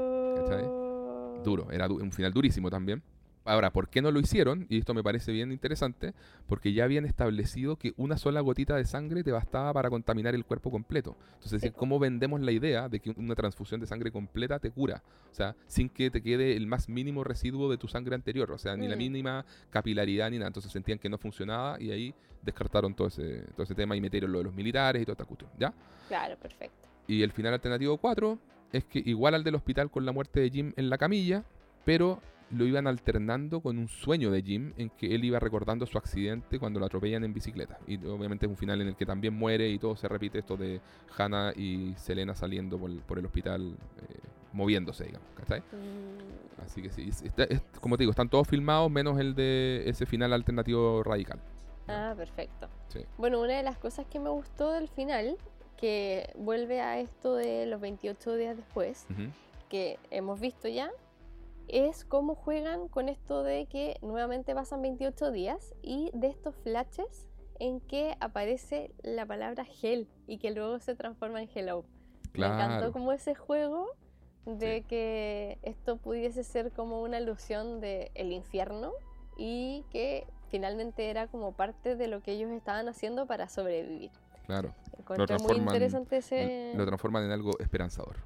Duro, era un final durísimo también. Ahora, ¿por qué no lo hicieron? Y esto me parece bien interesante, porque ya habían establecido que una sola gotita de sangre te bastaba para contaminar el cuerpo completo. Entonces, Sí. ¿cómo vendemos la idea de que una transfusión de sangre completa te cura? O sea, sin que te quede el más mínimo residuo de tu sangre anterior, o sea, ni la Mm. mínima capilaridad ni nada. Entonces sentían que no funcionaba y ahí descartaron todo ese, todo ese tema y metieron lo de los militares y toda esta cuestión, ¿ya? Claro, perfecto. Y el final alternativo 4 es que igual al del hospital con la muerte de Jim en la camilla, pero lo iban alternando con un sueño de Jim en que él iba recordando su accidente cuando lo atropellan en bicicleta. Y obviamente es un final en el que también muere y todo se repite esto de Hannah y Selena saliendo por, por el hospital, eh, moviéndose, digamos. ¿cachai? Mm, Así que sí, es- está- es- como te digo, están todos filmados menos el de ese final alternativo radical. Ah, perfecto. Sí. Bueno, una de las cosas que me gustó del final, que vuelve a esto de los 28 días después, que hemos visto ya, es cómo juegan con esto de que nuevamente pasan 28 días y de estos flashes en que aparece la palabra gel y que luego se transforma en hello. Me encantó Claro. como ese juego de que esto pudiese ser como una alusión de el infierno y que finalmente era como parte de lo que ellos estaban haciendo para sobrevivir. Claro. Encontré muy transforman- interesante ese... Lo transforman en algo esperanzador.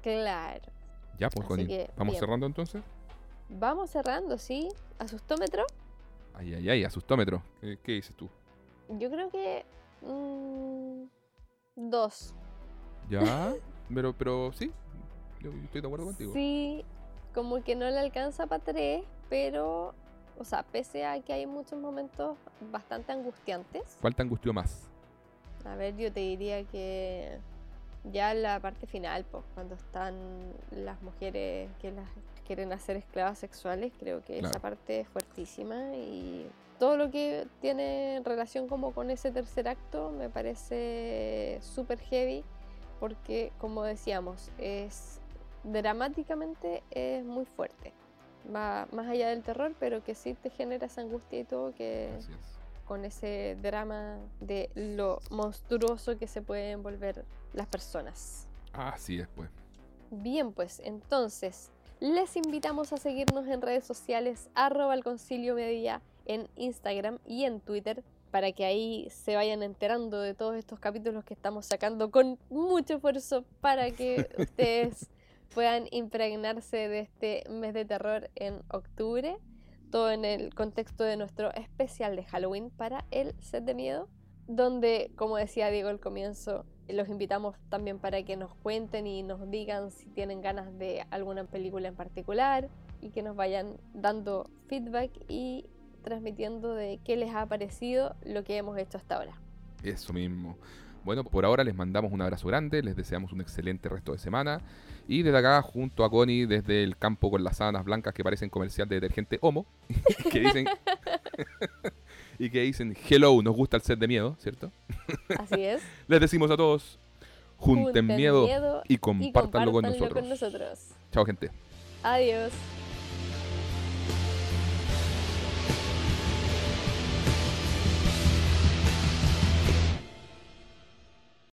Claro. Ya, pues, Connie. ¿Vamos bien. cerrando entonces? Vamos cerrando, ¿sí? Asustómetro. Ay, ay, ay, asustómetro. ¿Qué, qué dices tú? Yo creo que... mm, dos. Ya, [laughs] pero, pero sí, yo, yo estoy de acuerdo contigo. Sí, como que no le alcanza para tres, pero... O sea, pese a que hay muchos momentos bastante angustiantes. ¿Cuál te angustió más? A ver, yo te diría que ya la parte final, pues, cuando están las mujeres que las quieren hacer esclavas sexuales, creo que esa Claro. parte es fuertísima y todo lo que tiene relación como con ese tercer acto me parece súper heavy porque, como decíamos, es dramáticamente es muy fuerte. Va más allá del terror, pero que sí te genera esa angustia y todo que con ese drama de lo monstruoso que se pueden volver las personas. Así es, pues. Bien, pues entonces les invitamos a seguirnos en redes sociales arroba el concilio media en Instagram y en Twitter para que ahí se vayan enterando de todos estos capítulos que estamos sacando con mucho esfuerzo para que [laughs] ustedes puedan impregnarse de este mes de terror en octubre todo en el contexto de nuestro especial de Halloween para el set de miedo, donde, como decía Diego al comienzo, los invitamos también para que nos cuenten y nos digan si tienen ganas de alguna película en particular y que nos vayan dando feedback y transmitiendo de qué les ha parecido lo que hemos hecho hasta ahora. Eso mismo. Bueno, por ahora les mandamos un abrazo grande, les deseamos un excelente resto de semana. Y desde acá, junto a Connie, desde el campo con las sábanas blancas que parecen comercial de detergente Homo, [laughs] que dicen [laughs] y que dicen, hello, nos gusta el set de miedo, ¿cierto? Así es. [laughs] Les decimos a todos, junten, Junten miedo, miedo y y compártanlo con nosotros. con nosotros. Chao, gente. Adiós.